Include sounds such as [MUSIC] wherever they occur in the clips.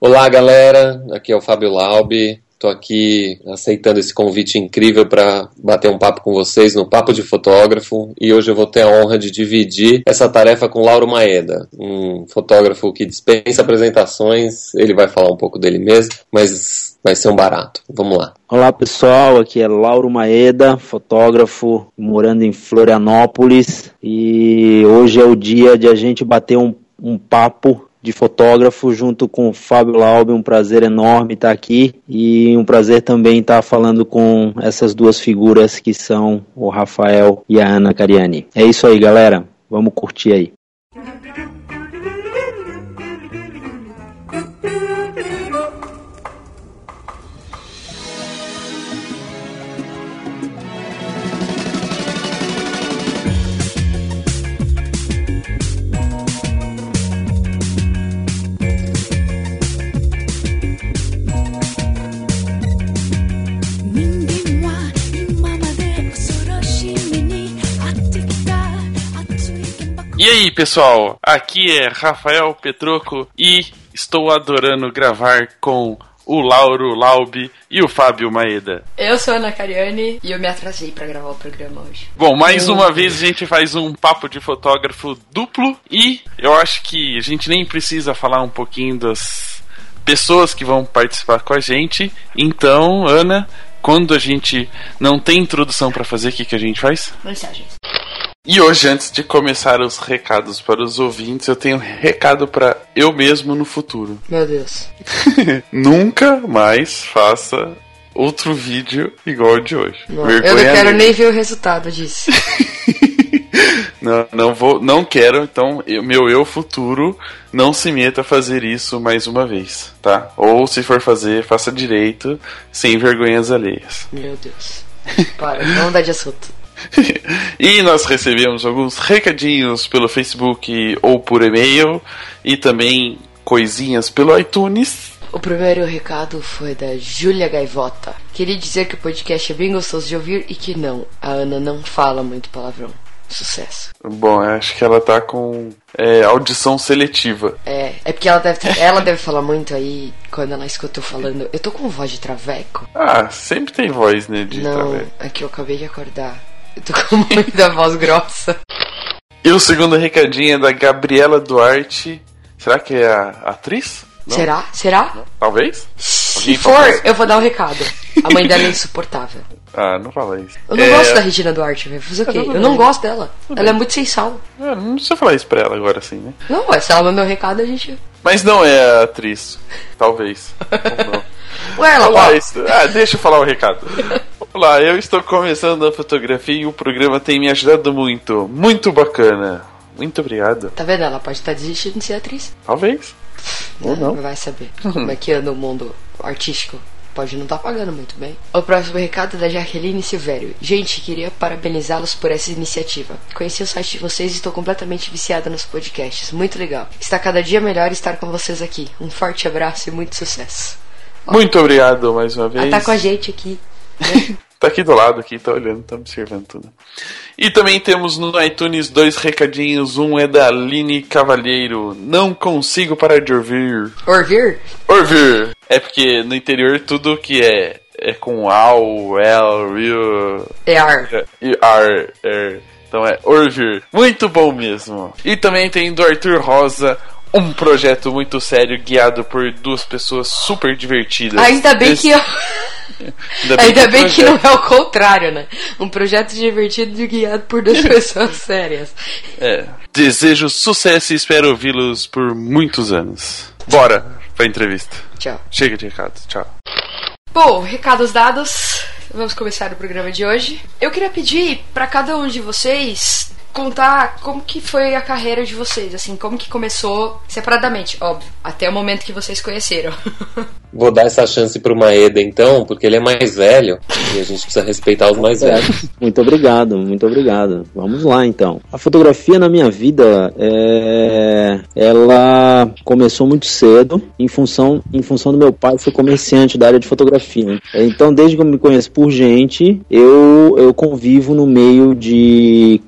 Olá, galera. Aqui é o Fábio Laubi. Estou aqui aceitando esse convite incrível para bater um papo com vocês no Papo de Fotógrafo e hoje eu vou ter a honra de dividir essa tarefa com Lauro Maeda, um fotógrafo que dispensa apresentações. Ele vai falar um pouco dele mesmo, mas vai ser um barato. Vamos lá. Olá pessoal, aqui é Lauro Maeda, fotógrafo morando em Florianópolis e hoje é o dia de a gente bater um, um papo de fotógrafo junto com o Fábio Laube, um prazer enorme estar aqui e um prazer também estar falando com essas duas figuras que são o Rafael e a Ana Cariani. É isso aí, galera. Vamos curtir aí. Aí, pessoal? Aqui é Rafael Petroco e estou adorando gravar com o Lauro Laube e o Fábio Maeda. Eu sou a Ana Cariani e eu me atrasei para gravar o programa hoje. Bom, mais uma vez a gente faz um papo de fotógrafo duplo e eu acho que a gente nem precisa falar um pouquinho das pessoas que vão participar com a gente. Então, Ana, quando a gente não tem introdução para fazer, o que, que a gente faz? Mensagens. E hoje, antes de começar os recados para os ouvintes, eu tenho um recado para eu mesmo no futuro. Meu Deus. [LAUGHS] Nunca mais faça outro vídeo igual o de hoje. Não, eu não quero nem ver o resultado disso. [LAUGHS] não, não vou, não quero. Então, eu, meu eu futuro não se meta a fazer isso mais uma vez, tá? Ou se for fazer, faça direito, sem vergonhas alheias. Meu Deus. [LAUGHS] Para, vamos mudar de assunto. [LAUGHS] e nós recebemos alguns recadinhos pelo Facebook ou por e-mail e também coisinhas pelo iTunes. O primeiro recado foi da Júlia Gaivota. Queria dizer que o podcast é bem gostoso de ouvir e que não, a Ana não fala muito palavrão. Sucesso. Bom, acho que ela tá com é, audição seletiva. É, é porque ela deve, ter, [LAUGHS] ela deve falar muito aí quando ela escuta eu falando. Eu tô com voz de traveco. Ah, sempre tem voz, né? De não, traveco. é que eu acabei de acordar. Tô com muita [LAUGHS] voz grossa. E o segundo recadinho é da Gabriela Duarte. Será que é a atriz? Não? Será? Será? Não. Talvez? Se for, eu vou dar o um recado. A mãe dela é insuportável. [LAUGHS] Ah, não fala isso. Eu não é... gosto da Regina Duarte, velho. Fazer o quê? Eu não gosto dela. Tudo ela bem. é muito sem sal. É, não precisa falar isso pra ela agora assim, né? Não, se ela mandar o recado, a gente. Mas não é a atriz. Talvez. [LAUGHS] Ou não. Ué, ela Olá, isso... ah, deixa eu falar o recado. Olá, eu estou começando a fotografia e o programa tem me ajudado muito. Muito bacana. Muito obrigado. Tá vendo? Ela pode estar desistindo de ser atriz. Talvez. Ou não. Vai saber [LAUGHS] como é que anda o mundo artístico. Pode não estar tá pagando muito bem. O próximo recado é da Jaqueline Silvério. Gente, queria parabenizá-los por essa iniciativa. Conheci o site de vocês e estou completamente viciada nos podcasts. Muito legal. Está cada dia melhor estar com vocês aqui. Um forte abraço e muito sucesso. Muito obrigado mais uma vez. Ela tá com a gente aqui. Tá aqui do lado, aqui, tá olhando, tá observando tudo. E também temos no iTunes dois recadinhos. Um é da Aline Cavalheiro. Não consigo parar de ouvir. Ouvir? Ouvir. É porque no interior tudo que é é com AU, L, real. É ar. E ar, é. Então é ouvir. Muito bom mesmo. E também tem do Arthur Rosa um projeto muito sério guiado por duas pessoas super divertidas. Ainda bem Esse... que eu... Ainda bem, Ainda que, bem que, não é o contrário, né? Um projeto divertido e guiado por duas [LAUGHS] pessoas sérias. É. Desejo sucesso e espero ouvi-los por muitos anos. Bora pra entrevista. Tchau. Chega de recados. Tchau. Bom, recados dados. Vamos começar o programa de hoje. Eu queria pedir para cada um de vocês contar como que foi a carreira de vocês, assim, como que começou separadamente, óbvio, até o momento que vocês conheceram. [LAUGHS] Vou dar essa chance pro Maeda então, porque ele é mais velho e a gente precisa respeitar os mais velhos. [LAUGHS] Muito obrigado, muito obrigado. Vamos lá então. A fotografia na minha vida, é... ela começou muito cedo em função, em função do meu pai ser comerciante da área de fotografia. Então, desde que eu me conheço por gente, eu, eu convivo no meio de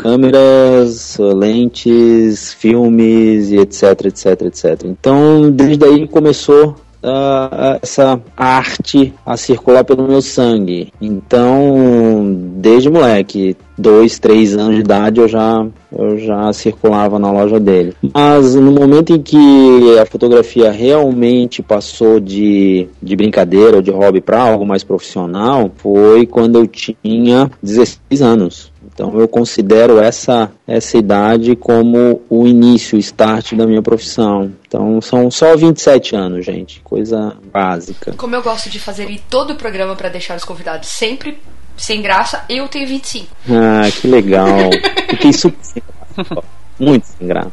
lentes, filmes e etc, etc, etc. Então, desde aí começou uh, essa arte a circular pelo meu sangue. Então, desde moleque, dois, três anos de idade, eu já, eu já circulava na loja dele. Mas no momento em que a fotografia realmente passou de, de brincadeira ou de hobby para algo mais profissional, foi quando eu tinha 16 anos. Então eu considero essa, essa idade como o início, o start da minha profissão. Então são só 27 anos, gente. Coisa básica. Como eu gosto de fazer em todo o programa para deixar os convidados sempre sem graça, eu tenho 25. Ah, que legal. [LAUGHS] Fiquei super sem graça. Muito sem graça.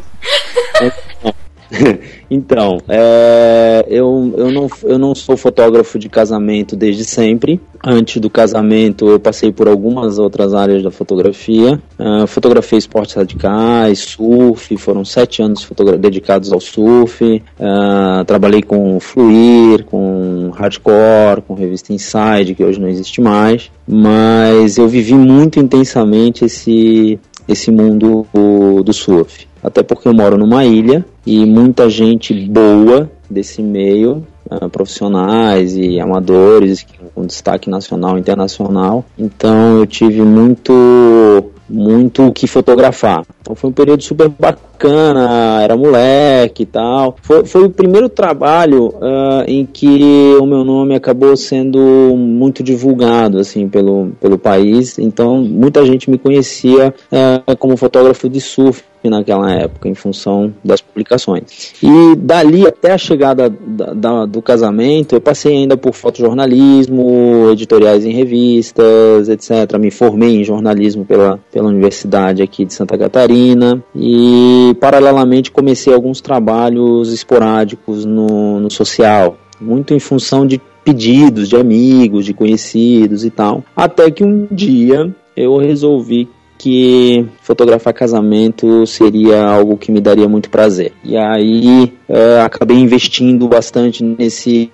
[LAUGHS] [LAUGHS] então, é, eu, eu, não, eu não sou fotógrafo de casamento desde sempre. Antes do casamento, eu passei por algumas outras áreas da fotografia. Uh, fotografei esportes radicais, surf, foram sete anos dedicados ao surf. Uh, trabalhei com fluir, com hardcore, com revista Inside, que hoje não existe mais. Mas eu vivi muito intensamente esse, esse mundo do, do surf até porque eu moro numa ilha e muita gente boa desse meio, uh, profissionais e amadores, com destaque nacional e internacional. Então eu tive muito muito o que fotografar. Então foi um período super bacana, era moleque e tal. Foi, foi o primeiro trabalho uh, em que o meu nome acabou sendo muito divulgado assim pelo, pelo país. Então muita gente me conhecia uh, como fotógrafo de surf naquela época, em função das publicações. E dali até a chegada da, da, do casamento, eu passei ainda por fotojornalismo, editoriais em revistas, etc. Me formei em jornalismo pela, pela Universidade aqui de Santa Catarina e, paralelamente, comecei alguns trabalhos esporádicos no, no social, muito em função de pedidos de amigos, de conhecidos e tal. Até que um dia eu resolvi que fotografar casamento seria algo que me daria muito prazer. E aí uh, acabei investindo bastante nesse,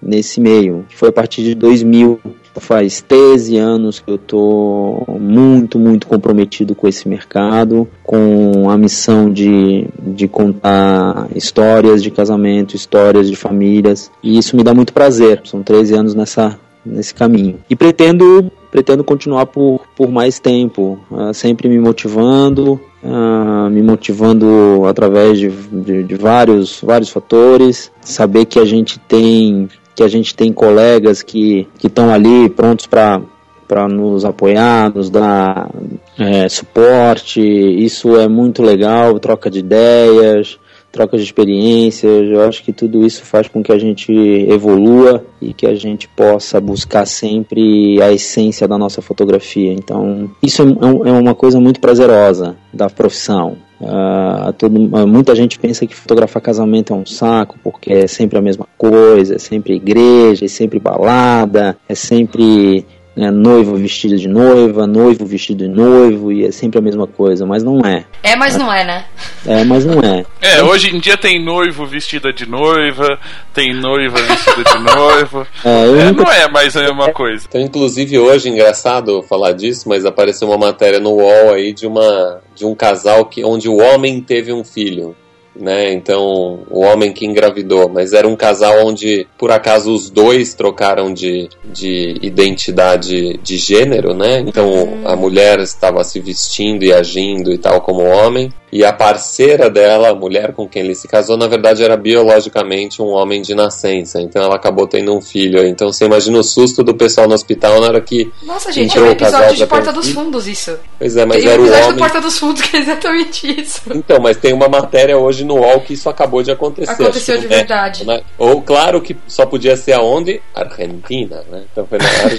nesse meio. Foi a partir de 2000 faz 13 anos que eu tô muito, muito comprometido com esse mercado, com a missão de, de contar histórias de casamento, histórias de famílias, e isso me dá muito prazer. São 13 anos nessa, nesse caminho. E pretendo pretendo continuar por, por mais tempo, uh, sempre me motivando, uh, me motivando através de, de, de, vários, vários fatores, saber que a gente tem que a gente tem colegas que estão ali prontos para para nos apoiar, nos dar é, suporte, isso é muito legal, troca de ideias, troca de experiências. Eu acho que tudo isso faz com que a gente evolua e que a gente possa buscar sempre a essência da nossa fotografia. Então, isso é, é uma coisa muito prazerosa da profissão. Uh, todo, muita gente pensa que fotografar casamento é um saco, porque é sempre a mesma coisa, é sempre igreja, é sempre balada, é sempre né, noivo vestido de noiva, noivo vestido de noivo, e é sempre a mesma coisa, mas não é. É, mas não é, né? É, mas não é. É, hoje em dia tem noivo vestida de noiva, tem noiva vestida de noivo. [LAUGHS] É, é nunca... não é mais a mesma coisa. Então, inclusive, hoje, engraçado falar disso, mas apareceu uma matéria no UOL aí de uma de um casal que, onde o homem teve um filho né? Então, o homem que engravidou, mas era um casal onde, por acaso, os dois trocaram de, de identidade de gênero, né? Então, uhum. a mulher estava se vestindo e agindo e tal como homem, e a parceira dela, a mulher com quem ele se casou, na verdade era biologicamente um homem de nascença. Então ela acabou tendo um filho. Então você imagina o susto do pessoal no hospital na hora que. Nossa, gente, é um episódio de Porta dos Fundos isso. Pois é, mas tem era um episódio o homem. Porta dos Fundos [LAUGHS] que é exatamente isso. Então, mas tem uma matéria hoje no UOL que isso acabou de acontecer. Aconteceu de verdade. Né? Ou claro que só podia ser aonde? Argentina, né? Então foi na hora.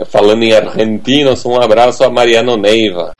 [LAUGHS] Falando em argentinos, um abraço a Mariano Neiva.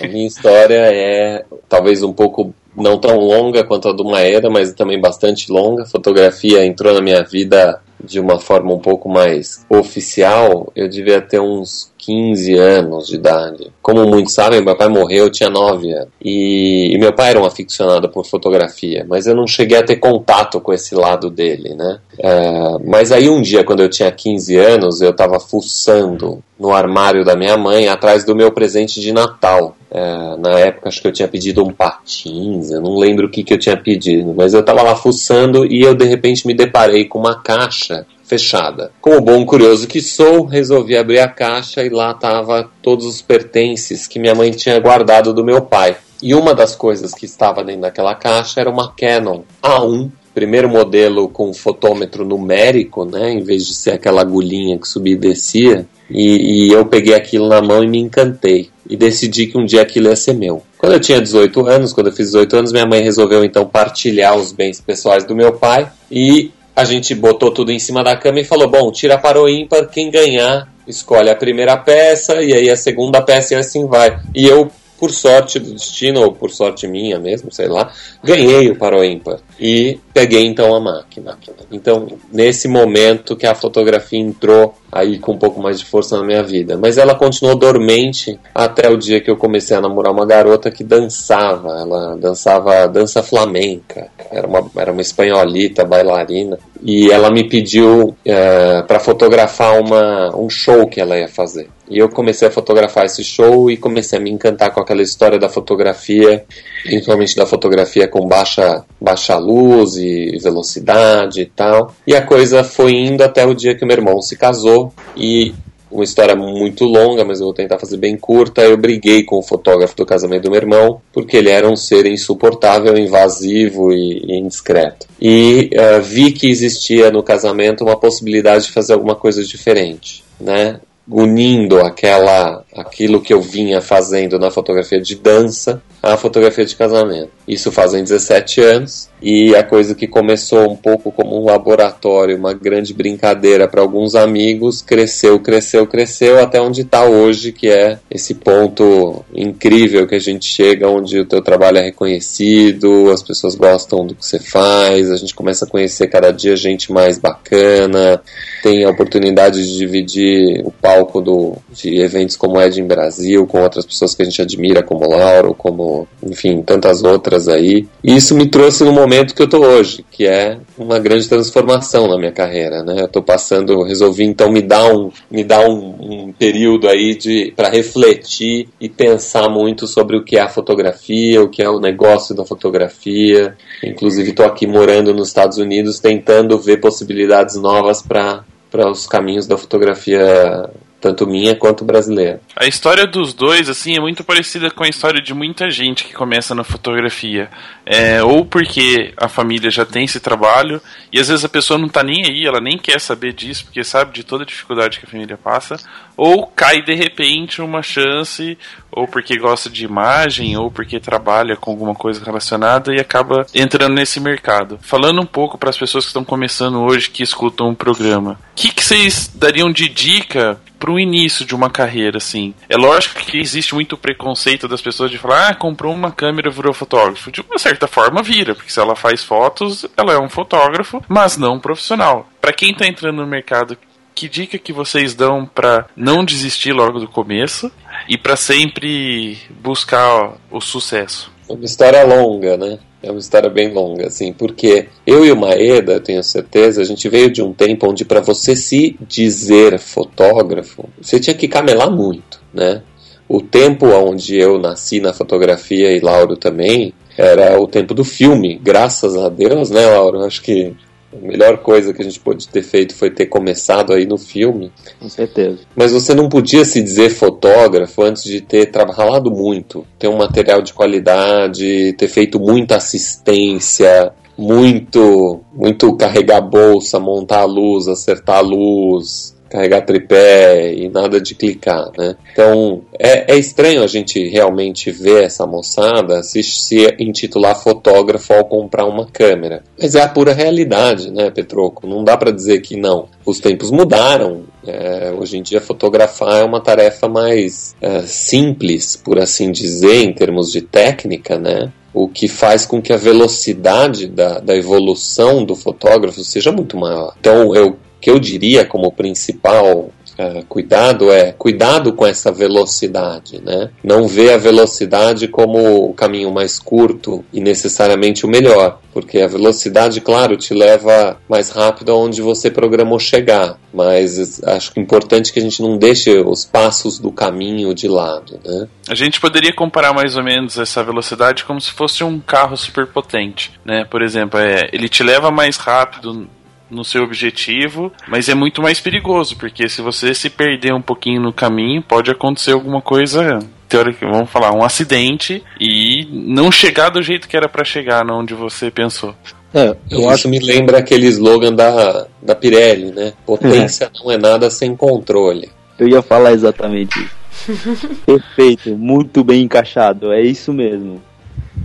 A minha história é talvez um pouco não tão longa quanto a do Maeda, mas também bastante longa. A fotografia entrou na minha vida de uma forma um pouco mais oficial. Eu devia ter uns 15 anos de idade. Como muitos sabem, meu pai morreu, eu tinha 9 anos. E, e, meu pai era um aficionado por fotografia, mas eu não cheguei a ter contato com esse lado dele, né? É, mas aí um dia, quando eu tinha 15 anos, eu estava fuçando no armário da minha mãe atrás do meu presente de Natal É, na época acho que eu tinha pedido um patins, eu não lembro o que, que eu tinha pedido, mas eu estava lá fuçando e eu de repente me deparei com uma caixa fechada. Como bom curioso que sou, resolvi abrir a caixa e lá tava todos os pertences que minha mãe tinha guardado do meu pai. E uma das coisas que estava dentro daquela caixa era uma Canon A1 primeiro modelo com fotômetro numérico, né, em vez de ser aquela agulhinha que subia e descia. E, e, eu peguei aquilo na mão e me encantei. E decidi que um dia aquilo ia ser meu. Quando eu tinha 18 anos, quando eu fiz 18 anos, minha mãe resolveu então partilhar os bens pessoais do meu pai. E a gente botou tudo em cima da cama e falou: bom, tira para o ímpar, quem ganhar escolhe a primeira peça e aí a segunda peça e assim vai. E eu por sorte do destino, ou por sorte minha mesmo, sei lá, ganhei o Paro Ímpar. E peguei então a máquina. Então, nesse momento que a fotografia entrou aí com um pouco mais de força na minha vida. Mas ela continuou dormente até o dia que eu comecei a namorar uma garota que dançava. Ela dançava dança flamenca. Era uma, era uma espanholita, bailarina. E ela me pediu é, para fotografar uma, um show que ela ia fazer. E eu comecei a fotografar esse show e comecei a me encantar com aquela história da fotografia, principalmente da fotografia com baixa, baixa luz e velocidade e tal. E a coisa foi indo até o dia que o meu irmão se casou e uma história muito longa, mas eu vou tentar fazer bem curta. Eu briguei com o fotógrafo do casamento do meu irmão, porque ele era um ser insuportável, invasivo e, e indiscreto. E uh, vi que existia no casamento uma possibilidade de fazer alguma coisa diferente. Né? unindo aquela aquilo que eu vinha fazendo na fotografia de dança à fotografia de casamento. Isso fazem 17 anos e a coisa que começou um pouco como um laboratório, uma grande brincadeira para alguns amigos, cresceu, cresceu, cresceu até onde está hoje, que é esse ponto incrível que a gente chega, onde o teu trabalho é reconhecido, as pessoas gostam do que você faz, a gente começa a conhecer cada dia gente mais bacana, tem a oportunidade de dividir o palco do, de eventos como Em Brasil, com outras pessoas que a gente admira, como Lauro, como, enfim, tantas outras aí. E isso me trouxe no momento que eu tô hoje, que é uma grande transformação na minha carreira, né? Eu tô passando, resolvi então me dar um, me dar um, um período aí de para refletir e pensar muito sobre o que é a fotografia, o que é o negócio da fotografia. Inclusive estou aqui morando nos Estados Unidos tentando ver possibilidades novas para para os caminhos da fotografia tanto minha quanto brasileira. A história dos dois, assim, é muito parecida com a história de muita gente que começa na fotografia. É, ou porque a família já tem esse trabalho, e às vezes a pessoa não está nem aí, ela nem quer saber disso, porque sabe de toda a dificuldade que a família passa, ou cai de repente uma chance, ou porque gosta de imagem, ou porque trabalha com alguma coisa relacionada e acaba entrando nesse mercado. Falando um pouco para as pessoas que estão começando hoje, que escutam o programa, o que, que vocês dariam de dica para o início de uma carreira, assim. É lógico que existe muito preconceito das pessoas de falar, ah, comprou uma câmera, virou fotógrafo. De uma certa forma, vira, porque se ela faz fotos, ela é um fotógrafo, mas não um profissional. Para quem está entrando no mercado, que dica que vocês dão para não desistir logo do começo e para sempre buscar o sucesso? Uma história longa, né? É uma história bem longa, assim, porque eu e o Maeda, tenho certeza, a gente veio de um tempo onde para você se dizer fotógrafo, você tinha que camelar muito, né? O tempo onde eu nasci na fotografia e Lauro também era o tempo do filme, graças a Deus, né, Lauro? Acho que a melhor coisa que a gente pôde ter feito foi ter começado aí no filme. Com certeza. Mas você não podia se dizer fotógrafo antes de ter trabalhado muito, ter um material de qualidade, ter feito muita assistência, muito, muito carregar bolsa, montar a luz, acertar a luz, carregar tripé e nada de clicar, né? Então é, é estranho a gente realmente ver essa moçada se, se intitular fotógrafo ao comprar uma câmera, mas é a pura realidade, né, Petroco? Não dá para dizer que não. Os tempos mudaram. É, hoje em dia fotografar é uma tarefa mais é, simples, por assim dizer, em termos de técnica, né? o que faz com que a velocidade da, da evolução do fotógrafo seja muito maior. Então, eu que eu diria como principal uh, cuidado é cuidado com essa velocidade, né? Não ver a velocidade como o caminho mais curto e necessariamente o melhor, porque a velocidade, claro, te leva mais rápido aonde você programou chegar, mas acho que importante que a gente não deixe os passos do caminho de lado, né? A gente poderia comparar mais ou menos essa velocidade como se fosse um carro superpotente, né? Por exemplo, é, ele te leva mais rápido no seu objetivo, mas é muito mais perigoso, porque se você se perder um pouquinho no caminho, pode acontecer alguma coisa teórica, vamos falar, um acidente e não chegar do jeito que era para chegar, onde você pensou. É, eu Isso acho... me lembra aquele slogan da, da Pirelli, né? Potência é. não é nada sem controle. Eu ia falar exatamente isso. [LAUGHS] Perfeito, muito bem encaixado, é isso mesmo.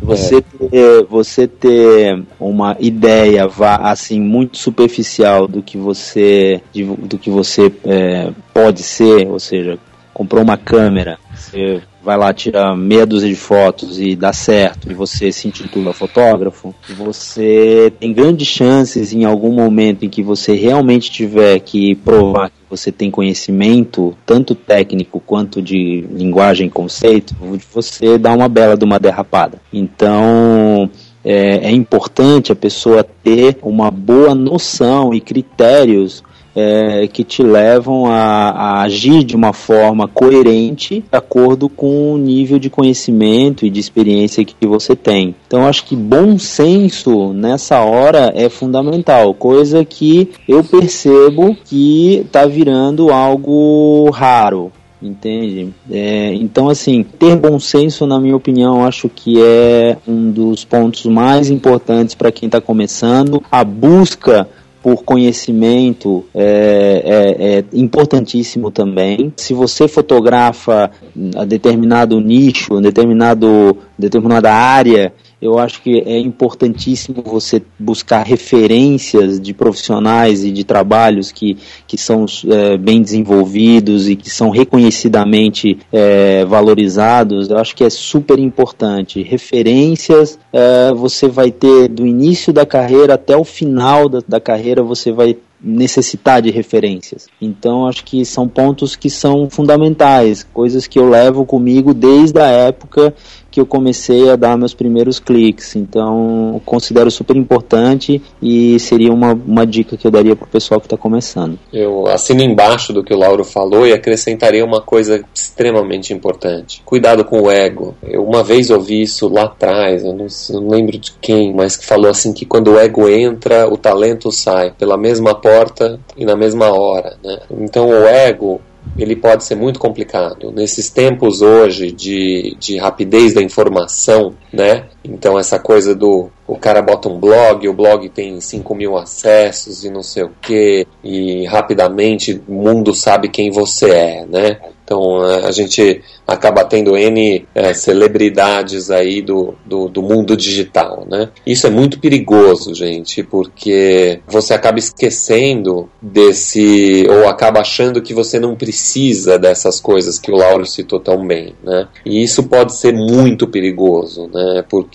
Você, é. ter, você ter uma ideia assim muito superficial do que você, do que você é, pode ser, ou seja, comprou uma câmera, você vai lá, tira meia dúzia de fotos e dá certo, e você se intitula fotógrafo, você tem grandes chances em algum momento em que você realmente tiver que provar que você tem conhecimento, tanto técnico quanto de linguagem e conceito, você dá uma bela de uma derrapada. Então, é, é importante a pessoa ter uma boa noção e critérios é, que te levam a, a, agir de uma forma coerente de acordo com o nível de conhecimento e de experiência que você tem. Então acho que bom senso nessa hora é fundamental, coisa que eu percebo que está virando algo raro entende? É, então, assim, ter bom senso, na minha opinião, acho que é um dos pontos mais importantes para quem está começando. A busca por conhecimento é, é, é, importantíssimo também. Se você fotografa a determinado nicho, determinado, determinada área, eu acho que é importantíssimo você buscar referências de profissionais e de trabalhos que, que são é, bem desenvolvidos e que são reconhecidamente é, valorizados. Eu acho que é super importante. Referências é, você vai ter do início da carreira até o final da, da carreira, você vai necessitar de referências. Então acho que são pontos que são fundamentais, coisas que eu levo comigo desde a época que eu comecei a dar meus primeiros cliques. Então, considero super importante e seria uma, uma dica que eu daria para o pessoal que está começando. Eu assino embaixo do que o Lauro falou e acrescentaria uma coisa extremamente importante: cuidado com o ego. Eu uma vez ouvi isso lá atrás, eu não, não lembro de quem, mas que falou assim que quando o ego entra, o talento sai pela mesma porta e na mesma hora. Né? Então, o ego ele pode ser muito complicado. Nesses tempos hoje de, de rapidez da informação, né? Então essa coisa do o cara bota um blog, o blog tem 5 mil acessos e não sei o que, e rapidamente o mundo sabe quem você é, né? Então a gente acaba tendo N é, celebridades aí do, do, do, mundo digital, né? Isso é muito perigoso, gente, porque você acaba esquecendo desse, ou acaba achando que você não precisa dessas coisas que o Lauro citou tão bem, né? E isso pode ser muito perigoso, né? Porque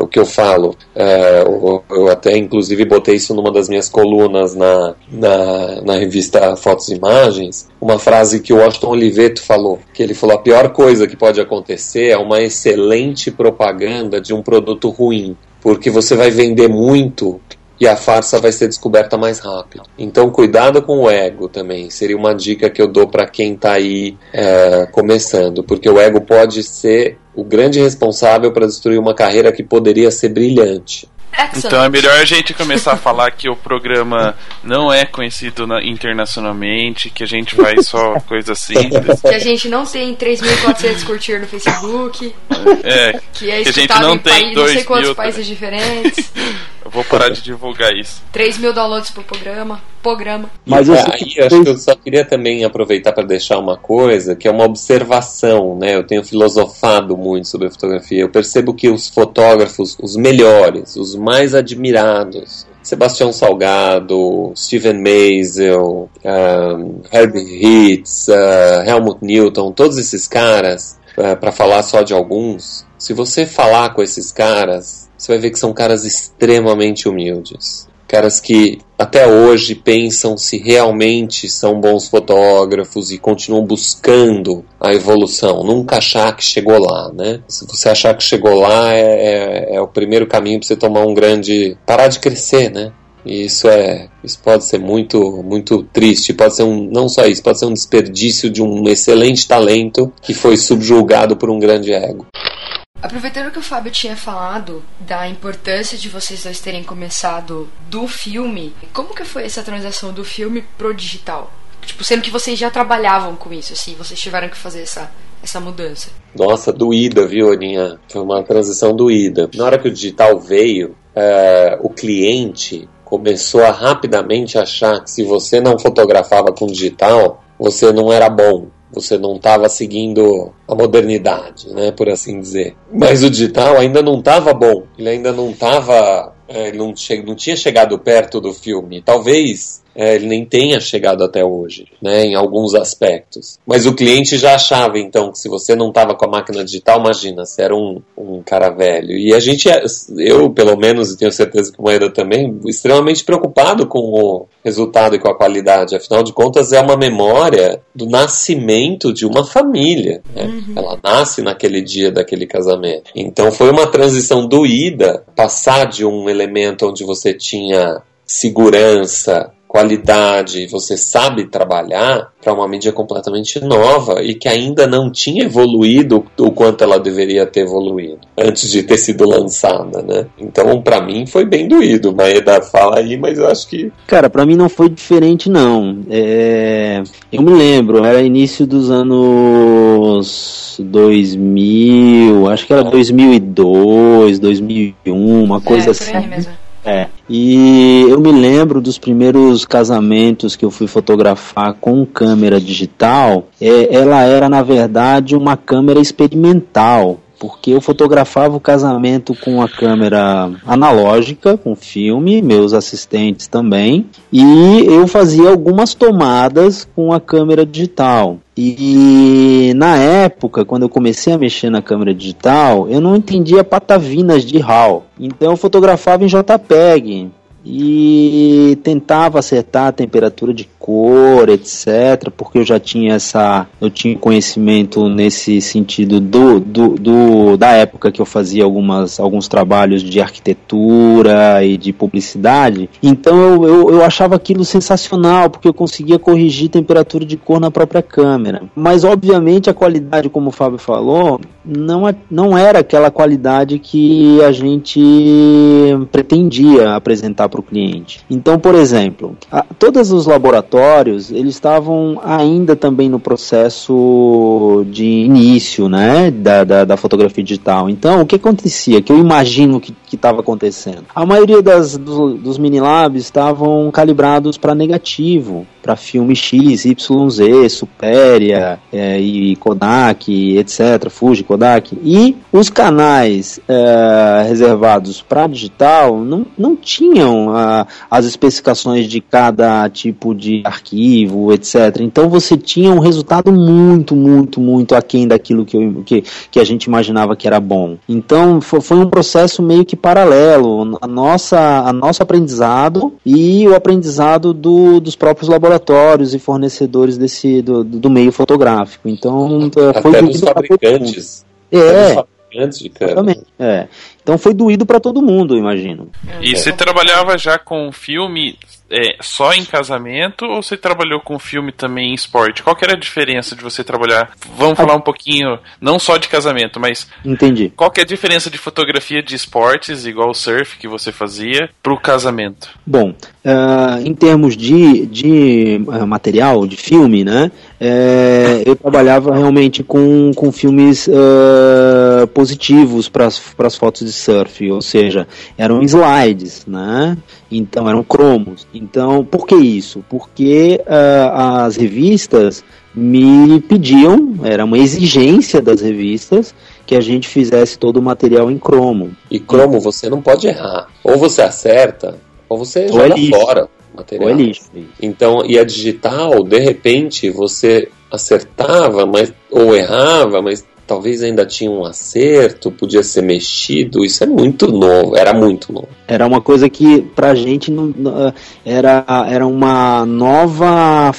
o que eu falo, é, eu, eu, até inclusive botei isso numa das minhas colunas na, na, na revista Fotos e Imagens, uma frase que o Washington Oliveto falou, que ele falou a pior coisa que pode acontecer é uma excelente propaganda de um produto ruim, porque você vai vender muito e a farsa vai ser descoberta mais rápido. Então, cuidado com o ego também. Seria uma dica que eu dou para quem está aí é, começando, porque o ego pode ser o grande responsável para destruir uma carreira que poderia ser brilhante. Excellent. Então é melhor a gente começar a falar que o programa não é conhecido na, internacionalmente, que a gente vai só coisa simples. Que a gente não tem 3.400 curtir no Facebook. É, que, é que a gente não tem país, não sei quantos países diferentes. [LAUGHS] Vou parar de divulgar isso. 3 mil downloads por programa. Programa. Mas eu, é, aí, eu acho que eu só queria também aproveitar para deixar uma coisa, que é uma observação, né? Eu tenho filosofado muito sobre a fotografia. Eu percebo que os fotógrafos, os melhores, os mais admirados, Sebastião Salgado, Steven Maisel, um, Herbie Hitz, uh, Helmut Newton, todos esses caras, uh, para falar só de alguns, se você falar com esses caras, você vai ver que são caras extremamente humildes. caras que até hoje pensam se realmente são bons fotógrafos e continuam buscando a evolução, nunca achar que chegou lá, né? Se você achar que chegou lá, é, é, é o primeiro caminho para você tomar um grande. parar de crescer, né? E isso é, isso pode ser muito, muito triste. Pode ser um, não só isso, pode ser um desperdício de um excelente talento que foi subjulgado por um grande ego. Aproveitando que o Fábio tinha falado da importância de vocês dois terem começado do filme, como que foi essa transação do filme pro digital? Tipo, sendo que vocês já trabalhavam com isso, assim, vocês tiveram que fazer essa, essa mudança. Nossa, doída, viu, Aninha? Foi uma transição doída. Na hora que o digital veio, é, o cliente começou a rapidamente achar que se você não fotografava com digital, você não era bom você não estava seguindo a modernidade, né, por assim dizer. Mas o digital ainda não estava bom, ele ainda não estava, é, não, não tinha chegado perto do filme. Talvez é, ele nem tenha chegado até hoje, né, em alguns aspectos. Mas o cliente já achava, então, que se você não estava com a máquina digital, imagina, você era um, um cara velho. E a gente, é, eu pelo menos, e tenho certeza que o Moeda também, extremamente preocupado com o resultado e com a qualidade. Afinal de contas, é uma memória do nascimento de uma família. Né? Uhum. Ela nasce naquele dia daquele casamento. Então foi uma transição doída passar de um elemento onde você tinha segurança, qualidade, você sabe trabalhar para uma mídia completamente nova e que ainda não tinha evoluído o quanto ela deveria ter evoluído antes de ter sido lançada, né? Então, para mim foi bem doído. Maeda fala aí, mas eu acho que cara, para mim não foi diferente não. É... Eu me lembro, era início dos anos 2000, acho que era 2002, 2001, uma coisa é, assim. Mesmo. É. E eu me lembro dos primeiros casamentos que eu fui fotografar com câmera digital. É, ela era, na verdade, uma câmera experimental porque eu fotografava o casamento com a câmera analógica, com filme, meus assistentes também, e eu fazia algumas tomadas com a câmera digital. E na época, quando eu comecei a mexer na câmera digital, eu não entendia patavinas de RAW. Então eu fotografava em JPEG e tentava acertar a temperatura de cor, etc, porque eu já tinha essa, eu tinha conhecimento nesse sentido do, do, do, da época que eu fazia algumas, alguns trabalhos de arquitetura e de publicidade, então eu, eu, eu achava aquilo sensacional, porque eu conseguia corrigir temperatura de cor na própria câmera, mas obviamente a qualidade, como o Fábio falou, não, é, não era aquela qualidade que a gente pretendia apresentar para o cliente. Então, por exemplo, a, todos os laboratórios eles estavam ainda também no processo de início, né, da, da, da fotografia digital. Então, o que acontecia? Que eu imagino que estava acontecendo. A maioria das, do, dos mini labs estavam calibrados para negativo, para filme X, Y, Z, Superia é, e Kodak, etc, Fuji, Kodak. E os canais é, reservados para digital não, não tinham a, as especificações de cada tipo de arquivo, etc. Então você tinha um resultado muito, muito, muito aquém daquilo que, eu, que, que a gente imaginava que era bom. Então foi, um processo meio que paralelo, a nossa, a nosso aprendizado e o aprendizado do, dos próprios laboratórios e fornecedores desse do, do meio fotográfico. Então foi Até dos fabricantes. É. fabricantes de câmera. É. Então foi doído para todo mundo, imagino. E você trabalhava já com filme é, só em casamento ou você trabalhou com filme também em esporte? Qual que era a diferença de você trabalhar? Vamos falar um pouquinho, não só de casamento, mas. Entendi. Qual que é a diferença de fotografia de esportes, igual o surf que você fazia, para o casamento? Bom, uh, em termos de, de uh, material, de filme, né? É, eu trabalhava realmente com, com filmes uh, positivos para as fotos de surf, ou seja, eram slides, né? Então eram cromos. Então, por que isso? Porque uh, as revistas me pediam, era uma exigência das revistas, que a gente fizesse todo o material em cromo. E cromo você não pode errar. Ou você acerta, ou você ou é joga é fora material. Ou é lixo. Então, e a digital, de repente, você acertava, mas ou errava, mas talvez ainda tinha um acerto, podia ser mexido. Isso é muito novo, era muito novo. Era uma coisa que pra gente não, era, era uma nova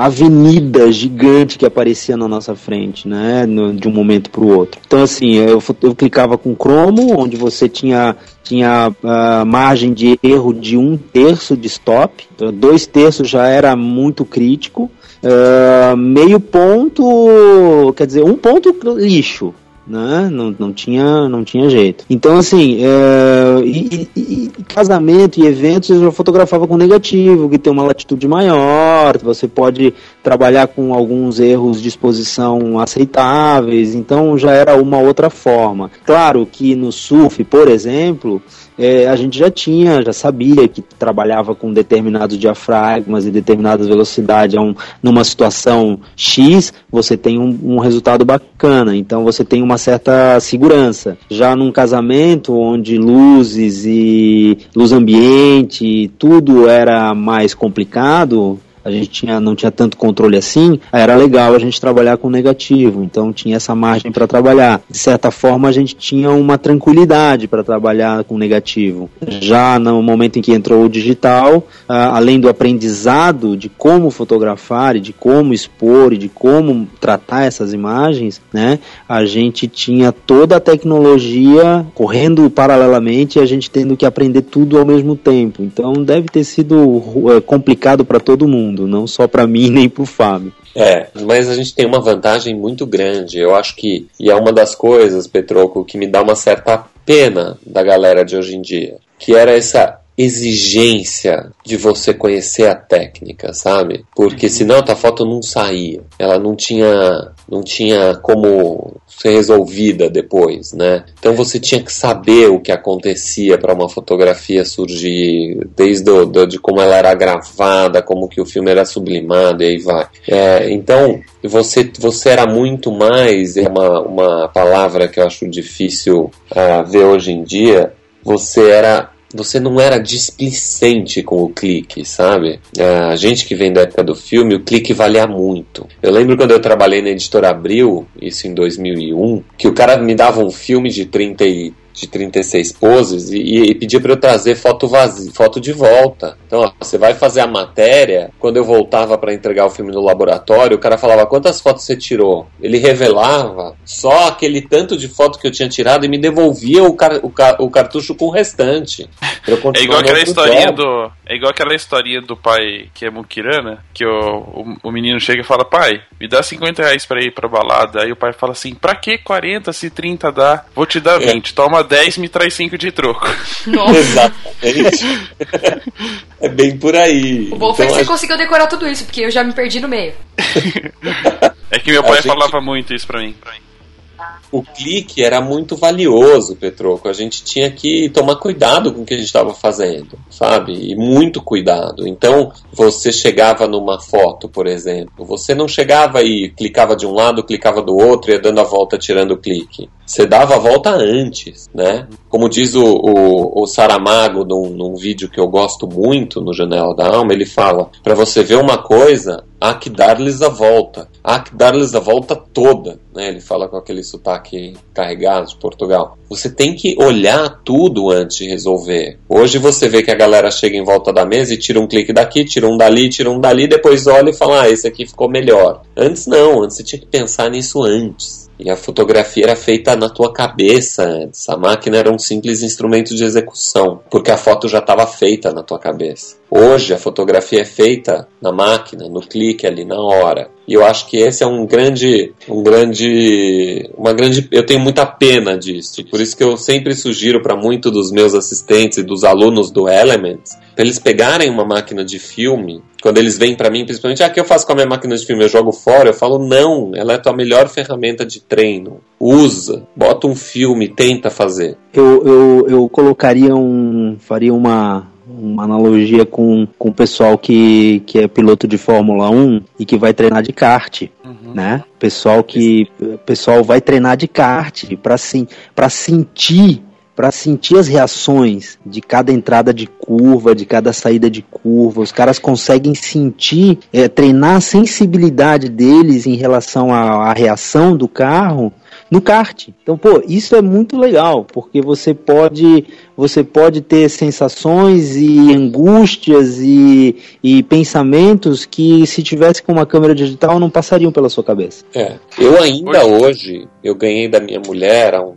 avenida gigante que aparecia na nossa frente, né, no, de um momento para o outro. Então assim, eu, eu clicava com cromo, onde você tinha tinha uh, margem de erro de um terço de stop, então, dois terços já era muito crítico. Uh, meio ponto, quer dizer, um ponto lixo, né? Não, não, tinha, não tinha jeito. Então, assim, é, e, e, e, casamento e eventos eu já fotografava com negativo, que tem uma latitude maior, você pode trabalhar com alguns erros de exposição aceitáveis, então já era uma outra forma. Claro que no surf, por exemplo, é, a gente já tinha, já sabia que trabalhava com determinados diafragmas e determinadas velocidades. Um, numa situação X, você tem um, um, resultado bacana, então você tem uma certa segurança. Já num casamento onde luzes e luz ambiente, tudo era mais complicado, a gente tinha, não tinha tanto controle assim, era legal a gente trabalhar com negativo, então tinha essa margem para trabalhar. De certa forma, a gente tinha uma tranquilidade para trabalhar com negativo. Já no momento em que entrou o digital, além do aprendizado de como fotografar e de como expor e de como tratar essas imagens, né, a gente tinha toda a tecnologia correndo paralelamente e a gente tendo que aprender tudo ao mesmo tempo. Então deve ter sido é, complicado para todo mundo mundo, não só para mim [LAUGHS] nem para o Fábio. É, mas a gente tem uma vantagem muito grande. Eu acho que, e é uma das coisas, Petroco, que me dá uma certa pena da galera de hoje em dia, que era essa exigência de você conhecer a técnica, sabe? Porque uhum. senão a tua foto não saía. Ela não tinha, não tinha como ser resolvida depois, né? Então você tinha que saber o que acontecia para uma fotografia surgir, desde o, do, de como ela era gravada, como que o filme era sublimado e aí vai. É, então você, você era muito mais, é uma, uma palavra que eu acho difícil uh, ver hoje em dia, você era você não era displicente com o clique, sabe? A gente que vem da época do filme, o clique valia muito. Eu lembro quando eu trabalhei na editora Abril, isso em 2001, que o cara me dava um filme de 30 e de 36 poses e, e pedia para eu trazer foto vazia, foto de volta. Então, ó, você vai fazer a matéria. Quando eu voltava para entregar o filme no laboratório, o cara falava quantas fotos você tirou. Ele revelava só aquele tanto de foto que eu tinha tirado e me devolvia o, car o, car o cartucho com o restante. [LAUGHS] É igual aquela historinha do é igual aquela historinha do pai que é Mukirana, que o, o, o, menino chega e fala: Pai, me dá 50 reais pra ir pra balada. Aí o pai fala assim: Pra que 40 se 30 dá? Vou te dar 20. É. Toma 10, me traz 5 de troco. Nossa. [LAUGHS] Exatamente. é bem por aí. O bom então, foi que você conseguiu decorar tudo isso, porque eu já me perdi no meio. [LAUGHS] é que meu pai gente... falava muito isso pra mim. Pra mim o clique era muito valioso, Petroco. A gente tinha que tomar cuidado com o que a gente estava fazendo, sabe? E muito cuidado. Então, você chegava numa foto, por exemplo, você não chegava e clicava de um lado, clicava do outro, ia dando a volta tirando o clique. Você dava a volta antes, né? Como diz o, o, o Saramago num, num vídeo que eu gosto muito no Janela da Alma, ele fala: para você ver uma coisa, há que dar-lhes a volta. Há que dar-lhes a volta toda. Né? Ele fala com aquele sotaque carregado de Portugal. Você tem que olhar tudo antes de resolver. Hoje você vê que a galera chega em volta da mesa e tira um clique daqui, tira um dali, tira um dali, depois olha e fala: ah, esse aqui ficou melhor. Antes não, antes você tinha que pensar nisso antes. E a fotografia era feita na tua cabeça antes. A máquina era um simples instrumento de execução, porque a foto já estava feita na tua cabeça. Hoje a fotografia é feita na máquina, no clique ali na hora. E eu acho que esse é um grande, um grande, uma grande, eu tenho muita pena disso. Por isso que eu sempre sugiro para muitos dos meus assistentes e dos alunos do Elements, para eles pegarem uma máquina de filme, quando eles vêm para mim, principalmente, ah, o que eu faço com a minha máquina de filme? Eu jogo fora? Eu falo, não, ela é a tua melhor ferramenta de treino. Usa, bota um filme, tenta fazer. Eu, eu, eu colocaria um, faria uma, uma analogia com, com o pessoal que, que é piloto de Fórmula 1 e que vai treinar de kart, uhum. né? Pessoal que pessoal vai treinar de kart para sim, para sentir para sentir as reações de cada entrada de curva, de cada saída de curva. Os caras conseguem sentir, é, treinar a sensibilidade deles em relação à, à reação do carro no kart. Então, pô, isso é muito legal, porque você pode você pode ter sensações e angústias e, e pensamentos que se tivesse com uma câmera digital não passariam pela sua cabeça. É. Eu ainda hoje, eu ganhei da minha mulher há um,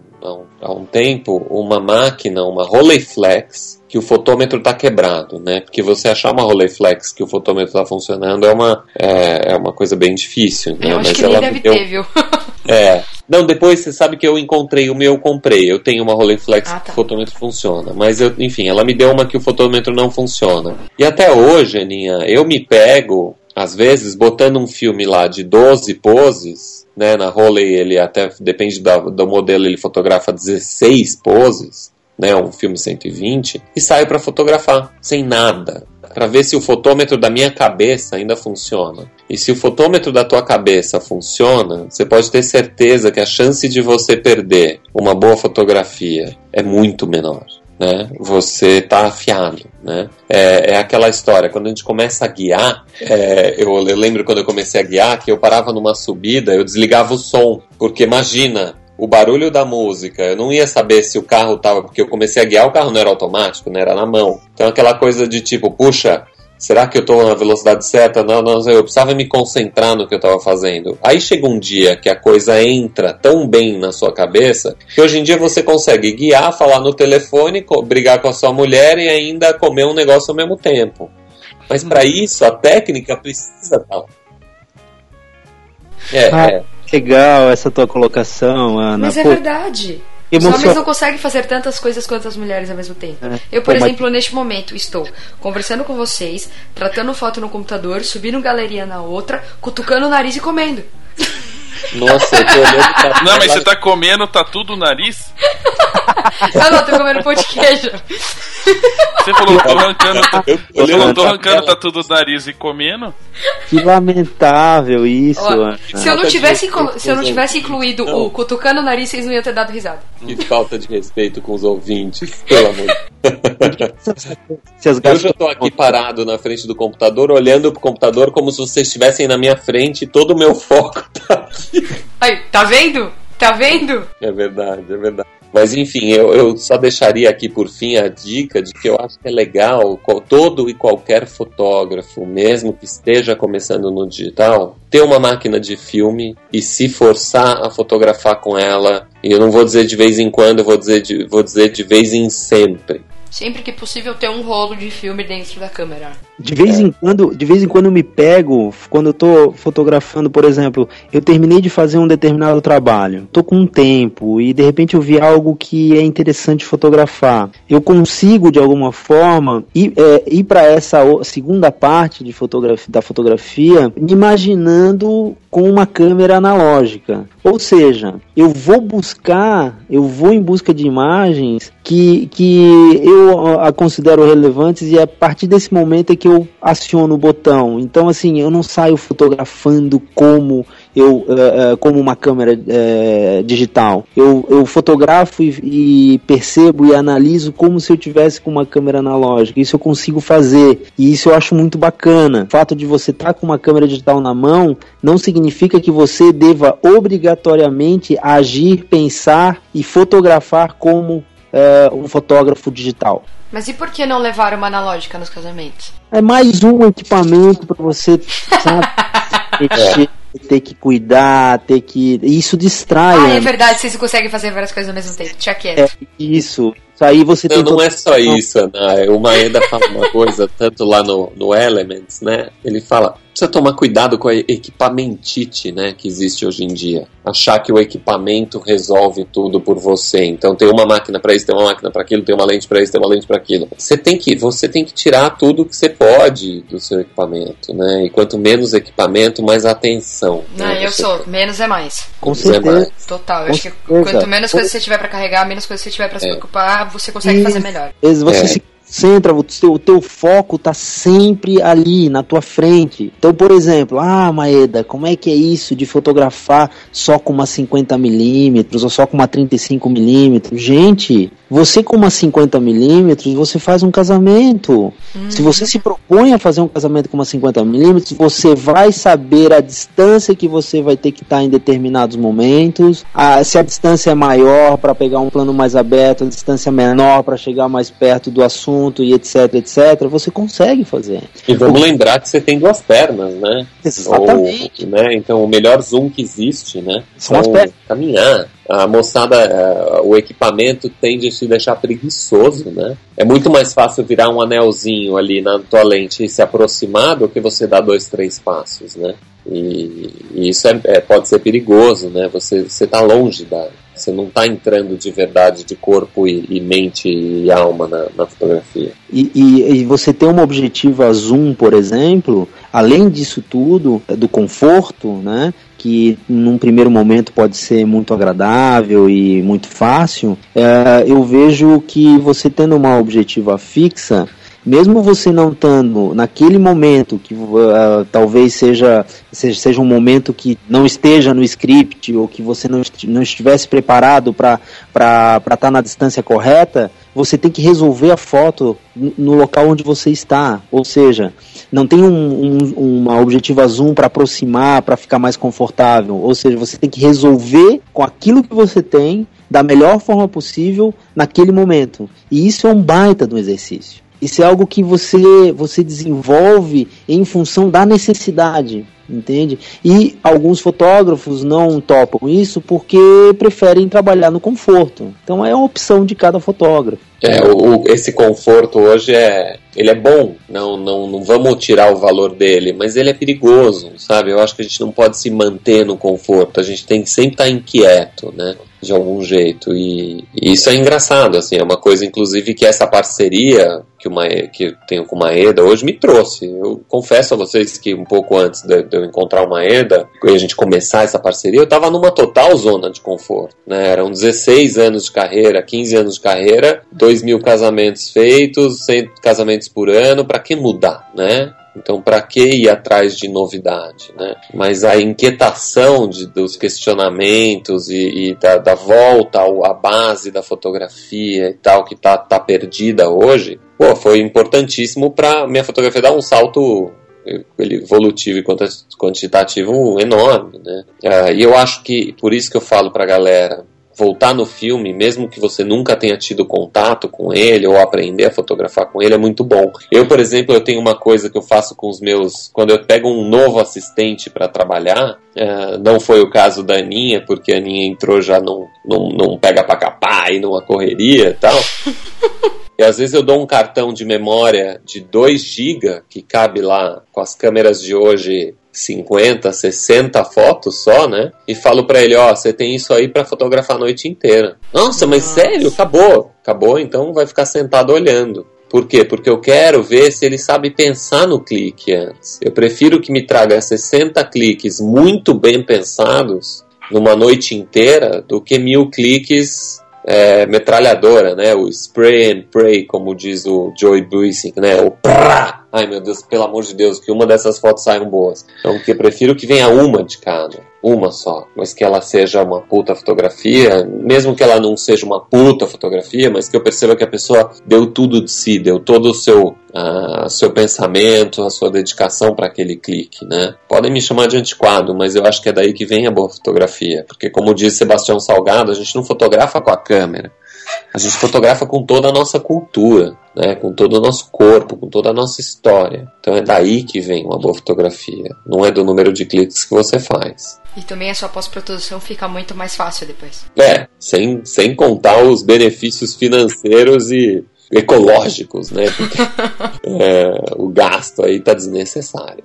há um, tempo uma máquina, uma Rolleiflex, que o fotômetro está quebrado, né? Porque você achar uma Rolleiflex que o fotômetro está funcionando é uma, é, é, uma coisa bem difícil, né? Eu acho Mas que ela deve deu... ter, viu? [LAUGHS] É. Não, depois você sabe que eu encontrei o meu, eu comprei. Eu tenho uma Rolleiflex ah, tá. que o fotômetro funciona. Mas, eu, enfim, ela me deu uma que o fotômetro não funciona. E até hoje, Aninha, eu me pego, às vezes, botando um filme lá de 12 poses, né? Na Rollei ele até, depende do modelo, ele fotografa 16 poses né, um filme 120, e saio para fotografar, sem nada, para ver se o fotômetro da minha cabeça ainda funciona. E se o fotômetro da tua cabeça funciona, você pode ter certeza que a chance de você perder uma boa fotografia é muito menor. Né? Você está afiado, né? É, é, aquela história. Quando a gente começa a guiar, é, eu, eu lembro quando eu comecei a guiar que eu parava numa subida, eu desligava o som, porque imagina o barulho da música, eu não ia saber se o carro tava, porque eu comecei a guiar, o carro não era automático, né? Era na mão. Então aquela coisa de tipo, puxa, será que eu estou na velocidade certa? Não, não, eu precisava me concentrar no que eu estava fazendo. Aí chega um dia que a coisa entra tão bem na sua cabeça que hoje em dia você consegue guiar, falar no telefone, brigar com a sua mulher e ainda comer um negócio ao mesmo tempo. Mas para isso a técnica precisa estar. Tá é, ah. é legal essa tua colocação, Ana. Mas é Pô, verdade. Os homens não conseguem fazer tantas coisas quanto as mulheres ao mesmo tempo. É. Eu, por Pô, exemplo, mas... neste momento estou conversando com vocês, tratando foto no computador, subindo galeria na outra, cutucando o nariz e comendo. Nossa, eu tô olhando pra... Não, mas você tá comendo tatu do nariz? [LAUGHS] ah, não, tô comendo pão de queijo. Você falou, tô arrancando, você falou, tô arrancando tatu do nariz e comendo? Que lamentável isso, Ó, Se eu não tivesse, se eu não tivesse incluído não. o cutucando o nariz, vocês não iam ter dado risada. Que falta de respeito com os ouvintes, pelo amor Eu já tô aqui parado na frente do computador, olhando pro computador como se vocês estivessem na minha frente e todo o meu foco tá aqui. Aí, tá vendo? Tá vendo? É verdade, é verdade. Mas enfim, eu, eu, só deixaria aqui por fim a dica de que eu acho que é legal todo e qualquer fotógrafo, mesmo que esteja começando no digital, ter uma máquina de filme e se forçar a fotografar com ela. E eu não vou dizer de vez em quando, eu vou dizer de, vou dizer de vez em sempre sempre que possível ter um rolo de filme dentro da câmera. De vez em quando, de vez em quando eu me pego, quando eu tô fotografando, por exemplo, eu terminei de fazer um determinado trabalho, tô com um tempo e de repente eu vi algo que é interessante fotografar. Eu consigo de alguma forma ir, é, ir para essa segunda parte de fotografia, da fotografia, me imaginando com uma câmera analógica. Ou seja, eu vou buscar, eu vou em busca de imagens que, que eu a considero relevantes e é a partir desse momento é que eu aciono o botão. Então, assim, eu não saio fotografando como eu uh, como uma câmera uh, digital. Eu, eu fotografo e, e, percebo e analiso como se eu tivesse com uma câmera analógica. Isso eu consigo fazer e isso eu acho muito bacana. O fato de você estar tá com uma câmera digital na mão não significa que você deva obrigatoriamente agir, pensar e fotografar como uh, um fotógrafo digital. Mas e por que não levar uma analógica nos casamentos? É mais um equipamento para você, sabe, [LAUGHS] ter que cuidar, ter que. Isso distrai. Ah, é verdade, vocês conseguem fazer várias coisas ao mesmo tempo. Tinha quieto. É, isso. Isso aí você não, tem. Não é só isso, Ana. O Maeda fala uma coisa, [LAUGHS] tanto lá no, no Elements, né? Ele fala: precisa tomar cuidado com a equipamentite, né, que existe hoje em dia. Achar que o equipamento resolve tudo por você. Então tem uma máquina para isso, tem uma máquina para aquilo, tem uma lente para isso, tem uma lente para aquilo. Você tem que, você tem que tirar tudo que você pode do seu equipamento, né? E quanto menos equipamento, mais atenção. Não, né? eu você sou, tem. menos é mais. Com menos certeza. É mais. Total. Eu Com acho que quanto menos coisas você tiver para carregar, menos coisas você tiver para se é. preocupar, você consegue e, fazer melhor. Você é. se concentra, o teu, o teu foco tá sempre ali na tua frente. Então, por exemplo, ah, Maeda, como é que é isso de fotografar só com uma 50 milímetros ou só com uma 35 milímetros? Gente, você com uma 50 milímetros, você faz um casamento. Uhum. Se você se propõe a fazer um casamento com uma 50 milímetros, você vai saber a distância que você vai ter que estar em determinados momentos. A, se a distância é maior para pegar um plano mais aberto, a distância menor para chegar mais perto do assunto e etc, etc, você consegue fazer. E vamos o... lembrar que você tem duas pernas, né? Exatamente. Ou, né? Então o melhor zoom que existe, né? São as pernas. Caminhar a moçada, é, o equipamento tende a te deixar preguiçoso, né? É muito mais fácil virar um anelzinho ali na tua lente e se aproximar do que você dar dois, três passos, né? E, e isso é, é, pode ser perigoso, né? Você está longe da. Você não está entrando de verdade de corpo e, e mente e alma na, na fotografia. E, e, e, você ter uma objetiva zoom, por exemplo, além disso tudo, do conforto, né? que num primeiro momento pode ser muito agradável e muito fácil, é, eu vejo que você tendo uma objetiva fixa, mesmo você não estando naquele momento que uh, talvez seja, seja, seja um momento que não esteja no script ou que você não, não estivesse preparado para estar tá na distância correta, você tem que resolver a foto no local onde você está. Ou seja, não tem um, um, uma objetiva zoom para aproximar, para ficar mais confortável. Ou seja, você tem que resolver com aquilo que você tem da melhor forma possível naquele momento. E isso é um baita do exercício. Isso é algo que você, você desenvolve em função da necessidade entende? E alguns fotógrafos não topam isso porque preferem trabalhar no conforto. Então é uma opção de cada fotógrafo. É, o, esse conforto hoje é, ele é bom, não, não, não vamos tirar o valor dele, mas ele é perigoso, sabe? Eu acho que a gente não pode se manter no conforto, a gente tem que sempre estar inquieto, né? De algum jeito, e, e isso é engraçado, assim, é uma coisa, inclusive, que essa parceria que, uma, que eu tenho com o Maeda hoje me trouxe. Eu confesso a vocês que um pouco antes de, de eu encontrar o Maeda e a gente começar essa parceria, eu estava numa total zona de conforto. Né? Eram 16 anos de carreira, 15 anos de carreira, 2 mil casamentos feitos, 100 casamentos por ano, para que mudar, né? Então, para que ir atrás de novidade? Né? Mas a inquietação de, dos questionamentos e, e da, da, volta à base da fotografia e tal, que está tá perdida hoje, pô, foi importantíssimo para minha fotografia dar um salto evolutivo e quantitativo enorme, né? Uh, e eu acho que por isso que eu falo para a galera voltar no filme, mesmo que você nunca tenha tido contato com ele ou aprender a fotografar com ele, é muito bom. Eu, por exemplo, eu tenho uma coisa que eu faço com os meus. Quando eu pego um novo assistente para trabalhar, é, não foi o caso da Aninha, porque a Aninha entrou já num, num, num pega pra capar e numa correria e tal. [LAUGHS] E às vezes eu dou um cartão de memória de 2 GB que cabe lá com as câmeras de hoje 50, 60 fotos só, né? E falo para ele, ó, você tem isso aí para fotografar a noite inteira. Nossa, mas Nossa. sério? Acabou. Acabou, então vai ficar sentado olhando. Por quê? Porque eu quero ver se ele sabe pensar no clique antes. Eu prefiro que me traga 60 cliques muito bem pensados numa noite inteira do que mil cliques é, metralhadora, né? O spray and pray, como diz o Joey Buissink, né? O prá! Ai meu Deus, pelo amor de Deus, que uma dessas fotos saiam boas. Então, que eu prefiro que venha uma de cada, uma só, mas que ela seja uma puta fotografia, mesmo que ela não seja uma puta fotografia, mas que eu perceba que a pessoa deu tudo de si, deu todo o seu, uh, seu pensamento, a sua dedicação para aquele clique, né? Podem me chamar de antiquado, mas eu acho que é daí que vem a boa fotografia, porque como diz Sebastião Salgado, a gente não fotografa com a câmera, a gente fotografa com toda a nossa cultura, né, com todo o nosso corpo, com toda a nossa história. Então é daí que vem uma boa fotografia, não é do número de cliques que você faz. E também a sua pós-produção fica muito mais fácil depois. É, sem, sem contar os benefícios financeiros e ecológicos, né? Porque [LAUGHS] é, o gasto aí tá desnecessário.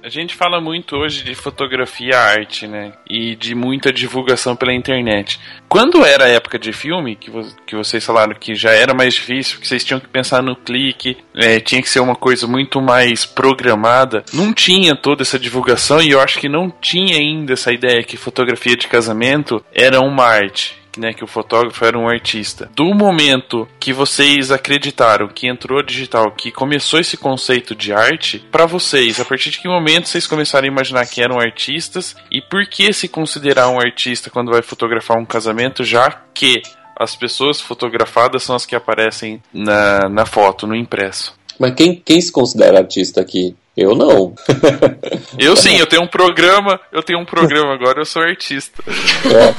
A gente fala muito hoje de fotografia arte, né? E de muita divulgação pela internet. Quando era a época de filme, que, vo que vocês falaram que já era mais difícil, que vocês tinham que pensar no clique, é, tinha que ser uma coisa muito mais programada, não tinha toda essa divulgação e eu acho que não tinha ainda essa ideia que fotografia de casamento era uma arte né, que o fotógrafo era um artista. Do momento que vocês acreditaram que entrou digital, que começou esse conceito de arte, para vocês, a partir de que momento vocês começaram a imaginar que eram artistas e por que se considerar um artista quando vai fotografar um casamento, já que as pessoas fotografadas são as que aparecem na, na foto, no impresso. Mas quem, quem se considera artista aqui? Eu não. [LAUGHS] eu sim, eu tenho um programa, eu tenho um programa agora, eu sou artista. É.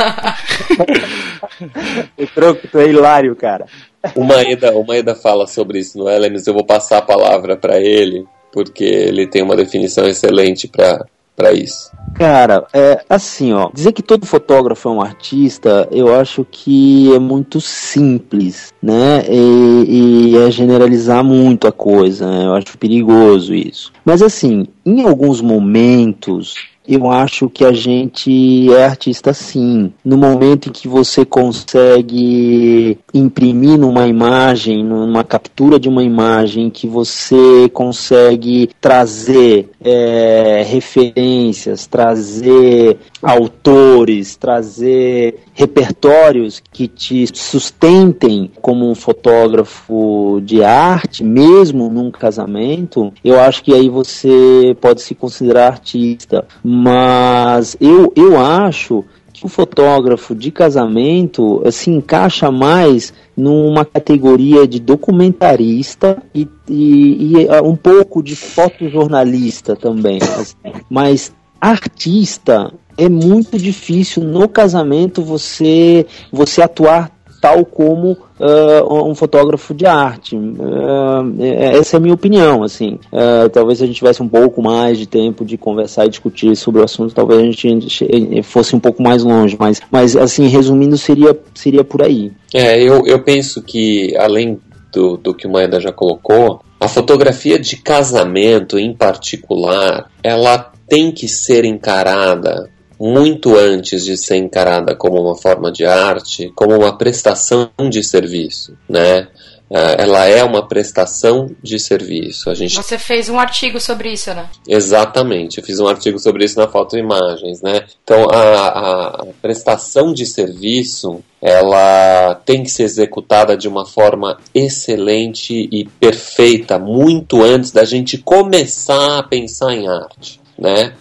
[LAUGHS] tu é hilário, cara. O Maeda, o Maeda fala sobre isso no Elemes, eu vou passar a palavra para ele, porque ele tem uma definição excelente para para isso? Cara, é assim, ó. Dizer que todo fotógrafo é um artista, eu acho que é muito simples, né? E, e é generalizar muito a coisa. Né? Eu acho perigoso isso. Mas assim, em alguns momentos eu acho que a gente é artista sim. No momento em que você consegue imprimir numa imagem, numa captura de uma imagem, que você consegue trazer é, referências, trazer autores, trazer repertórios que te sustentem como um fotógrafo de arte, mesmo num casamento, eu acho que aí você pode se considerar artista. Mas eu, eu acho que o fotógrafo de casamento se encaixa mais numa categoria de documentarista e, e, e um pouco de fotojornalista também. Mas artista é muito difícil no casamento você você atuar tal como uh, um fotógrafo de arte. Uh, essa é a minha opinião, assim. Uh, talvez a gente tivesse um pouco mais de tempo de conversar e discutir sobre o assunto, talvez a gente fosse um pouco mais longe, mas, mas assim, resumindo, seria, seria por aí. É, eu, eu penso que, além do, do que o Maeda já colocou, a fotografia de casamento, em particular, ela tem que ser encarada muito antes de ser encarada como uma forma de arte, como uma prestação de serviço, né? É, ela é uma prestação de serviço. A gente... Você fez um artigo sobre isso, né? Exatamente, eu fiz um artigo sobre isso na Foto Imagens, né? Então, a, a prestação de serviço, ela tem que ser executada de uma forma excelente e perfeita, muito antes da gente começar a pensar em arte né?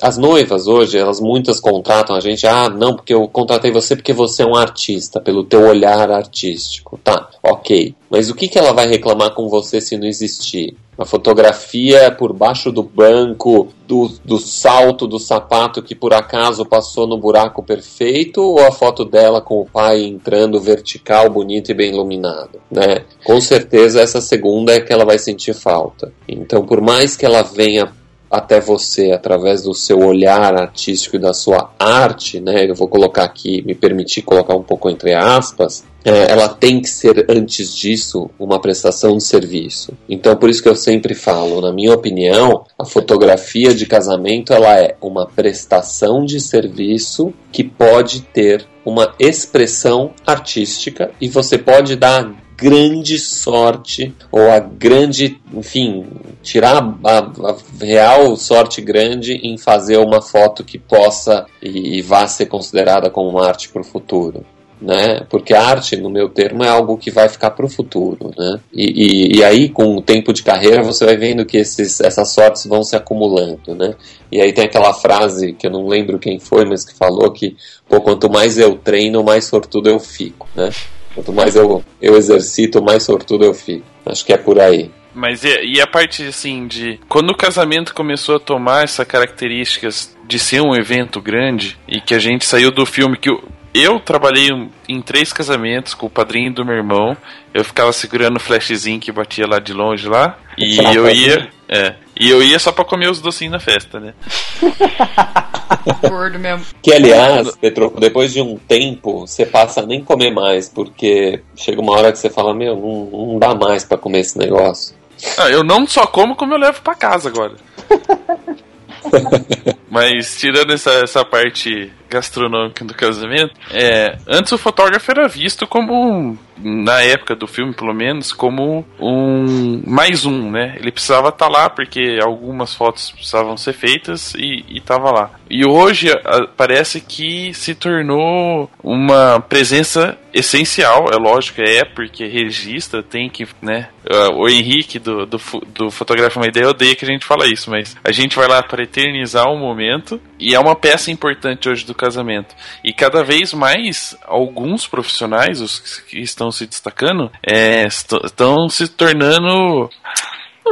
As noivas hoje, elas muitas contratam a gente, ah, não, porque eu contratei você porque você é um artista, pelo teu olhar artístico. Tá, ok. Mas o que, que ela vai reclamar com você se não existir? A fotografia por baixo do banco, do, do salto do sapato que por acaso passou no buraco perfeito, ou a foto dela com o pai entrando vertical, bonito e bem iluminado, né? Com certeza essa segunda é que ela vai sentir falta. Então, por mais que ela venha até você através do seu olhar artístico e da sua arte, né? Eu vou colocar aqui, me permitir colocar um pouco entre aspas. É, ela tem que ser antes disso uma prestação de serviço. Então, por isso que eu sempre falo, na minha opinião, a fotografia de casamento ela é uma prestação de serviço que pode ter uma expressão artística e você pode dar grande sorte ou a grande, enfim, tirar a, a, real sorte grande em fazer uma foto que possa e, e vá ser considerada como uma arte para o futuro. Né? Porque a arte, no meu termo, é algo que vai ficar para o futuro, né? E, e, e, aí, com o tempo de carreira, você vai vendo que esses, essas sortes vão se acumulando, né? E aí tem aquela frase que eu não lembro quem foi, mas que falou que, pô, quanto mais eu treino, mais sortudo eu fico, né? Quanto mais eu, eu exercito, mais sortudo eu fico. Acho que é por aí. Mas e, e, a parte assim de quando o casamento começou a tomar essas características de ser um evento grande e que a gente saiu do filme que eu, eu trabalhei em três casamentos com o padrinho do meu irmão. Eu ficava segurando o flashzinho que batia lá de longe lá e eu ia, é, e eu ia só para comer os docinhos na festa, né? [LAUGHS] Gordo mesmo. Que aliás, Petro, depois de um tempo, você passa a nem comer mais, porque chega uma hora que você fala, meu, não, não dá mais para comer esse negócio. Ah, eu não só como, como eu levo para casa agora. [LAUGHS] Mas tirando essa, essa parte gastronômica do casamento, é, antes o fotógrafo era visto como na época do filme pelo menos, como um mais um, né? Ele precisava estar tá lá porque algumas fotos precisavam ser feitas e estava lá. e hoje a, parece que se tornou uma presença essencial, é lógico, é porque registra, tem que, né? O Henrique do, do, do Fotografa Uma Ideia odeia que a gente fala isso, mas a gente vai lá para eternizar o momento e é uma peça importante hoje do casamento. E cada vez mais alguns profissionais, os que estão se destacando, é, estão se tornando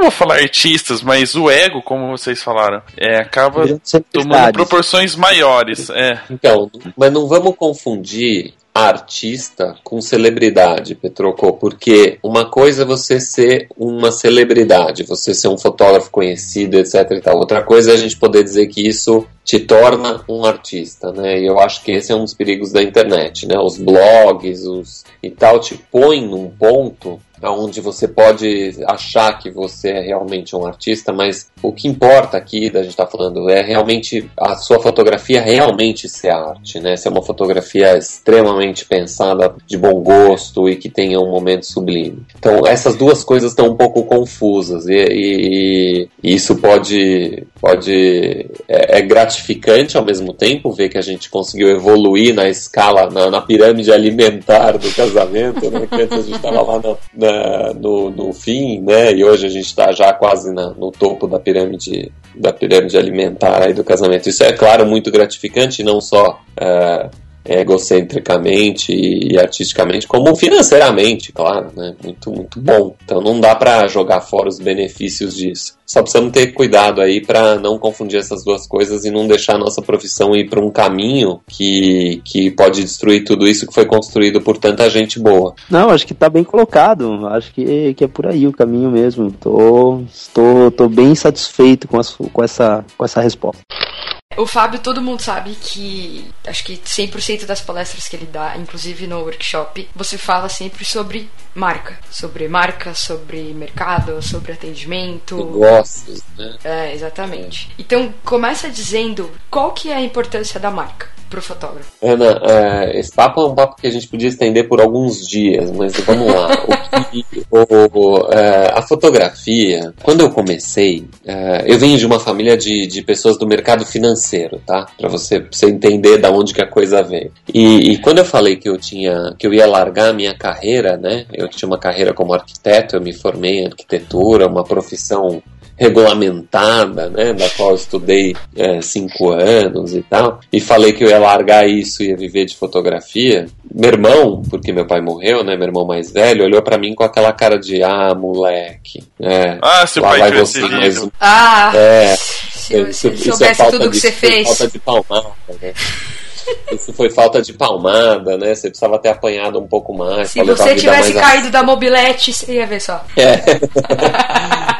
não vou falar artistas, mas o ego, como vocês falaram, é, acaba tomando proporções maiores. É. Então, mas não vamos confundir artista com celebridade, Petroco, porque uma coisa é você ser uma celebridade, você ser um fotógrafo conhecido, etc e tal. Outra coisa é a gente poder dizer que isso te torna um artista, né? E eu acho que esse é um dos perigos da internet, né? Os blogs, os e tal te põem num ponto onde você pode achar que você é realmente um artista, mas o que importa aqui, da gente está falando, é realmente a sua fotografia realmente ser arte, né? Ser uma fotografia extremamente pensada, de bom gosto e que tenha um momento sublime. Então essas duas coisas estão um pouco confusas e, e, e isso pode, pode é, é, gratificante ao mesmo tempo ver que a gente conseguiu evoluir na escala, na, na pirâmide alimentar do casamento, né? Que antes a gente estava lá na, na no, no fim, né? E hoje a gente está já quase na, no topo da pirâmide da pirâmide alimentar aí do casamento. Isso é claro muito gratificante, não só uh, egocentricamente e artisticamente, como financeiramente, claro, né? Muito, muito bom. Então não dá para jogar fora os benefícios disso. Só precisamos ter cuidado aí para não confundir essas duas coisas e não deixar a nossa profissão ir para um caminho que, que pode destruir tudo isso que foi construído por tanta gente boa. Não, acho que tá bem colocado. Acho que, que é por aí o caminho mesmo. Tô, tô, tô bem satisfeito com, a, com, essa, com essa resposta. O Fábio, todo mundo sabe que acho que 100% das palestras que ele dá, inclusive no workshop, você fala sempre sobre marca, sobre marca, sobre mercado, sobre atendimento. Negócios, né? É, exatamente. Então, começa dizendo qual que é a importância da marca pro fotógrafo? Ana, uh, esse papo é um papo que a gente podia estender por alguns dias, mas vamos lá. [LAUGHS] o o, uh, a fotografia, quando eu comecei, uh, eu venho de uma família de, de pessoas do mercado financeiro, tá? Para você, você entender da onde que a coisa veio. E, e, quando eu falei que eu tinha, que eu ia largar a minha carreira, né? Eu tinha uma carreira como arquiteto, eu me formei em arquitetura, uma profissão regulamentada, né, da qual eu estudei é, cinco anos e tal, e falei que eu ia largar isso e ia viver de fotografia, meu irmão, porque meu pai morreu, né, meu irmão mais velho, olhou para mim com aquela cara de, ah, moleque, é, ah, seu pai vai você mais um... Ah, é, se isso, isso soubesse é tudo que você fez. Falta de palmada, né? Isso foi falta de palmada, né? Você precisava ter apanhado um pouco mais. Se você tivesse caído a... da mobilete, você ia ver só. É. [LAUGHS]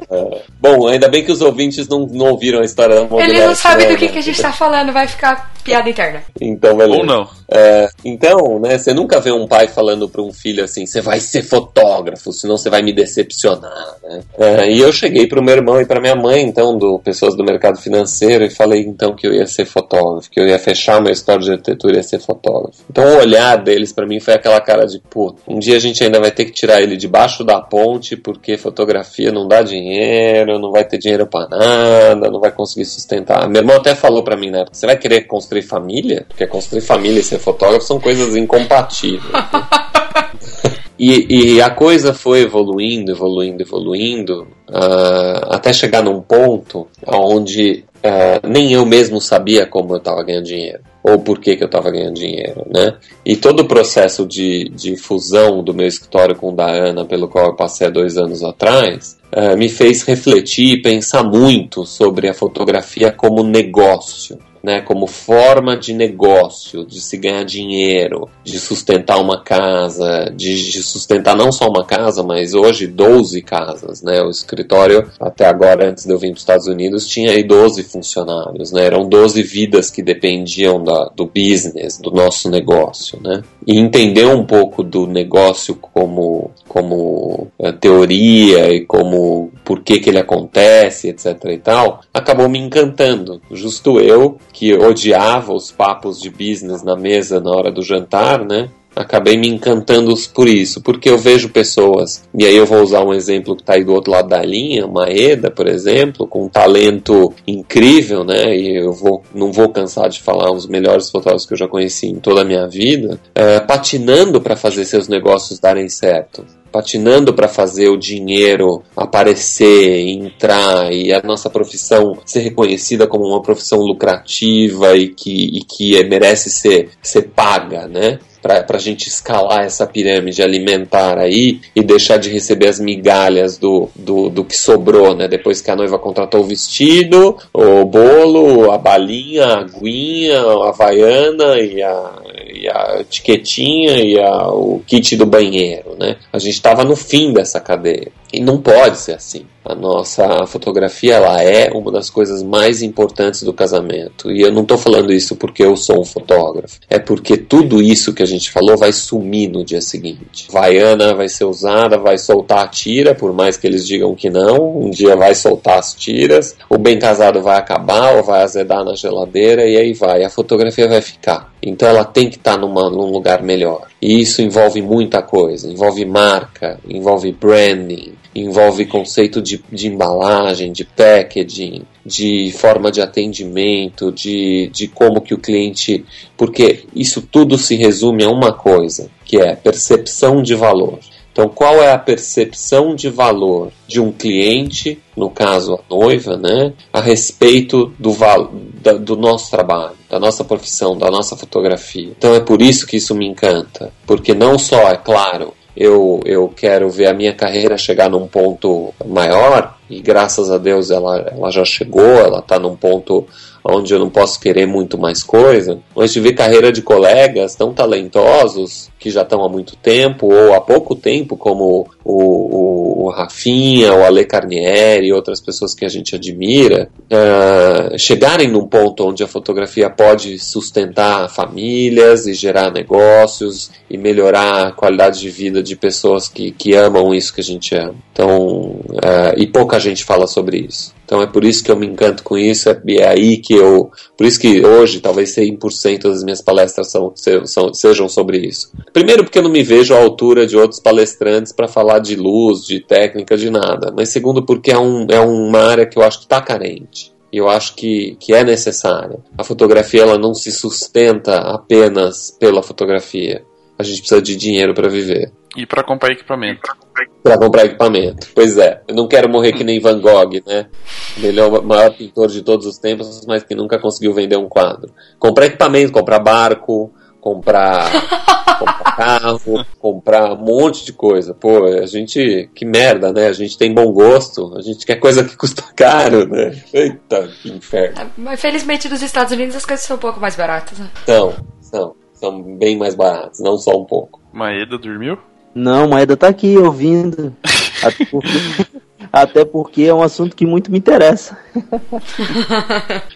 Bom, ainda bem que os ouvintes não, não ouviram a história da mobilete. Eles não sabem né? do que, que a gente está falando, vai ficar piada interna. Então, beleza. Ou não. É, então, né, você nunca vê um pai falando para um filho assim, você vai ser fotógrafo, senão você vai me decepcionar, né? É, e eu cheguei para o meu irmão e para minha mãe, então, do pessoas do mercado financeiro, e falei então que eu ia ser fotógrafo, que eu ia fechar meu história de arquitetura e ia ser fotógrafo. Então, o olhar deles para mim foi aquela cara de, pô, um dia a gente ainda vai ter que tirar ele debaixo da ponte porque fotografia não dá dinheiro, não vai ter dinheiro para nada, não vai conseguir sustentar. Meu irmão até falou para mim na época, você vai querer construir família? Porque construir família e ser fotógrafo são coisas incompatíveis. Né? [LAUGHS] E, e, a coisa foi evoluindo, evoluindo, evoluindo, uh, até chegar num ponto onde uh, nem eu mesmo sabia como eu estava ganhando dinheiro, ou por que, que eu estava ganhando dinheiro, né? E todo o processo de, de fusão do meu escritório com o da Ana, pelo qual eu passei há dois anos atrás, uh, me fez refletir e pensar muito sobre a fotografia como negócio né, como forma de negócio, de se ganhar dinheiro, de sustentar uma casa, de, de, sustentar não só uma casa, mas hoje 12 casas, né? O escritório, até agora, antes de eu vir para os Estados Unidos, tinha aí 12 funcionários, né? Eram 12 vidas que dependiam da, do business, do nosso negócio, né? E entender um pouco do negócio como, como uh, teoria e como por que que ele acontece, etc e tal, acabou me encantando. Justo eu que odiava os papos de business na mesa na hora do jantar, né? acabei me encantando por isso, porque eu vejo pessoas, e aí eu vou usar um exemplo que está aí do outro lado da linha, Maeda, por exemplo, com um talento incrível, né? E eu vou, não vou cansar de falar os melhores fotógrafos que eu já conheci em toda a minha vida, é, patinando para fazer seus negócios darem certo patinando para fazer o dinheiro aparecer, entrar e a nossa profissão ser reconhecida como uma profissão lucrativa e que, e que é, merece ser, ser paga, né? Para a gente escalar essa pirâmide alimentar aí e deixar de receber as migalhas do, do, do que sobrou, né? Depois que a noiva contratou o vestido, o bolo, a balinha, a aguinha, a havaiana e a, e a etiquetinha e a, o kit do banheiro, né? A gente estava no fim dessa cadeia. E não pode ser assim. A nossa fotografia ela é uma das coisas mais importantes do casamento. E eu não estou falando isso porque eu sou um fotógrafo. É porque tudo isso que a gente falou vai sumir no dia seguinte. Vaiana vai ser usada, vai soltar a tira, por mais que eles digam que não. Um dia vai soltar as tiras. O bem casado vai acabar ou vai azedar na geladeira e aí vai. A fotografia vai ficar. Então ela tem que estar tá num lugar melhor. E isso envolve muita coisa. Envolve marca, envolve branding, envolve conceito de, de embalagem, de packaging, de forma de atendimento, de, de como que o cliente. Porque isso tudo se resume a uma coisa, que é percepção de valor. Então, qual é a percepção de valor de um cliente, no caso a noiva, né, a respeito do, da, do nosso trabalho, da nossa profissão, da nossa fotografia? Então, é por isso que isso me encanta, porque não só, é claro, eu, eu quero ver a minha carreira chegar num ponto maior, e graças a Deus ela, ela já chegou, ela está num ponto onde eu não posso querer muito mais coisa, mas de ver carreira de colegas tão talentosos que já estão há muito tempo ou há pouco tempo, como o, o, o Rafinha, o Ale Carnieri e outras pessoas que a gente admira, uh, chegarem num ponto onde a fotografia pode sustentar famílias e gerar negócios e melhorar a qualidade de vida de pessoas que, que amam isso que a gente ama. Então, uh, e pouca gente fala sobre isso. Então é por isso que eu me encanto com isso, é, é aí que eu. Por isso que hoje talvez 100% das minhas palestras são, são, sejam sobre isso. Primeiro, porque eu não me vejo à altura de outros palestrantes para falar de luz, de técnica, de nada. Mas segundo, porque é, um, é uma área que eu acho que está carente e eu acho que, que é necessária. A fotografia ela não se sustenta apenas pela fotografia. A gente precisa de dinheiro para viver. E para comprar equipamento. Para comprar equipamento. Pois é. Eu não quero morrer que nem Van Gogh, né? Melhor, maior pintor de todos os tempos, mas que nunca conseguiu vender um quadro. Comprar equipamento, comprar barco, comprar, [LAUGHS] comprar carro, comprar um monte de coisa. Pô, a gente. Que merda, né? A gente tem bom gosto, a gente quer coisa que custa [LAUGHS] caro, né? Eita, que inferno. É, mas felizmente nos Estados Unidos as coisas são um pouco mais baratas, né? São, são. São bem mais baratas, não só um pouco. Maeda dormiu? Não, Maeda tá aqui ouvindo. [LAUGHS] Até porque, até porque é um assunto que muito me interessa.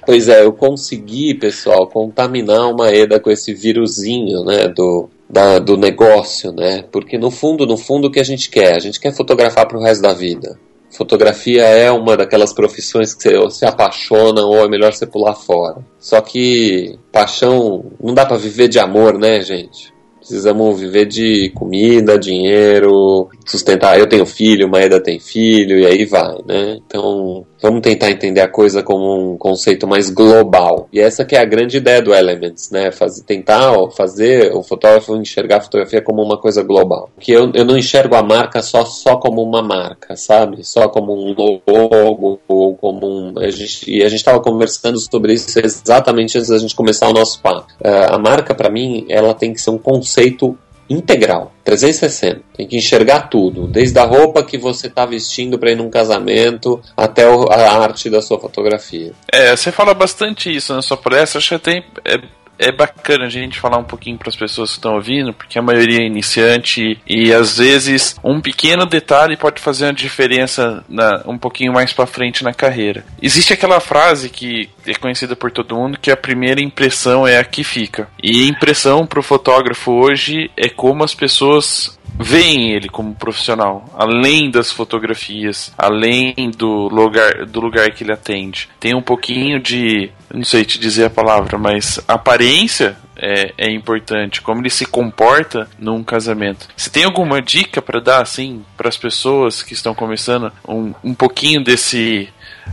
pois é, eu consegui, pessoal, contaminar o Maeda com esse vírusinho, né, do, da, do negócio, né? Porque no fundo, no fundo, o que a gente quer? A gente quer fotografar para o resto da vida. Fotografia é uma daquelas profissões que você se apaixona ou é melhor você pular fora. Só que paixão não dá para viver de amor, né, gente? Precisamos viver de comida, dinheiro, sustentar. Eu tenho filho, Maeda tem filho, e aí vai, né? Então, vamos tentar entender a coisa como um conceito mais global. E essa que é a grande ideia do Elements, né? Fazer, tentar fazer o fotógrafo enxergar a fotografia como uma coisa global. Que eu, eu não enxergo a marca só, só como uma marca, sabe? Só como um logo ou como um. A gente, e a gente estava conversando sobre isso exatamente antes da gente começar o nosso papo. Uh, a marca, para mim, ela tem que ser um conceito integral, 360. Tem que enxergar tudo, desde a roupa que você está vestindo para ir num casamento até a arte da sua fotografia. É, você fala bastante isso na sua palestra, acho que é é bacana a gente falar um pouquinho para as pessoas que estão ouvindo, porque a maioria é iniciante e às vezes um pequeno detalhe pode fazer uma diferença na, um pouquinho mais para frente na carreira. Existe aquela frase que é conhecida por todo mundo que a primeira impressão é a que fica. E impressão para o fotógrafo hoje é como as pessoas veem ele como profissional, além das fotografias, além do lugar, do lugar que ele atende. Tem um pouquinho de, não sei te dizer a palavra, mas aparência é, é importante, como ele se comporta num casamento. Você tem alguma dica para dar, assim, para as pessoas que estão começando um, um pouquinho desse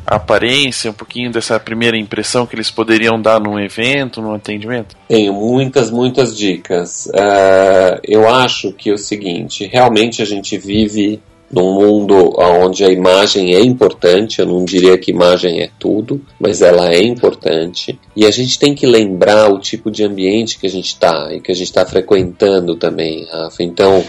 aparência, um pouquinho dessa primeira impressão que eles poderiam dar num evento, num atendimento? Tenho muitas, muitas dicas. Uh, eu acho que é o seguinte: realmente a gente vive num mundo onde a imagem é importante, eu não diria que imagem é tudo, mas ela é importante. E a gente tem que lembrar o tipo de ambiente que a gente está e que a gente está frequentando também, Rafa. Então,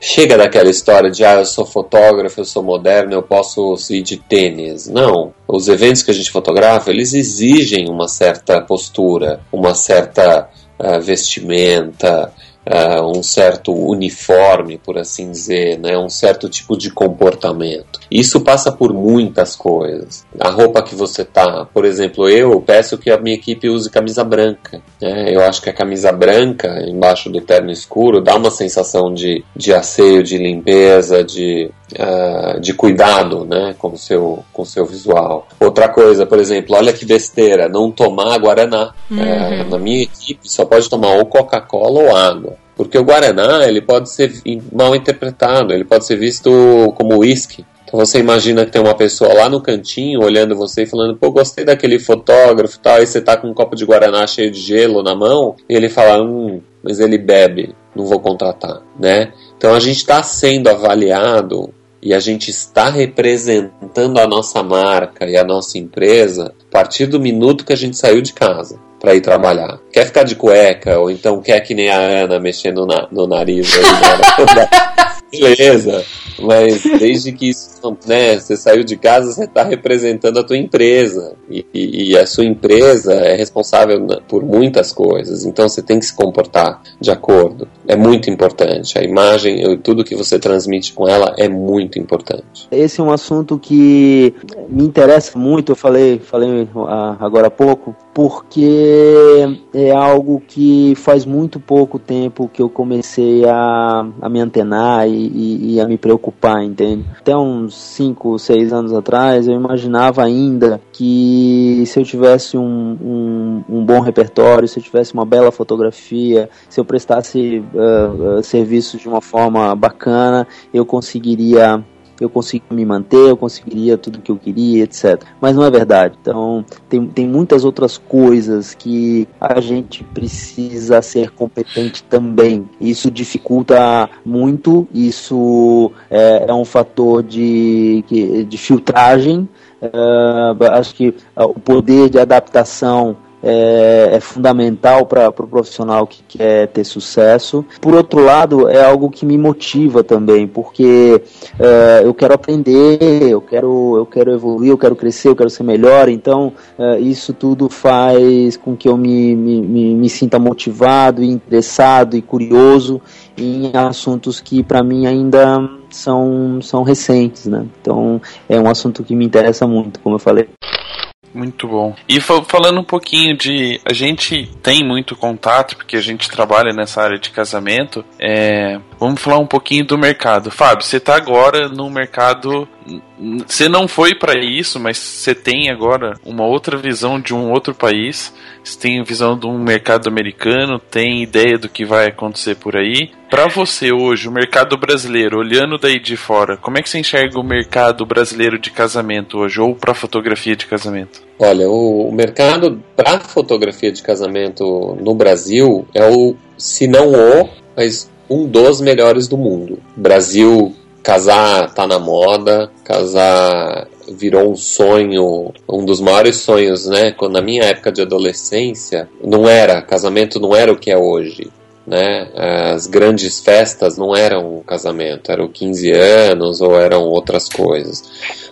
chega daquela história de ah, eu sou fotógrafo, eu sou moderno, eu posso ir de tênis. Não. Os eventos que a gente fotografa, eles exigem uma certa postura, uma certa uh, vestimenta, uh, um certo uniforme, por assim dizer, né? um certo tipo de comportamento. Isso passa por muitas coisas. A roupa que você tá, por exemplo, eu peço que a minha equipe use camisa branca. Né? Eu acho que a camisa branca, embaixo do terno escuro, dá uma sensação de, de asseio, de limpeza, de, uh, de cuidado né? com o seu, com seu visual. Outra coisa, por exemplo, olha que besteira, não tomar Guaraná. Uhum. É, na minha equipe só pode tomar ou Coca-Cola ou água. Porque o Guaraná ele pode ser mal interpretado, ele pode ser visto como uísque. Então você imagina que tem uma pessoa lá no cantinho olhando você e falando, pô, gostei daquele fotógrafo e tal, aí você tá com um copo de Guaraná cheio de gelo na mão, e ele fala, hum, mas ele bebe, não vou contratar, né? Então a gente está sendo avaliado e a gente está representando a nossa marca e a nossa empresa a partir do minuto que a gente saiu de casa para ir trabalhar. Quer ficar de cueca ou então quer que nem a Ana mexendo na, no nariz aí, né? [LAUGHS] Beleza. Mas desde que isso, né, você saiu de casa, você está representando a tua empresa. E, e, e, a sua empresa é responsável por muitas coisas. Então você tem que se comportar de acordo. É muito importante. A imagem, tudo que você transmite com ela é muito importante. Esse é um assunto que me interessa muito. Eu falei, falei ah, agora há pouco, porque é algo que faz muito pouco tempo que eu comecei a, a me antenar e, e, e a me preocupar, entende? Até uns 5, 6 anos atrás eu imaginava ainda que se eu tivesse um, um, um bom repertório, se eu tivesse uma bela fotografia, se eu prestasse uh, uh, serviços de uma forma bacana, eu conseguiria eu consigo me manter, eu conseguiria tudo que eu queria, etc. Mas não é verdade. Então, tem, tem muitas outras coisas que a gente precisa ser competente também. Isso dificulta muito, isso é, é um fator de, de filtragem. Uh, acho que o poder de adaptação é, é fundamental para o pro profissional que quer ter sucesso. Por outro lado, é algo que me motiva também, porque é, eu quero aprender, eu quero, eu quero evoluir, eu quero crescer, eu quero ser melhor. Então, é, isso tudo faz com que eu me, me, me, me sinta motivado, interessado e curioso em assuntos que para mim ainda são, são recentes, né? Então é um assunto que me interessa muito, como eu falei. Muito bom. E falando um pouquinho de. A gente tem muito contato, porque a gente trabalha nessa área de casamento. É, vamos falar um pouquinho do mercado. Fábio, você está agora no mercado você não foi para isso, mas você tem agora uma outra visão de um outro país. Você tem visão de um mercado americano, tem ideia do que vai acontecer por aí. Para você hoje, o mercado brasileiro, olhando daí de fora, como é que você enxerga o mercado brasileiro de casamento hoje ou para fotografia de casamento? Olha, o, o mercado para fotografia de casamento no Brasil é o, se não o, mas um dos melhores do mundo. Brasil casar tá na moda, casar virou um sonho, um dos maiores sonhos, né? Quando na minha época de adolescência, não era, casamento não era o que é hoje. Né? As grandes festas não eram casamento, eram 15 anos ou eram outras coisas.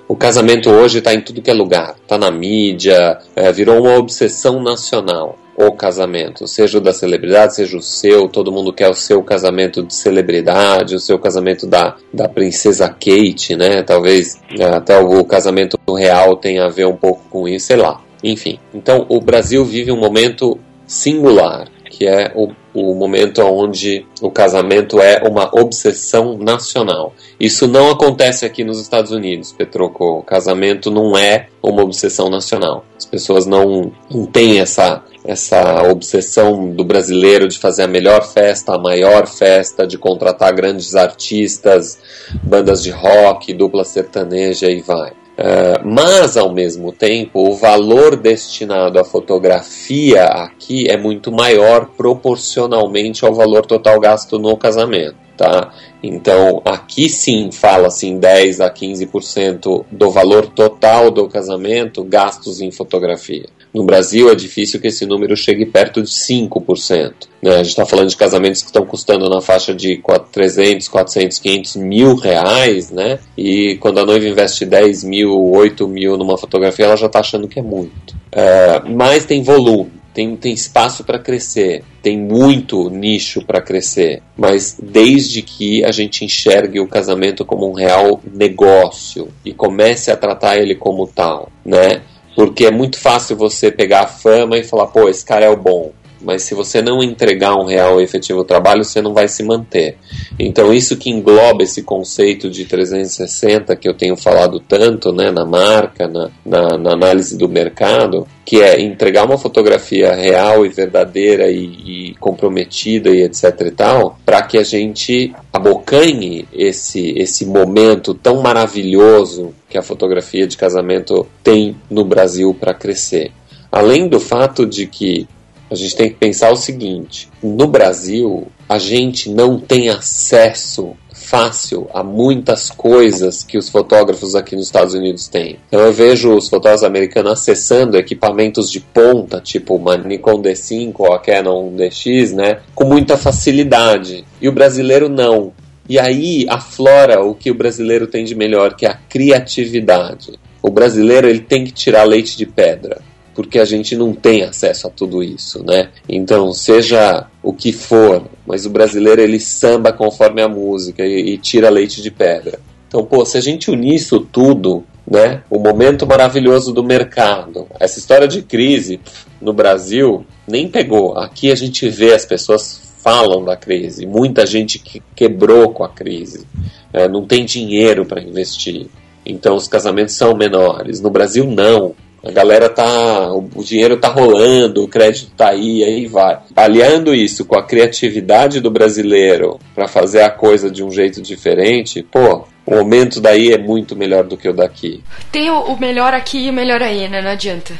O casamento hoje está em tudo que é lugar, está na mídia, é, virou uma obsessão nacional o casamento, seja o da celebridade, seja o seu, todo mundo quer o seu casamento de celebridade, o seu casamento da, da princesa Kate, né? Talvez é, até o casamento real tenha a ver um pouco com isso, sei lá. Enfim, então o Brasil vive um momento singular. Que é o, o momento onde o casamento é uma obsessão nacional. Isso não acontece aqui nos Estados Unidos, Petroco. O casamento não é uma obsessão nacional. As pessoas não, não têm essa, essa obsessão do brasileiro de fazer a melhor festa, a maior festa, de contratar grandes artistas, bandas de rock, dupla sertaneja e vai. Uh, mas, ao mesmo tempo, o valor destinado à fotografia aqui é muito maior proporcionalmente ao valor total gasto no casamento. Tá? Então, aqui sim fala-se em 10 a 15% do valor total do casamento gastos em fotografia. No Brasil é difícil que esse número chegue perto de 5%. Né? A gente está falando de casamentos que estão custando na faixa de 300, 400, 500 mil reais, né? E quando a noiva investe 10 mil, 8 mil numa fotografia, ela já está achando que é muito. É, mas tem volume tem, tem espaço para crescer, tem muito nicho para crescer, mas desde que a gente enxergue o casamento como um real negócio e comece a tratar ele como tal, né? Porque é muito fácil você pegar a fama e falar, pô, esse cara é o bom. Mas se você não entregar um real e efetivo trabalho, você não vai se manter. Então, isso que engloba esse conceito de 360 que eu tenho falado tanto né, na marca, na, na, na análise do mercado, que é entregar uma fotografia real e verdadeira e, e comprometida e etc e tal, para que a gente abocanhe esse, esse momento tão maravilhoso que a fotografia de casamento tem no Brasil para crescer. Além do fato de que a gente tem que pensar o seguinte: no Brasil, a gente não tem acesso fácil a muitas coisas que os fotógrafos aqui nos Estados Unidos têm. Então eu vejo os fotógrafos americanos acessando equipamentos de ponta, tipo uma Nikon D5 ou a Canon DX, né, com muita facilidade. E o brasileiro não. E aí aflora o que o brasileiro tem de melhor, que é a criatividade. O brasileiro ele tem que tirar leite de pedra porque a gente não tem acesso a tudo isso, né? Então, seja o que for, mas o brasileiro ele samba conforme a música e, e tira leite de pedra. Então, pô, se a gente unir isso tudo, né? O momento maravilhoso do mercado, essa história de crise no Brasil nem pegou. Aqui a gente vê as pessoas falam da crise, muita gente que quebrou com a crise, é, não tem dinheiro para investir. Então os casamentos são menores. No Brasil não. A galera tá. O dinheiro tá rolando, o crédito tá aí, aí vai. Aliando isso com a criatividade do brasileiro para fazer a coisa de um jeito diferente, pô, o momento daí é muito melhor do que o daqui. Tem o, o melhor aqui e o melhor aí, né? Não adianta.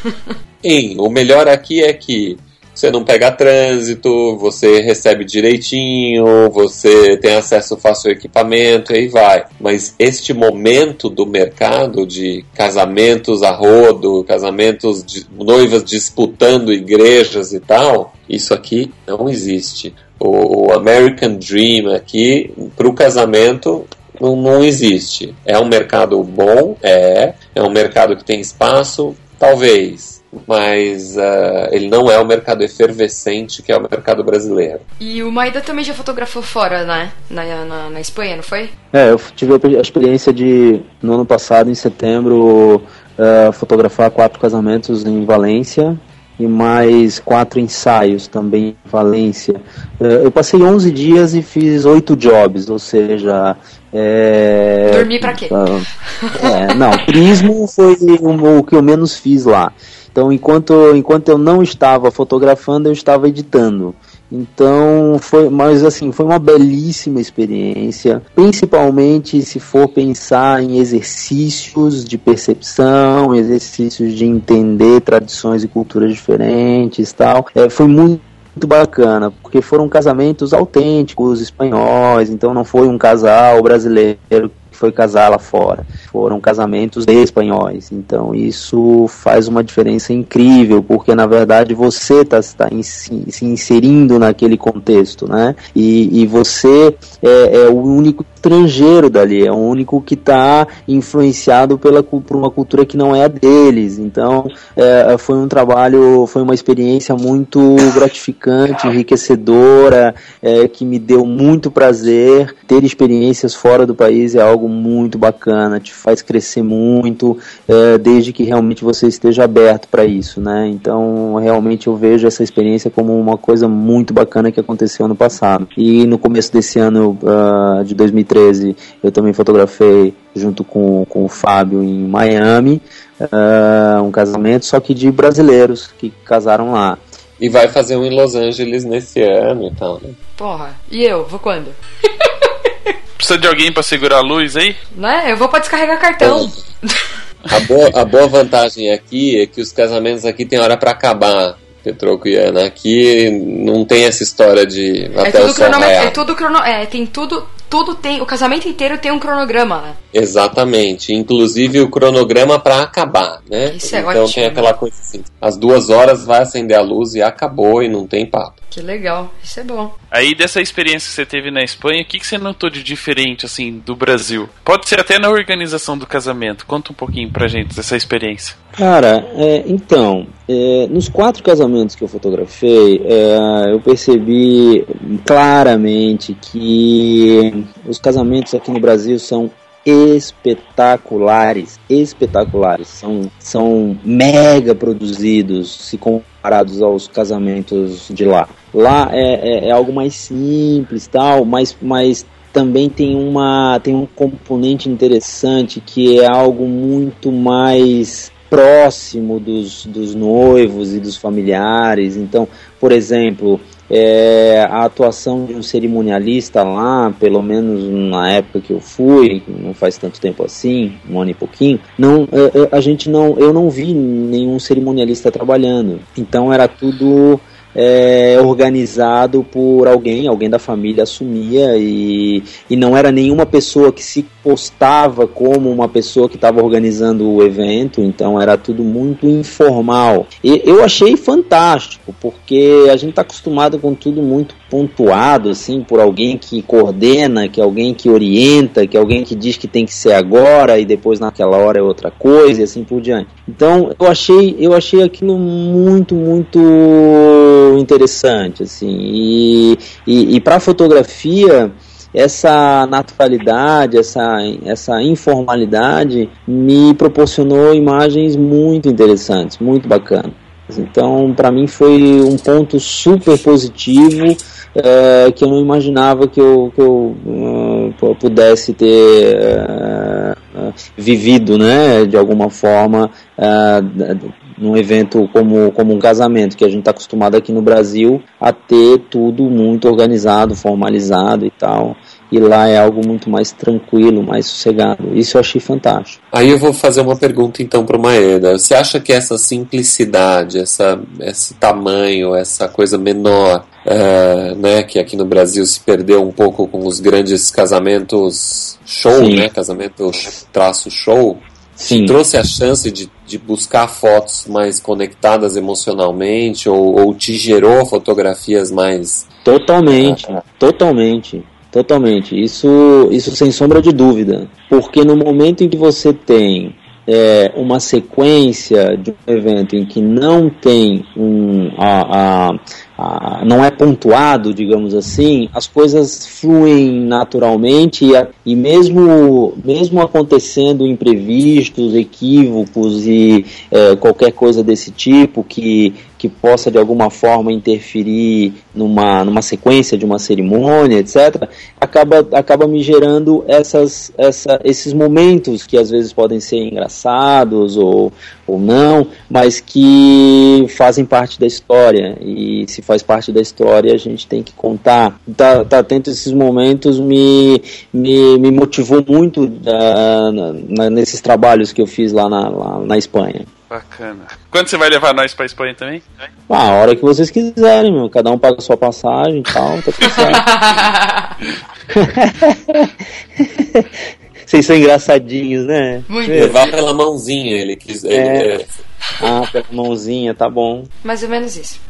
[LAUGHS] Sim, o melhor aqui é que você não pega trânsito, você recebe direitinho, você tem acesso fácil ao equipamento e aí vai. Mas este momento do mercado de casamentos a rodo, casamentos de noivas disputando igrejas e tal, isso aqui não existe. O, o American Dream aqui, para o casamento, não, não existe. É um mercado bom, é. É um mercado que tem espaço, talvez mas uh, ele não é o mercado efervescente que é o mercado brasileiro. E o Maida também já fotografou fora, né? Na, na, na, Espanha, não foi? É, eu tive a experiência de, no ano passado, em setembro, uh, fotografar quatro casamentos em Valência e mais quatro ensaios também em Valência. Uh, eu passei 11 dias e fiz oito jobs, ou seja... É, Dormir pra quê? é, não, turismo foi o, o que eu menos fiz lá. Então, enquanto, enquanto eu não estava fotografando, eu estava editando. Então foi, mas assim, foi uma belíssima experiência, principalmente se for pensar em exercícios de percepção, exercícios de entender tradições e culturas diferentes, tal. É, foi muito muito bacana, porque foram casamentos autênticos espanhóis, então não foi um casal brasileiro que foi casar lá fora. Foram casamentos de espanhóis. Então isso faz uma diferença incrível, porque na verdade você está tá, tá se inserindo naquele contexto, né? E, e você é, é o único estrangeiro dali, é o único que está influenciado pela, por uma cultura que não é a deles. Então, é, foi um trabalho, foi uma experiência muito gratificante, enriquecedora, é, que me deu muito prazer. Ter experiências fora do país é algo muito bacana, te faz crescer muito, é, desde que realmente você esteja aberto para isso, né? Então, realmente eu vejo essa experiência como uma coisa muito bacana que aconteceu no passado. E no começo desse ano uh, de 2013, eu também fotografei junto com, com o Fábio em Miami, uh, um casamento, só que de brasileiros que casaram lá. E vai fazer um em Los Angeles nesse ano e tal, né? Porra, e eu? Vou quando? [LAUGHS] Precisa de alguém para segurar a luz aí? Né? Eu vou pra descarregar cartão. A boa, a boa vantagem aqui é que os casamentos aqui tem hora para acabar. Petroco e Ana. Aqui não tem essa história de é até tudo o sol É tudo crono... É, tem tudo, tudo tem, o casamento inteiro tem um cronograma, né? Exatamente, inclusive o cronograma para acabar, né? Isso é então ótimo. tem aquela coisa assim, as duas horas vai acender a luz e acabou e não tem papo. Que legal, isso é bom. Aí dessa experiência que você teve na Espanha, o que, que você notou de diferente assim do Brasil? Pode ser até na organização do casamento. Conta um pouquinho pra gente dessa experiência. Cara, é, então, é, nos quatro casamentos que eu fotografei, é, eu percebi claramente que os casamentos aqui no Brasil são espetaculares, espetaculares, são, são mega produzidos se comparados aos casamentos de lá. Lá é, é, é algo mais simples, tal, mas, mas também tem uma tem um componente interessante que é algo muito mais próximo dos, dos noivos e dos familiares. Então, por exemplo, é, a atuação de um cerimonialista lá, pelo menos na época que eu fui, não faz tanto tempo assim, um ano e pouquinho, não, é, é, a gente não, eu não vi nenhum cerimonialista trabalhando. Então era tudo é, organizado por alguém, alguém da família assumia e, e não era nenhuma pessoa que se postava como uma pessoa que estava organizando o evento, então era tudo muito informal. E eu achei fantástico, porque a gente está acostumado com tudo muito pontuado, assim, por alguém que coordena, que alguém que orienta, que alguém que diz que tem que ser agora e depois naquela hora é outra coisa e assim por diante. Então eu achei, eu achei aquilo muito, muito interessante, assim, e, e, e para fotografia essa naturalidade, essa, essa informalidade me proporcionou imagens muito interessantes, muito bacanas. Então, para mim foi um ponto super positivo é, que eu não imaginava que eu, que eu uh, pudesse ter uh, vivido, né, de alguma forma, uh, num evento como, como um casamento, que a gente está acostumado aqui no Brasil a ter tudo muito organizado, formalizado e tal e lá é algo muito mais tranquilo, mais sossegado. Isso eu achei fantástico. Aí eu vou fazer uma pergunta então para o Maeda. Você acha que essa simplicidade, essa, esse tamanho, essa coisa menor, uh, né, que aqui no Brasil se perdeu um pouco com os grandes casamentos show, Sim. né, casamento traço show, Sim. trouxe a chance de, de buscar fotos mais conectadas emocionalmente ou, ou te gerou fotografias mais Totalmente, uh, totalmente. Totalmente. Isso, isso sem sombra de dúvida. Porque no momento em que você tem é, uma sequência de um evento em que não tem um, a, a, a, não é pontuado, digamos assim, as coisas fluem naturalmente e, e mesmo, mesmo acontecendo imprevistos, equívocos e é, qualquer coisa desse tipo que que possa de alguma forma interferir numa, numa sequência de uma cerimônia, etc., acaba, acaba me gerando essas, essa, esses momentos que às vezes podem ser engraçados ou, ou não, mas que fazem parte da história. E se faz parte da história, a gente tem que contar. Tá, tá atento a esses momentos me, me, me motivou muito uh, na, nesses trabalhos que eu fiz lá na, lá na Espanha. Bacana. Quando você vai levar nós pra Espanha também? Ah, a hora que vocês quiserem, meu. Cada um paga a sua passagem e tal, tá tudo certo. [LAUGHS] Vocês são engraçadinhos, né? Muito. Levar pela mãozinha, ele quis. É. Ele... Ah, pela mãozinha, tá bom. Mais ou menos isso.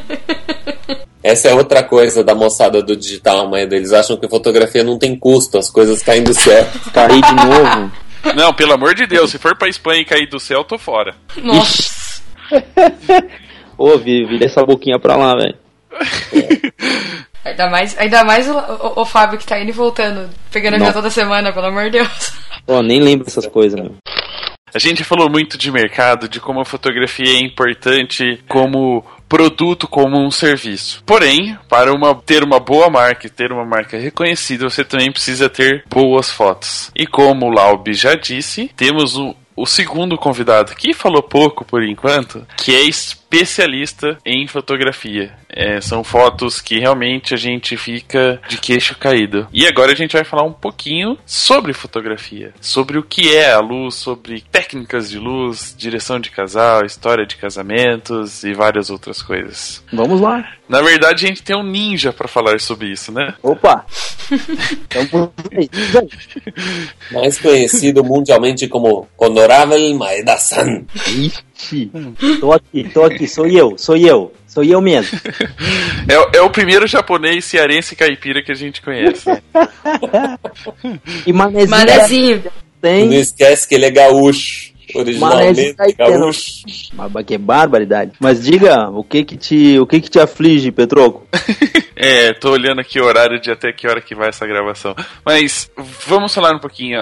[LAUGHS] Essa é outra coisa da moçada do digital, mas eles acham que fotografia não tem custo, as coisas caem do céu. Cair de novo. Não, pelo amor de Deus, se for pra Espanha e cair do céu, eu tô fora. Nossa. [LAUGHS] Ô, Vi, vira essa boquinha pra lá, velho. Ainda mais, ainda mais o, o- o Fábio que tá indo e voltando, pegando avião toda semana, pelo amor de Deus. Pô, nem lembro essas coisas, meu. A gente falou muito de mercado, de como a fotografia é importante como produto, como um serviço. Porém, para uma, ter uma boa marca ter uma marca reconhecida, você também precisa ter boas fotos. E como o Laub já disse, temos o, o segundo convidado, que falou pouco por enquanto, que é especialista em fotografia. É, são fotos que realmente a gente fica de queixo caído. E agora a gente vai falar um pouquinho sobre fotografia, sobre o que é a luz, sobre técnicas de luz, direção de casal, história de casamentos e várias outras coisas. Vamos lá. Na verdade, a gente tem um ninja para falar sobre isso, né? Opa! [LAUGHS] Então, por aí. Mais conhecido mundialmente como Honorável Maeda-san. Ixi, tô aqui, tô aqui, sou eu, sou eu, sou eu mesmo. [LAUGHS] É, é o primeiro japonês cearense caipira que a gente conhece. [LAUGHS] E manezinho, Manezinho. Não tem, esquece que ele é gaúcho. Originalmente gaúcho. mas que barbaridade. Mas diga, o que que te, o que que te aflige, Petroco? [LAUGHS] É, tô olhando aqui o horário de até que hora que vai essa gravação. Mas vamos falar um pouquinho.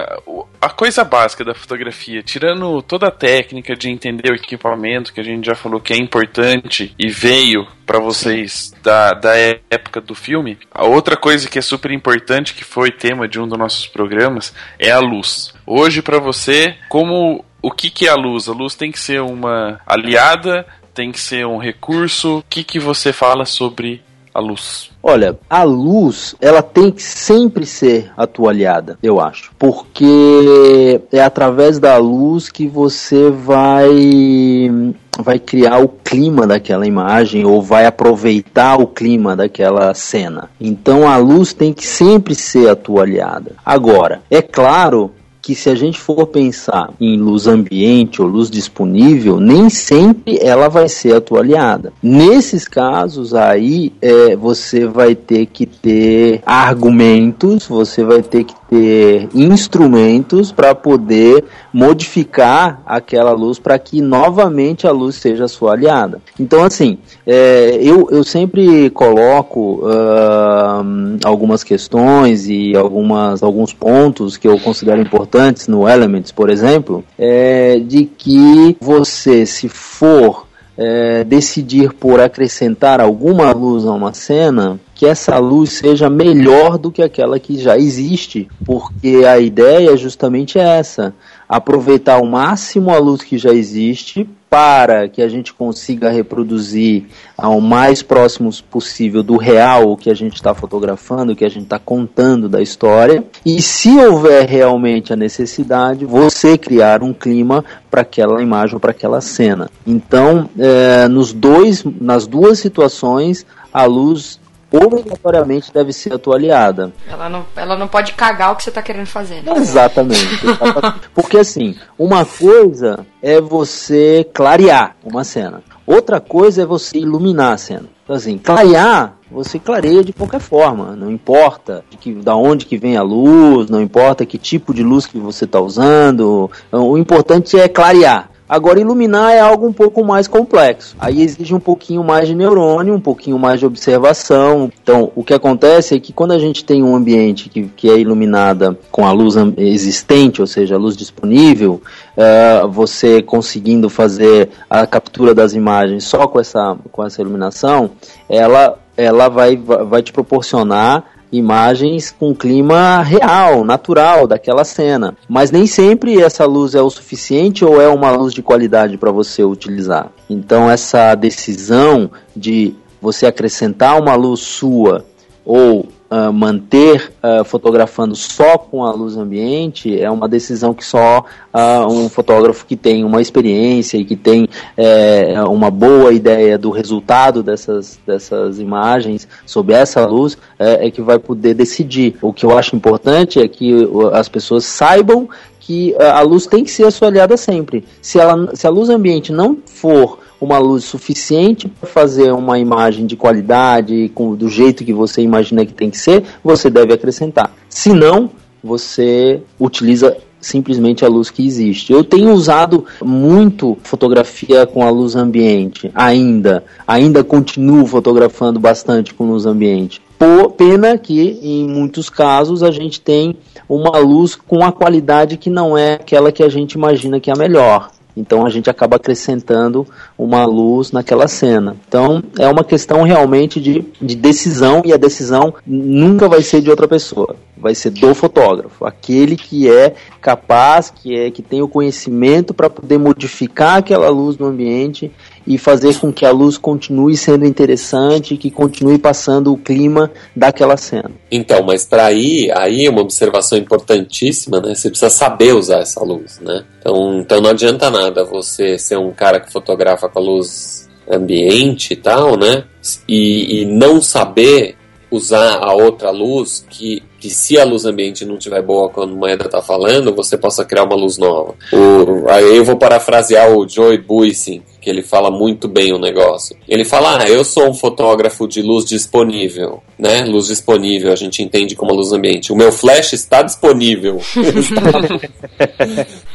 A coisa básica da fotografia, tirando toda a técnica de entender o equipamento, que a gente já falou que é importante e veio pra vocês da, da época do filme, a outra coisa que é super importante, que foi tema de um dos nossos programas, é a luz. Hoje, pra você, como o que, que é a luz? A luz tem que ser uma aliada, tem que ser um recurso. O que, que você fala sobre a luz? Olha, a luz, ela tem que sempre ser atualizada, eu acho. Porque é através da luz que você vai vai criar o clima daquela imagem ou vai aproveitar o clima daquela cena. Então a luz tem que sempre ser atualizada. Agora, é claro que se a gente for pensar em luz ambiente ou luz disponível, nem sempre ela vai ser atualizada. Nesses casos aí, é, você vai ter que ter argumentos, você vai ter que ter instrumentos para poder modificar aquela luz para que novamente a luz seja sua aliada. Então, assim, é, eu, eu sempre coloco ahn, algumas questões e algumas, alguns pontos que eu considero importantes no Elements, por exemplo, é, de que você, se for é, decidir por acrescentar alguma luz a uma cena, que essa luz seja melhor do que aquela que já existe, porque a ideia é justamente essa: aproveitar ao máximo a luz que já existe para que a gente consiga reproduzir ao mais próximo possível do real o que a gente está fotografando, o que a gente está contando da história. E se houver realmente a necessidade, você criar um clima para aquela imagem ou para aquela cena. Então, é, nos dois, nas duas situações, a luz obrigatoriamente deve ser atualizada. Ela não, ela não pode cagar o que você tá querendo fazer. né? Exatamente. [LAUGHS] exatamente. Porque assim, uma coisa é você clarear uma cena. Outra coisa é você iluminar a cena. Então assim, clarear, você clareia de qualquer forma, não importa de que, da onde que vem a luz, não importa que tipo de luz que você está usando, o importante é clarear. Agora, iluminar é algo um pouco mais complexo. Aí exige um pouquinho mais de neurônio, um pouquinho mais de observação. Então, o que acontece é que quando a gente tem um ambiente que, que é iluminada com a luz existente, ou seja, a luz disponível, eh, você conseguindo fazer a captura das imagens só com essa, com essa iluminação, ela, ela vai, vai te proporcionar imagens com clima real, natural daquela cena. Mas nem sempre essa luz é o suficiente ou é uma luz de qualidade para você utilizar. Então essa decisão de você acrescentar uma luz sua ou ah, manter ah, fotografando só com a luz ambiente é uma decisão que só ah, um fotógrafo que tem uma experiência e que tem eh, uma boa ideia do resultado dessas, dessas imagens sob essa luz é, é que vai poder decidir. O que eu acho importante é que as pessoas saibam que a luz tem que ser a sua aliada sempre. Se, ela, se a luz ambiente não for uma luz suficiente para fazer uma imagem de qualidade, com, do jeito que você imagina que tem que ser, você deve acrescentar. Se não, você utiliza simplesmente a luz que existe. Eu tenho usado muito fotografia com a luz ambiente, ainda. Ainda continuo fotografando bastante com luz ambiente. Por, pena que em muitos casos a gente tem uma luz com a qualidade que não é aquela que a gente imagina que é a melhor. Então a gente acaba acrescentando uma luz naquela cena. Então é uma questão realmente de, de decisão e a decisão nunca vai ser de outra pessoa, vai ser do fotógrafo, aquele que é capaz, que é que tem o conhecimento para poder modificar aquela luz no ambiente e fazer com que a luz continue sendo interessante, que continue passando o clima daquela cena. Então, mas para aí, aí é uma observação importantíssima, né? Você precisa saber usar essa luz, né? Então, então não adianta nada você ser um cara que fotografa com a luz ambiente e tal, né? E, e não saber usar a outra luz que, que se a luz ambiente não estiver boa quando o Moeda está falando, você possa criar uma luz nova. O, aí eu vou parafrasear o Joey Buissing, que ele fala muito bem o negócio. Ele fala: Ah, eu sou um fotógrafo de luz disponível, né? Luz disponível, a gente entende como luz ambiente. O meu flash está disponível. [LAUGHS]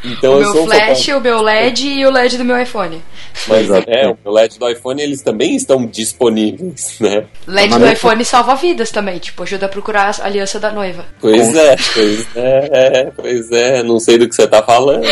então, o meu flash, o meu LED e o LED do meu iPhone. Mas [LAUGHS] é, o meu LED do iPhone eles também estão disponíveis, né? LED do iPhone salva vidas também, tipo, ajuda a procurar a aliança da noiva. Pois é, pois é, é, pois é, não sei do que você tá falando. [LAUGHS]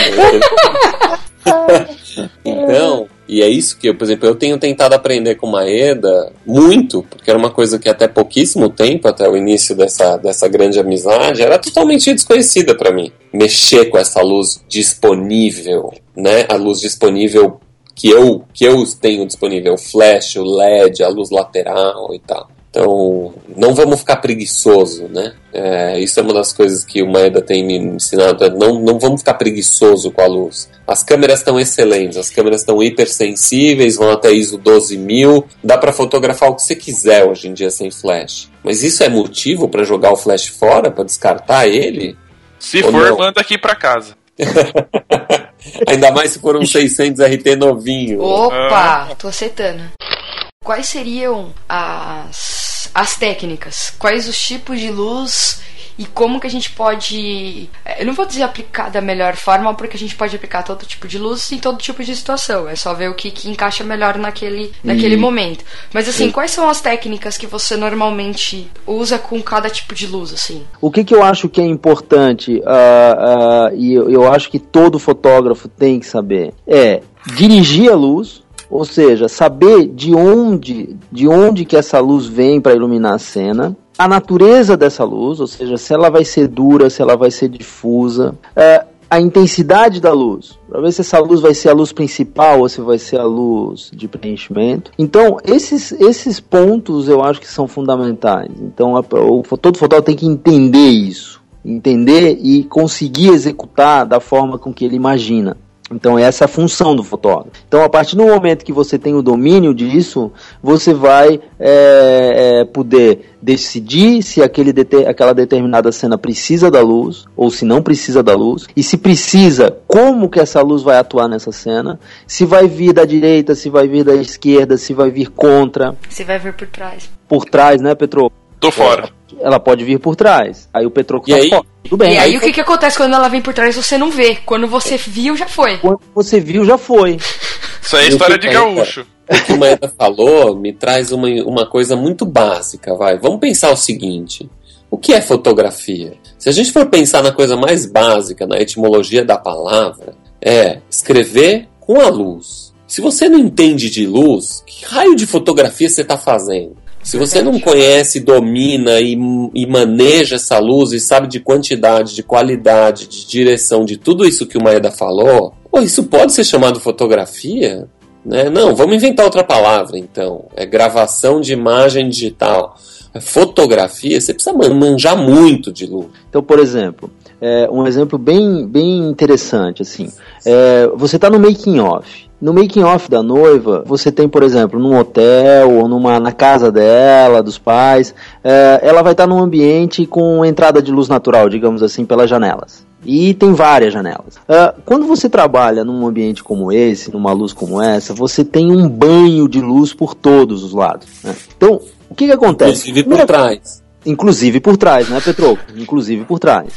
então, e é isso que, eu, por exemplo, eu tenho tentado aprender com Maeda muito, porque era uma coisa que até pouquíssimo tempo, até o início dessa, dessa grande amizade, era totalmente desconhecida para mim. Mexer com essa luz disponível, né? A luz disponível que eu, que eu tenho disponível, o flash, o LED, a luz lateral e tal. Então, não vamos ficar preguiçoso, né? É, isso é uma das coisas que o Maeda tem me ensinado. É não, não vamos ficar preguiçoso com a luz. As câmeras estão excelentes, as câmeras estão hipersensíveis, vão até ISO 12000. Dá para fotografar o que você quiser hoje em dia sem flash. Mas isso é motivo para jogar o flash fora, para descartar ele? Se Ou for, não? manda aqui para casa. [LAUGHS] Ainda mais se for um 600 RT novinho. Opa, ah. tô aceitando. Quais seriam as, as técnicas? Quais os tipos de luz e como que a gente pode. Eu não vou dizer aplicar da melhor forma, porque a gente pode aplicar todo tipo de luz em todo tipo de situação. É só ver o que, que encaixa melhor naquele, naquele momento. Mas assim, quais são as técnicas que você normalmente usa com cada tipo de luz, assim? O que, que eu acho que é importante, uh, uh, e eu, eu acho que todo fotógrafo tem que saber, é dirigir a luz ou seja, saber de onde, de onde que essa luz vem para iluminar a cena, a natureza dessa luz, ou seja, se ela vai ser dura, se ela vai ser difusa, é, a intensidade da luz, para ver se essa luz vai ser a luz principal ou se vai ser a luz de preenchimento. Então, esses, esses pontos eu acho que são fundamentais. Então, a, o, todo fotógrafo tem que entender isso, entender e conseguir executar da forma com que ele imagina. Então essa é a função do fotógrafo. Então a partir do momento que você tem o domínio disso, você vai é, é, poder decidir se aquele aquela determinada cena precisa da luz ou se não precisa da luz e se precisa, como que essa luz vai atuar nessa cena, se vai vir da direita, se vai vir da esquerda, se vai vir contra, se vai vir por trás. Por trás, né, Petro? Tô fora. Ela pode vir por trás. Aí o Petroco e tá aí? fora. Tudo bem. E aí, aí o que, que acontece quando ela vem por trás você não vê? Quando você viu, já foi. Quando você viu, já foi. Isso aí é história de gaúcho. O que o Maeda falou me traz uma, uma coisa muito básica, vai. Vamos pensar o seguinte. O que é fotografia? Se a gente for pensar na coisa mais básica, na etimologia da palavra, é escrever com a luz. Se você não entende de luz, que raio de fotografia você está fazendo? Se você não conhece, domina e, e, maneja essa luz e sabe de quantidade, de qualidade, de direção, de tudo isso que o Maeda falou, isso pode ser chamado fotografia? Né? Não, vamos inventar outra palavra então. É gravação de imagem digital. É fotografia, você precisa manjar muito de luz. Então, por exemplo, é, um exemplo bem, bem interessante, assim, é, você está no making off. No making off da noiva, você tem, por exemplo, num hotel ou numa na casa dela, dos pais, é, ela vai estar num ambiente com entrada de luz natural, digamos assim, pelas janelas. E tem várias janelas. Uh, quando você trabalha num ambiente como esse, numa luz como essa, você tem um banho de luz por todos os lados. Né? Então, o que, que acontece? Inclusive por trás. Inclusive por trás, né, Petroco? Inclusive por trás.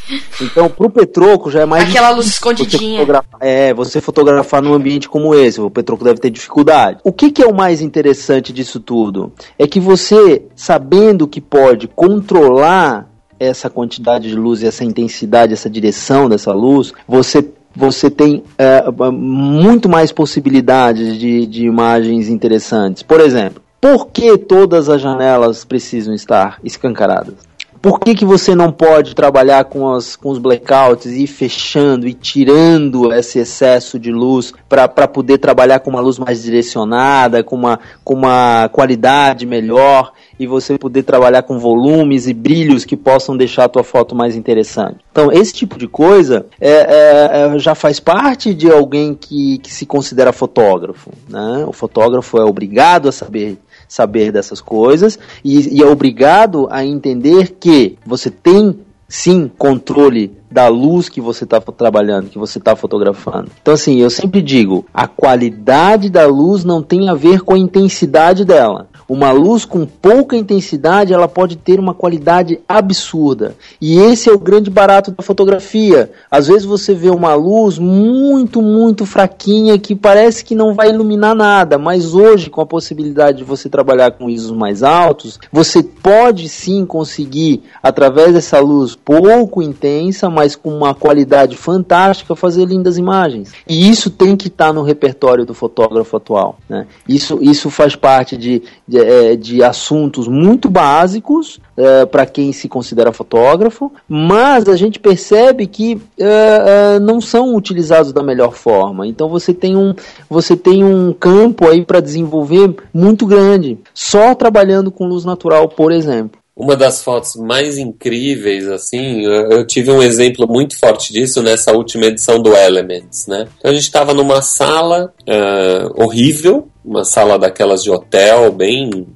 Então, pro Petroco já é mais. Aquela luz escondidinha. Você é, você fotografar num ambiente como esse. O Petroco deve ter dificuldade. O que, que é o mais interessante disso tudo? É que você, sabendo que pode controlar essa quantidade de luz e essa intensidade, essa direção dessa luz, você você tem é, muito mais possibilidades de, de imagens interessantes. Por exemplo, por que todas as janelas precisam estar escancaradas? Por que, que você não pode trabalhar com, as, com os blackouts e ir fechando e tirando esse excesso de luz para poder trabalhar com uma luz mais direcionada, com uma, com uma qualidade melhor e você poder trabalhar com volumes e brilhos que possam deixar a tua foto mais interessante? Então, esse tipo de coisa é, é, é, já faz parte de alguém que, que se considera fotógrafo. Né? O fotógrafo é obrigado a saber saber dessas coisas e, e é obrigado a entender que você tem sim controle da luz que você está trabalhando, que você está fotografando. Então, assim, eu sempre digo: a qualidade da luz não tem a ver com a intensidade dela. Uma luz com pouca intensidade, ela pode ter uma qualidade absurda. E esse é o grande barato da fotografia. Às vezes você vê uma luz muito, muito fraquinha que parece que não vai iluminar nada, mas hoje com a possibilidade de você trabalhar com ISOs mais altos, você pode sim conseguir através dessa luz pouco intensa, mas com uma qualidade fantástica, fazer lindas imagens. E isso tem que estar tá no repertório do fotógrafo atual. Né? Isso, isso faz parte de, de, é, de assuntos muito básicos é, para quem se considera fotógrafo, mas a gente percebe que é, é não são utilizados da melhor forma. Então você tem um, você tem um campo aí para desenvolver muito grande, só trabalhando com luz natural, por exemplo uma das fotos mais incríveis, assim, eu tive um exemplo muito forte disso nessa última edição do Elements, né? Então a gente estava numa sala uh, horrível, uma sala daquelas de hotel, bem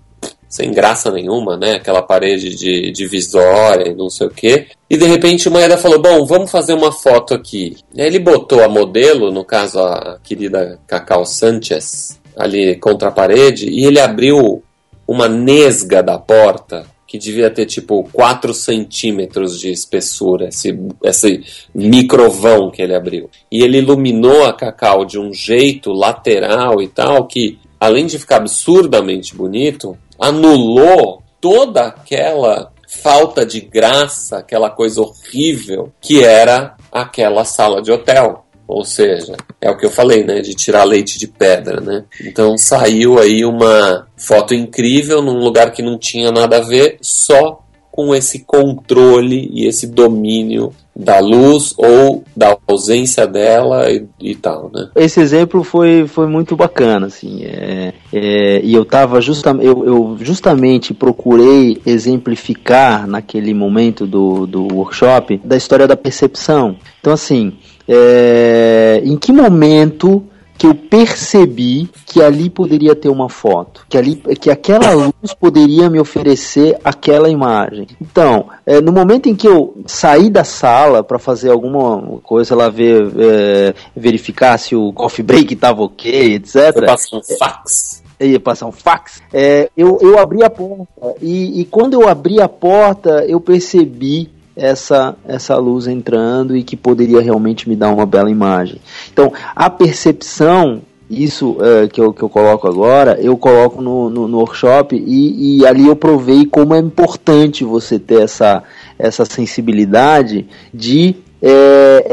sem graça nenhuma, né? Aquela parede de divisória e não sei o quê. E de repente o Maeda falou: Bom, vamos fazer uma foto aqui. E aí ele botou a modelo, no caso a querida Cacau Sanchez, ali contra a parede, e ele abriu uma nesga da porta que devia ter tipo 4 centímetros de espessura, esse, esse microvão que ele abriu. E ele iluminou a Cacau de um jeito lateral e tal, que além de ficar absurdamente bonito, anulou toda aquela falta de graça, aquela coisa horrível que era aquela sala de hotel. Ou seja, é o que eu falei, né? De tirar leite de pedra, né? Então saiu aí uma foto incrível num lugar que não tinha nada a ver, só com esse controle e esse domínio da luz ou da ausência dela e, e, tal, né? Esse exemplo foi, foi muito bacana, assim, é, é, e eu tava justa, eu, eu, justamente procurei exemplificar naquele momento do, do workshop da história da percepção. Então, assim, é, em que momento que eu percebi que ali poderia ter uma foto, que ali, que aquela luz poderia me oferecer aquela imagem. Então, é, no momento em que eu saí da sala para fazer alguma coisa lá ver, é, verificar se o coffee break estava ok, etc. Passa um fax. É, ia passar um fax. É, eu, eu abri a porta e, e quando eu abri a porta eu percebi essa, essa luz entrando e que poderia realmente me dar uma bela imagem. Então, a percepção, isso é, que, eu, que eu coloco agora, eu coloco no, no, no workshop e, e, ali eu provei como é importante você ter essa, essa sensibilidade de é,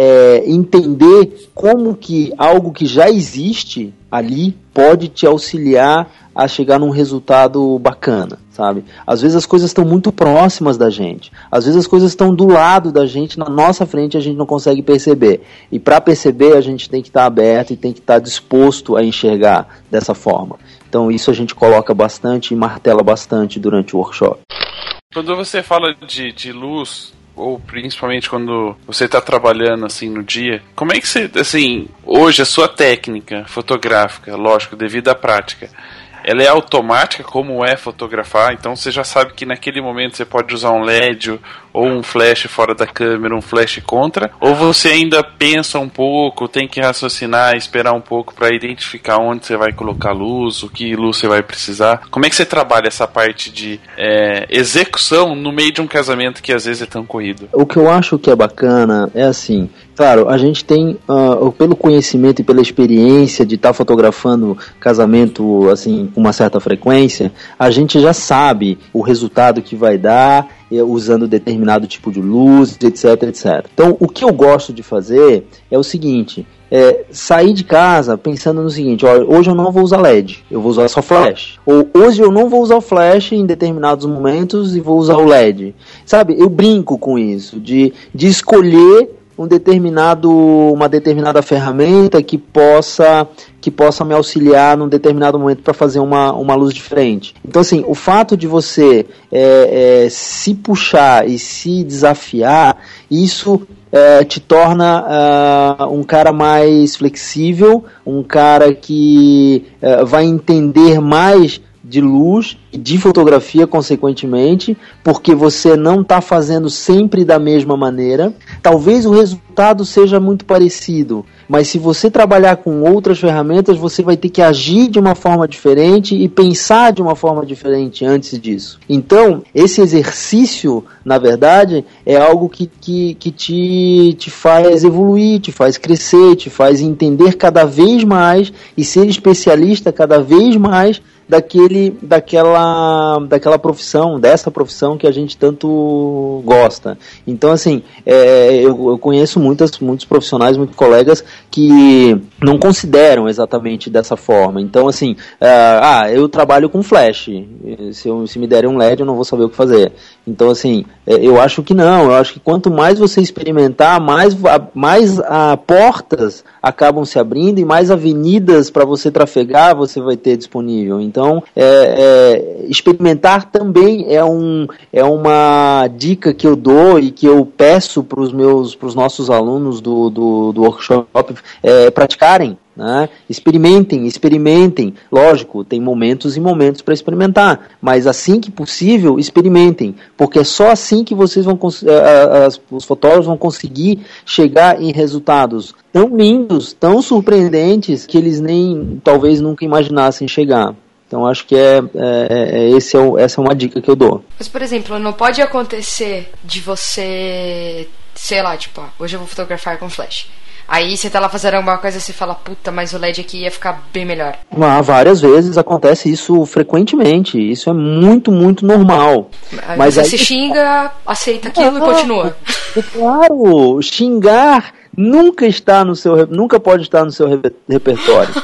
é, entender como que algo que já existe ali pode te auxiliar a chegar num resultado bacana, sabe? Às vezes as coisas estão muito próximas da gente, às vezes as coisas estão do lado da gente, na nossa frente a gente não consegue perceber. E para perceber a gente tem que estar tá aberto e tem que estar tá disposto a enxergar dessa forma. Então isso a gente coloca bastante e martela bastante durante o workshop. Quando você fala de, de luz, ou principalmente quando você está trabalhando assim no dia, como é que você, assim, hoje a sua técnica fotográfica, lógico, devido à prática, ela é automática como é fotografar, então você já sabe que naquele momento você pode usar um LED ou um flash fora da câmera, um flash contra, ou você ainda pensa um pouco, tem que raciocinar, esperar um pouco para identificar onde você vai colocar luz, o que luz você vai precisar. Como é que você trabalha essa parte de é, execução no meio de um casamento que às vezes é tão corrido? O que eu acho que é bacana é assim, Claro, a gente tem, uh, pelo conhecimento e pela experiência de estar tá fotografando casamento assim com uma certa frequência, a gente já sabe o resultado que vai dar usando determinado tipo de luz, etc, etc. Então, o que eu gosto de fazer é o seguinte: é, sair de casa pensando no seguinte: hoje eu não vou usar LED, eu vou usar só flash. Ou hoje eu não vou usar o flash em determinados momentos e vou usar o LED. Sabe, eu brinco com isso, de, de escolher um determinado, uma determinada ferramenta que possa que possa me auxiliar num determinado momento para fazer uma, uma luz diferente. Então, assim, o fato de você é, é, se puxar e se desafiar, isso é, te torna uh, um cara mais flexível, um cara que uh, vai entender mais de luz e de fotografia, consequentemente, porque você não está fazendo sempre da mesma maneira. Talvez o resultado seja muito parecido, mas se você trabalhar com outras ferramentas, você vai ter que agir de uma forma diferente e pensar de uma forma diferente antes disso. Então, esse exercício, na verdade, é algo que, que, que te, te faz evoluir, te faz crescer, te faz entender cada vez mais e ser especialista cada vez mais daquele, daquela, daquela profissão, dessa profissão que a gente tanto gosta. Então, assim, é, eu, eu, conheço muitas, muitos profissionais, muitos colegas que não consideram exatamente dessa forma. Então, assim, é, ah, eu trabalho com flash. Se, eu, se me derem um LED, eu não vou saber o que fazer. Então, assim, é, eu acho que não. Eu acho que quanto mais você experimentar, mais, mais a, portas acabam se abrindo e mais avenidas para você trafegar você vai ter disponível. Então, é, é, experimentar também é, um, é uma dica que eu dou e que eu peço para os meus, para os nossos alunos do, do, do workshop é, praticarem. Né? Experimentem, experimentem. Lógico, tem momentos e momentos para experimentar, mas assim que possível, experimentem, porque é só assim que vocês vão eh, eh, os fotógrafos vão conseguir chegar em resultados tão lindos, tão surpreendentes que eles nem talvez nunca imaginassem chegar. Então acho que é, é, é esse é o, essa é uma dica que eu dou. Mas por exemplo, não pode acontecer de você, sei lá, tipo, hoje eu vou fotografar com flash. Aí você tá lá fazendo alguma coisa e você fala, puta, mas o LED aqui ia ficar bem melhor. Ah, várias vezes acontece isso frequentemente. Isso é muito, muito normal. Aí mas você aí... se xinga, aceita aquilo ah, e continua. Claro, xingar nunca está no seu nunca pode estar no seu repertório.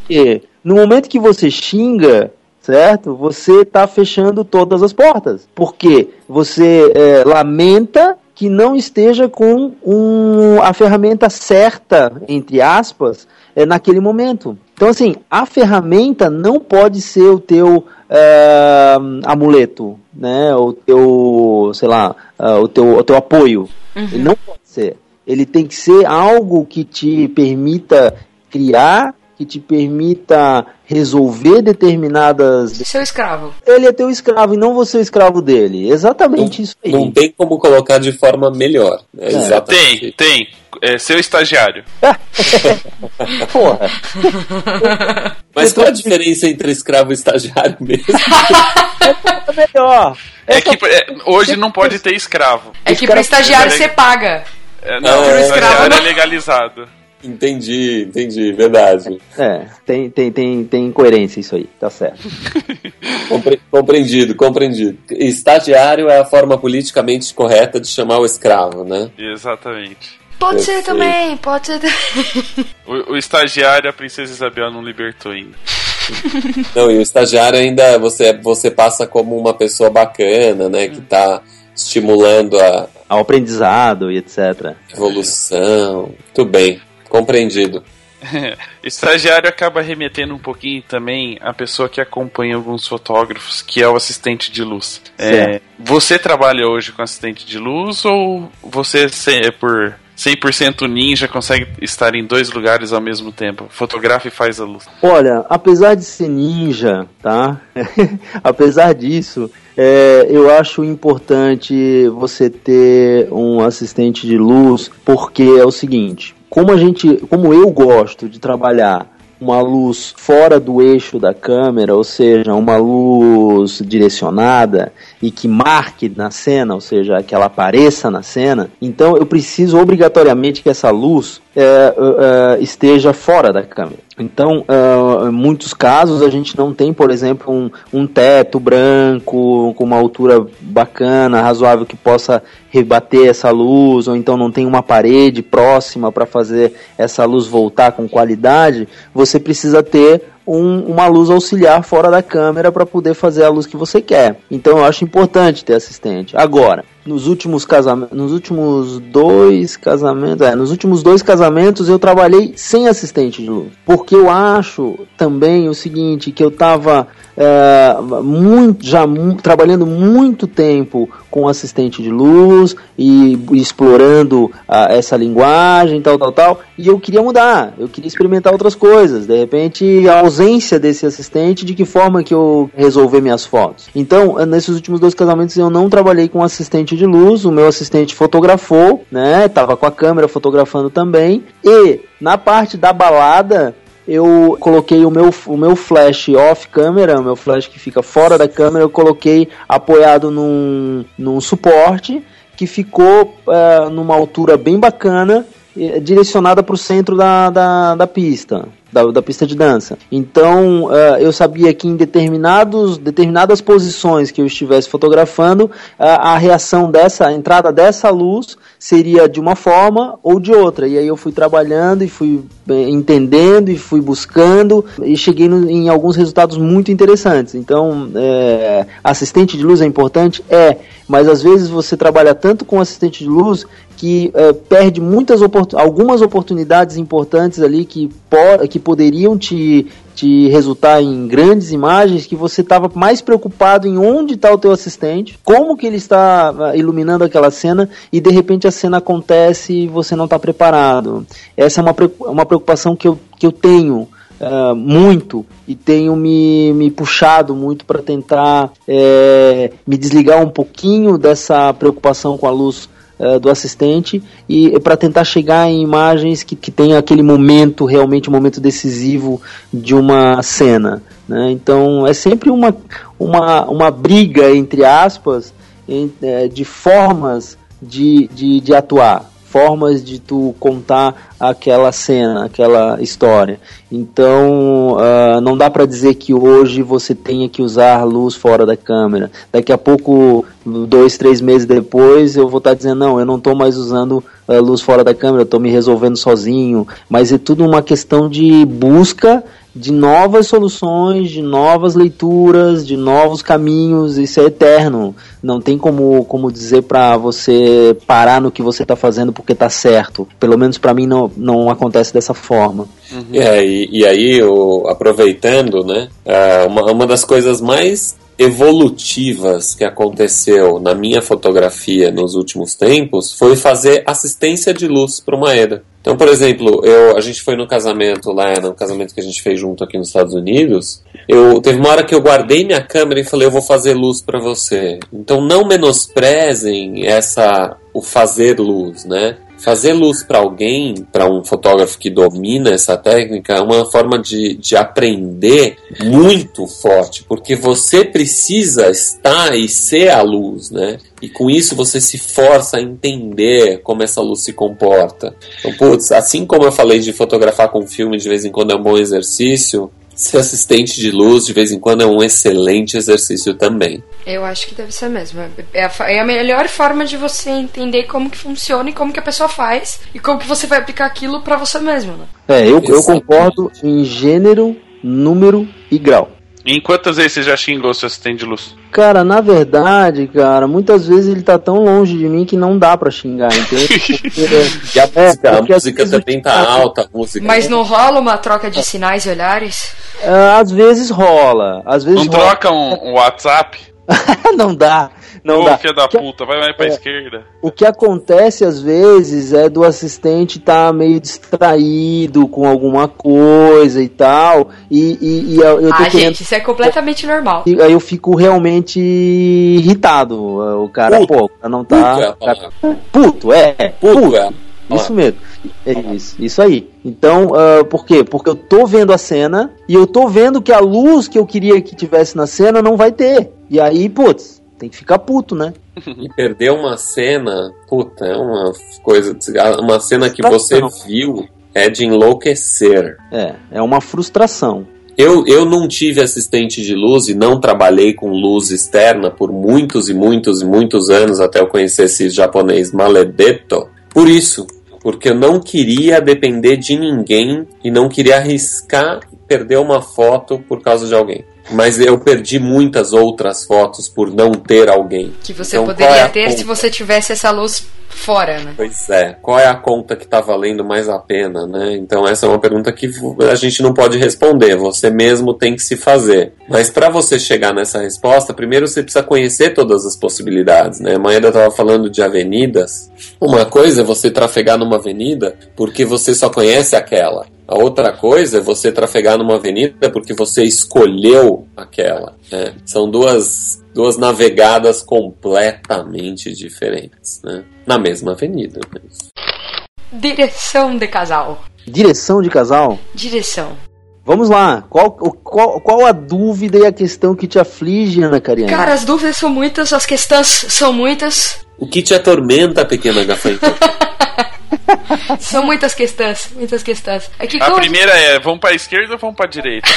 Porque no momento que você xinga, certo? Você está fechando todas as portas. Porque você é, lamenta que não esteja com um, a ferramenta certa, entre aspas, é, naquele momento. Então, assim, a ferramenta não pode ser o teu é, amuleto, né? O teu, sei lá, uh, o, teu, o teu apoio. Uhum. Ele não pode ser. Ele tem que ser algo que te permita criar que te permita resolver determinadas. Seu escravo. Ele é teu escravo e não você é o escravo dele. Exatamente não, isso aí. Não tem como colocar de forma melhor. Né? É. Tem, tem. É seu estagiário. [LAUGHS] Porra. Mas qual a diferença entre escravo e estagiário mesmo? é melhor. É que é, hoje não pode ter escravo. É que para estagiário você paga. É, não, é, o escravo é legalizado. Entendi, entendi, verdade. É, tem, tem, tem, tem incoerência isso aí, tá certo. [LAUGHS] Compre, compreendido, compreendido. Estagiário é a forma politicamente correta de chamar o escravo, né? Exatamente. Pode Eu ser sei. também, pode ser também. O, o estagiário, a princesa Isabel não libertou ainda. [LAUGHS] [LAUGHS] Não, e o estagiário ainda você, você passa como uma pessoa bacana, né? Que tá estimulando a, ao aprendizado e etc. Evolução. Muito bem. Compreendido. [LAUGHS] Estagiário acaba remetendo um pouquinho também a pessoa que acompanha alguns fotógrafos, que é o assistente de luz. É, você trabalha hoje com assistente de luz ou você, por 100% ninja consegue estar em dois lugares ao mesmo tempo? Fotografa e faz a luz. Olha, apesar de ser ninja, tá? [LAUGHS] apesar disso, é, eu acho importante você ter um assistente de luz, porque é o seguinte, como a gente, como eu gosto de trabalhar uma luz fora do eixo da câmera, ou seja, uma luz direcionada e que marque na cena, ou seja, que ela apareça na cena, então eu preciso obrigatoriamente que essa luz é, é, esteja fora da câmera. Então, uh, em muitos casos, a gente não tem, por exemplo, um, um, teto branco com uma altura bacana, razoável, que possa rebater essa luz, ou então não tem uma parede próxima para fazer essa luz voltar com qualidade. Você precisa ter um, uma luz auxiliar fora da câmera para poder fazer a luz que você quer. Então, eu acho importante ter assistente. Agora, nos últimos casamentos, nos últimos dois casamentos, é, nos últimos dois casamentos eu trabalhei sem assistente de luz, porque eu acho também o seguinte que eu estava é, muito, já trabalhando muito tempo com assistente de luz e, explorando a, essa linguagem, tal, tal, tal, e eu queria mudar, eu queria experimentar outras coisas. De repente, a ausência desse assistente, de que forma que eu resolver minhas fotos? Então, nesses últimos dois casamentos eu não trabalhei com assistente de luz, o meu assistente fotografou, né? Tava com a câmera fotografando também. E na parte da balada, eu coloquei o meu, o meu flash off câmera, o meu flash que fica fora da câmera, eu coloquei apoiado num, num suporte que ficou uh, numa altura bem bacana, direcionada para o centro da, da, da pista da, da pista de dança. Então uh, eu sabia que em determinados, determinadas posições que eu estivesse fotografando, uh, a reação dessa, a entrada dessa luz seria de uma forma ou de outra. E aí eu fui trabalhando e fui eh, entendendo e fui buscando e cheguei no, em alguns resultados muito interessantes. Então, é, assistente de luz é importante? É, mas às vezes você trabalha tanto com assistente de luz que é, perde muitas algumas oportunidades importantes ali que, po que poderiam te, te resultar em grandes imagens que você estava mais preocupado em onde está o teu assistente, como que ele está ah, iluminando aquela cena e de repente a cena acontece e você não está preparado. Essa é uma, uma preocupação que eu, que eu tenho Uh, muito e tenho me, me puxado muito para tentar é, me desligar um pouquinho dessa preocupação com a luz uh, do assistente e para tentar chegar em imagens que, que tenham aquele momento, realmente um momento decisivo de uma cena. Né? Então é sempre uma, uma, uma briga, entre aspas, em, é, de formas de, de, de atuar formas de tu contar aquela cena, aquela história. Então, uh, não dá para dizer que hoje você tenha que usar luz fora da câmera. Daqui a pouco, dois, três meses depois, eu vou estar tá dizendo não, eu não estou mais usando uh, luz fora da câmera, estou me resolvendo sozinho. Mas é tudo uma questão de busca de novas soluções, de novas leituras, de novos caminhos. Isso é eterno. Não tem como, como dizer para você parar no que você está fazendo porque está certo. Pelo menos para mim não, não acontece dessa forma. Uhum. É, e, e aí, eu, aproveitando, né, é, uma, uma das coisas mais evolutivas que aconteceu na minha fotografia nos últimos tempos foi fazer assistência de luz para o Maeda. Então, por exemplo, eu, a gente foi no casamento lá, no casamento que a gente fez junto aqui nos Estados Unidos. Eu teve uma hora que eu guardei minha câmera e falei, eu vou fazer luz para você. Então, não menosprezem essa o fazer luz, né? Fazer luz para alguém, para um fotógrafo que domina essa técnica, é uma forma de, de aprender muito forte, porque você precisa estar e ser a luz, né? E com isso você se força a entender como essa luz se comporta. Então, putz, assim como eu falei de fotografar com filme de vez em quando é um bom exercício, ser assistente de luz de vez em quando é um excelente exercício também. Eu acho que deve ser mesmo. É a, é a, melhor forma de você entender como que funciona e como que a pessoa faz e como que você vai aplicar aquilo para você mesmo, né? É, eu, eu concordo em gênero, número e grau. Em quantas vezes você já xingou seu assistente de luz? Cara, na verdade, cara, muitas vezes ele tá tão longe de mim que não dá pra xingar, entende? Porque, [LAUGHS] é, a música, a música também tá alta, a música. Mas não rola uma troca de sinais e olhares? Uh, às vezes rola. Às vezes não rola. troca um, um WhatsApp? [LAUGHS] não dá. Não Ô, dá. filha da Que- puta, vai mais pra É. esquerda. O que acontece às vezes é do assistente estar meio distraído com alguma coisa e tal, e, e- e eu eu tô Ah, querendo. gente, isso é completamente normal. e Aí eu fico realmente irritado. O cara, Puto. pô, o cara não Puto é tá. a o cara- palavra. Puto, é. Puto, é. Isso mesmo. É isso, isso aí. Então, ah, por quê? Porque eu tô vendo a cena e eu tô vendo que a luz que eu queria que tivesse na cena não vai ter. E aí, putz, tem que ficar puto, né? E perder uma cena, puta, é uma coisa. Uma cena que você viu é de enlouquecer. É, é uma frustração. Eu, eu não tive assistente de luz e não trabalhei com luz externa por muitos e muitos e muitos anos até eu conhecer esse japonês Maledetto. Por isso, porque eu não queria depender de ninguém e não queria arriscar perder uma foto por causa de alguém. Mas eu perdi muitas outras fotos por não ter alguém. Que você Então, poderia é ter se conta? você tivesse essa luz fora, né? Pois é, qual é a conta que tá valendo mais a pena, né? Então essa é uma pergunta que a gente não pode responder, você mesmo tem que se fazer. Mas para você chegar nessa resposta, primeiro você precisa conhecer todas as possibilidades, né? A Maeda tava falando de avenidas. Uma coisa é você trafegar numa avenida porque você só conhece aquela. A outra coisa é você trafegar numa avenida porque você escolheu aquela. né? São duas, duas navegadas completamente diferentes, né? Na mesma avenida. Mas... Direção de casal. Direção de casal? Direção. Vamos lá. Qual, qual, qual a dúvida e a questão que te aflige, Ana Cariana? Cara, as dúvidas são muitas, as questões são muitas. O que te atormenta, pequena gafanhoto? [LAUGHS] [LAUGHS] São muitas questões, muitas questões. É que A como- primeira é, vamos pra esquerda ou vamos pra direita?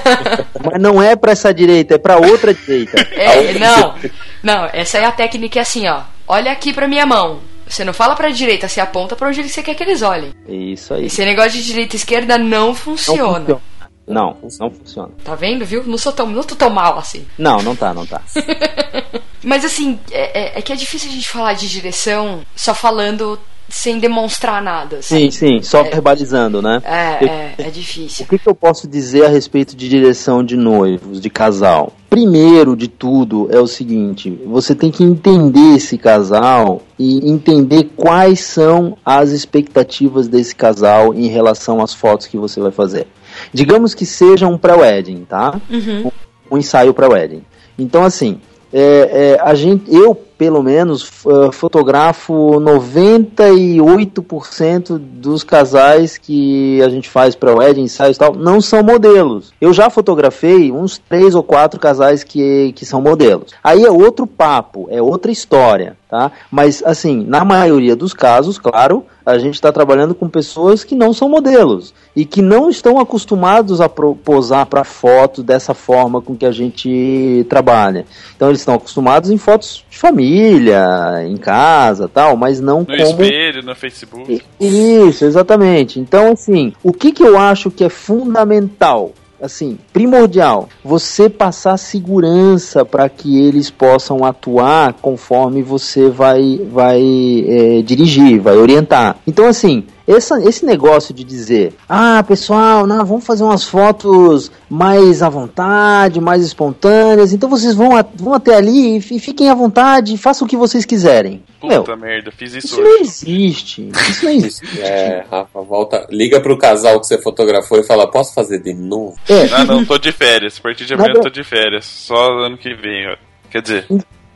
[LAUGHS] Mas não é pra essa direita, é pra outra direita. É, não. Não, essa é a técnica é assim, ó. Olha aqui pra minha mão. Você não fala pra direita, você aponta pra onde você quer que eles olhem. É isso aí. Esse negócio de direita e esquerda não Não funciona. funciona. Não, não funciona. Tá vendo, viu? Não sou tão, não tô tão mal assim. Não, não tá, não tá. [LAUGHS] Mas assim, é, é- é que é difícil a gente falar de direção só falando sem demonstrar nada. sabe? Sim, sim, só verbalizando, né? É, Eu- é, é O difícil. que, que eu posso dizer a respeito de direção de noivos, de casal? Primeiro de tudo é o seguinte: você tem que entender esse casal e entender quais são as expectativas desse casal em relação às fotos que você vai fazer. Digamos que seja um pré-wedding, tá? Uhum. um ensaio para wedding. Então, assim, é, é, a gente, eu, pelo menos, eh, fotografo 98% dos casais que a gente faz para wedding, ensaios e tal, não são modelos. Eu já fotografei uns três ou quatro casais que, que são modelos. Aí é outro papo, é outra história, tá? Mas, assim, na maioria dos casos, claro, a gente está trabalhando com pessoas que não são modelos e que não estão acostumados a posar para foto dessa forma com que a gente trabalha. Então eles estão acostumados em fotos de família, em casa, tal, mas não No como espelho, no Facebook. isso, exatamente. Então, assim, o que, que eu acho que é fundamental, assim, primordial, você passar segurança para que eles possam atuar conforme você vai, vai é, dirigir, vai orientar. Então, assim, essa, esse negócio de dizer, ah, pessoal, não, vamos fazer umas fotos mais à vontade, mais espontâneas, então vocês vão, a- vão até ali e fi- fiquem à vontade, façam o que vocês quiserem. Meu, Puta merda, fiz isso isso não hoje. existe. Isso não [LAUGHS] existe. É, Rafa, volta. Liga pro casal que você fotografou e fala: posso fazer de novo? É, Ah, não, tô de férias. A partir de amanhã eu tô de férias. Só ano que vem, ó. Quer dizer,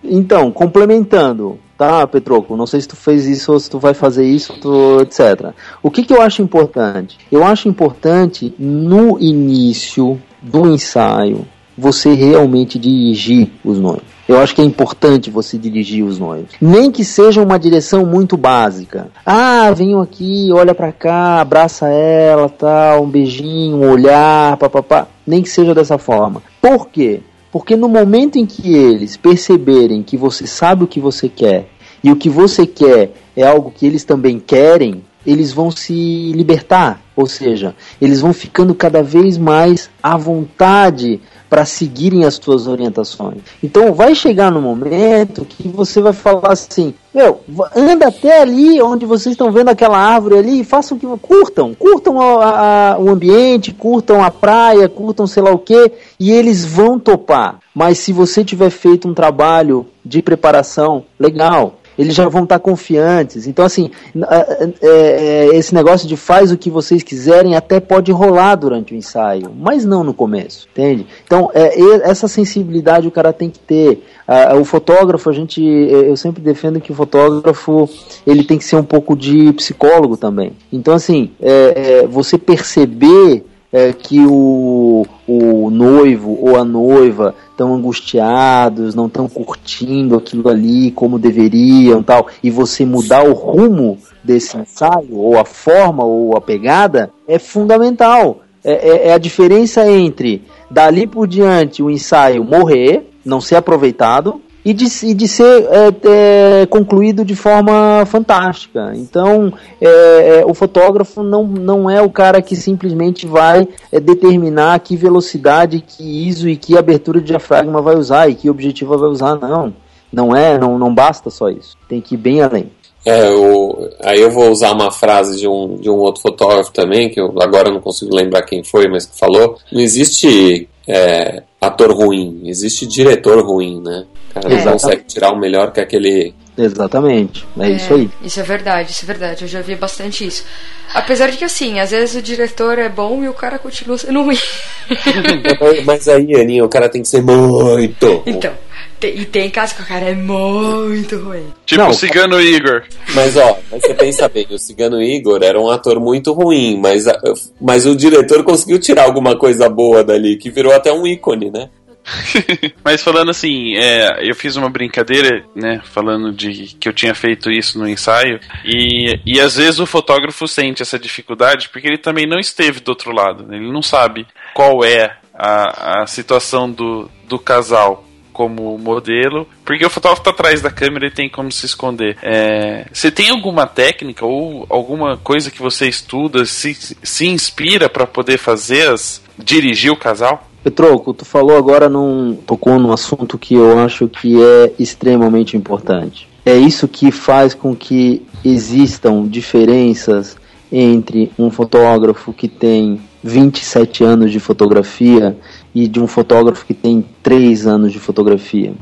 então, complementando, tá, Petroco? Não sei se tu fez isso ou se tu vai fazer isso, tu, etc. O que, que eu acho importante? Eu acho importante no início do ensaio você realmente dirigir os noivos. Eu acho que é importante você dirigir os noivos. Nem que seja uma direção muito básica. Ah, venham aqui, olha pra cá, abraça ela, tal, um beijinho, um olhar, papapá. Nem que seja dessa forma. Por quê? Porque no momento em que eles perceberem que você sabe o que você quer e o que você quer é algo que eles também querem, eles vão se libertar. Ou seja, eles vão ficando cada vez mais à vontade para seguirem as suas orientações. Então vai chegar no momento que você vai falar assim: meu, anda até ali onde vocês estão vendo aquela árvore ali e façam que curtam, curtam a, a, o ambiente, curtam a praia, curtam sei lá o que, e eles vão topar. Mas se você tiver feito um trabalho de preparação legal, eles já vão estar confiantes. Então, assim, é, é, esse negócio de faz o que vocês quiserem até pode rolar durante o ensaio, mas não no começo, entende? Então, é, essa sensibilidade o cara tem que ter. o fotógrafo, a gente, eu sempre defendo que o fotógrafo ele tem que ser um pouco de psicólogo também. Então, assim, você perceber é, que o, o noivo ou a noiva estão angustiados, não estão curtindo aquilo ali como deveriam, tal, e você mudar o rumo desse ensaio, ou a forma, ou a pegada, é fundamental. É, é, é a diferença entre dali por diante o ensaio morrer, não ser aproveitado, e de, e de ser é, é, concluído de forma fantástica. Então, é, é, o fotógrafo não, não é o cara que simplesmente vai é, determinar que velocidade, que ISO e que abertura de diafragma vai usar e que objetivo vai usar, não. Não é, não, não basta só isso. Tem que ir bem além. É, eu, aí eu vou usar uma frase de um, de um outro fotógrafo também, que eu agora não consigo lembrar quem foi, mas que falou. Não existe é, ator ruim, existe diretor ruim, né? O cara não consegue tirar o melhor que aquele. Exatamente, é, é, isso aí. Isso é verdade, isso é verdade. Eu já vi bastante isso. Apesar de que, assim, às vezes o diretor é bom e o cara continua sendo ruim. [LAUGHS] mas aí, Aninha, o cara tem que ser muito. Então. E tem casos que o cara é muito ruim. Tipo não, o Cigano Igor. Mas ó, mas você pensa bem, o Cigano Igor era um ator muito ruim, mas, mas o diretor conseguiu tirar alguma coisa boa dali, que virou até um ícone, né? [LAUGHS] Mas falando assim, é, eu fiz uma brincadeira, né? Falando de que eu tinha feito isso no ensaio. E, e às vezes o fotógrafo sente essa dificuldade porque ele também não esteve do outro lado. Né? Ele não sabe qual é a, a situação do, do casal como modelo, porque o fotógrafo está atrás da câmera e tem como se esconder. É, você tem alguma técnica ou alguma coisa que você estuda, se, se inspira para poder fazer as, dirigir o casal? Petroco, tu falou agora num. tocou num assunto que eu acho que é extremamente importante. É isso que faz com que existam diferenças entre um fotógrafo que tem 27 anos de fotografia e de um fotógrafo que tem 3 anos de fotografia.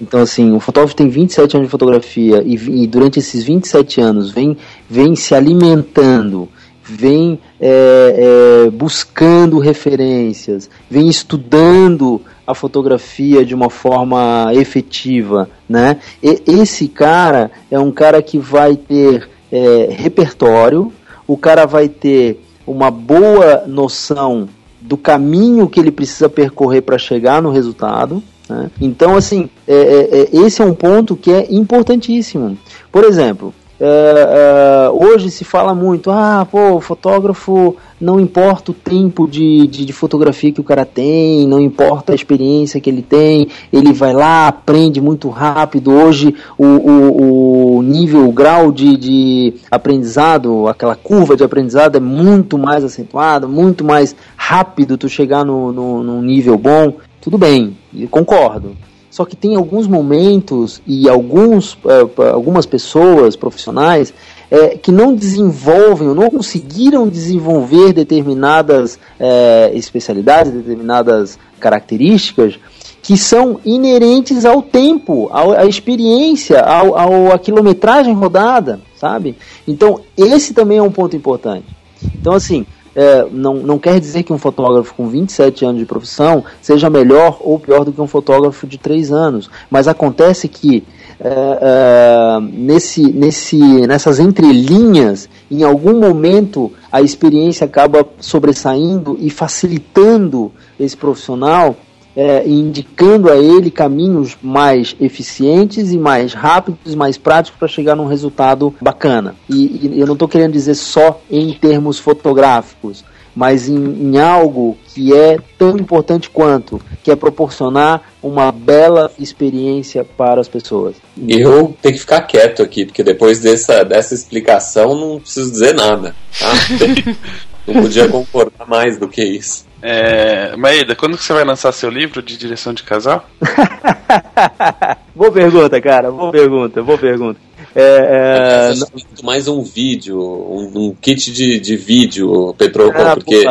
Então, assim, o fotógrafo tem 27 anos de fotografia e, e durante esses 27 anos vem, vem se alimentando, vem é, é, buscando referências, vem estudando a fotografia de uma forma efetiva, né? E esse cara é um cara que vai ter é, repertório, o cara vai ter uma boa noção do caminho que ele precisa percorrer para chegar no resultado. Né? Então, assim, é, é, é, esse é um ponto que é importantíssimo. Por exemplo, é, é, hoje se fala muito, ah, pô, fotógrafo não importa o tempo de, de, de, fotografia que o cara tem, não importa a experiência que ele tem, ele vai lá, aprende muito rápido. Hoje o, o, o nível, o grau de, de aprendizado, aquela curva de aprendizado é muito mais acentuada, muito mais rápido tu chegar no, no, nível bom. Tudo bem, concordo. Só que tem alguns momentos e alguns, uh, algumas pessoas profissionais é, que não desenvolvem ou não conseguiram desenvolver determinadas é, especialidades, determinadas características que são inerentes ao tempo, à experiência, ao, ao, à quilometragem rodada, sabe? Então, esse também é um ponto importante. Então, assim, é, não, não quer dizer que um fotógrafo com 27 anos de profissão seja melhor ou pior do que um fotógrafo de 3 anos, mas acontece que é, é, nesse, nesse, nessas entrelinhas, em algum momento a experiência acaba sobressaindo e facilitando esse profissional é, indicando a ele caminhos mais eficientes e mais rápidos, mais práticos para chegar num resultado bacana. E, e eu não estou querendo dizer só em termos fotográficos, mas em, em, algo que é tão importante quanto, que é proporcionar uma bela experiência para as pessoas. Eu tenho que ficar quieto aqui, porque depois dessa, dessa explicação não preciso dizer nada. Tá? [LAUGHS] Não podia concordar mais do que isso. É, Maeda, quando que você vai lançar seu livro de direção de casal? [LAUGHS] boa pergunta, cara. Boa pergunta, boa pergunta. É, é... mais um vídeo, um, um kit de, de vídeo, Petroco, ah, porque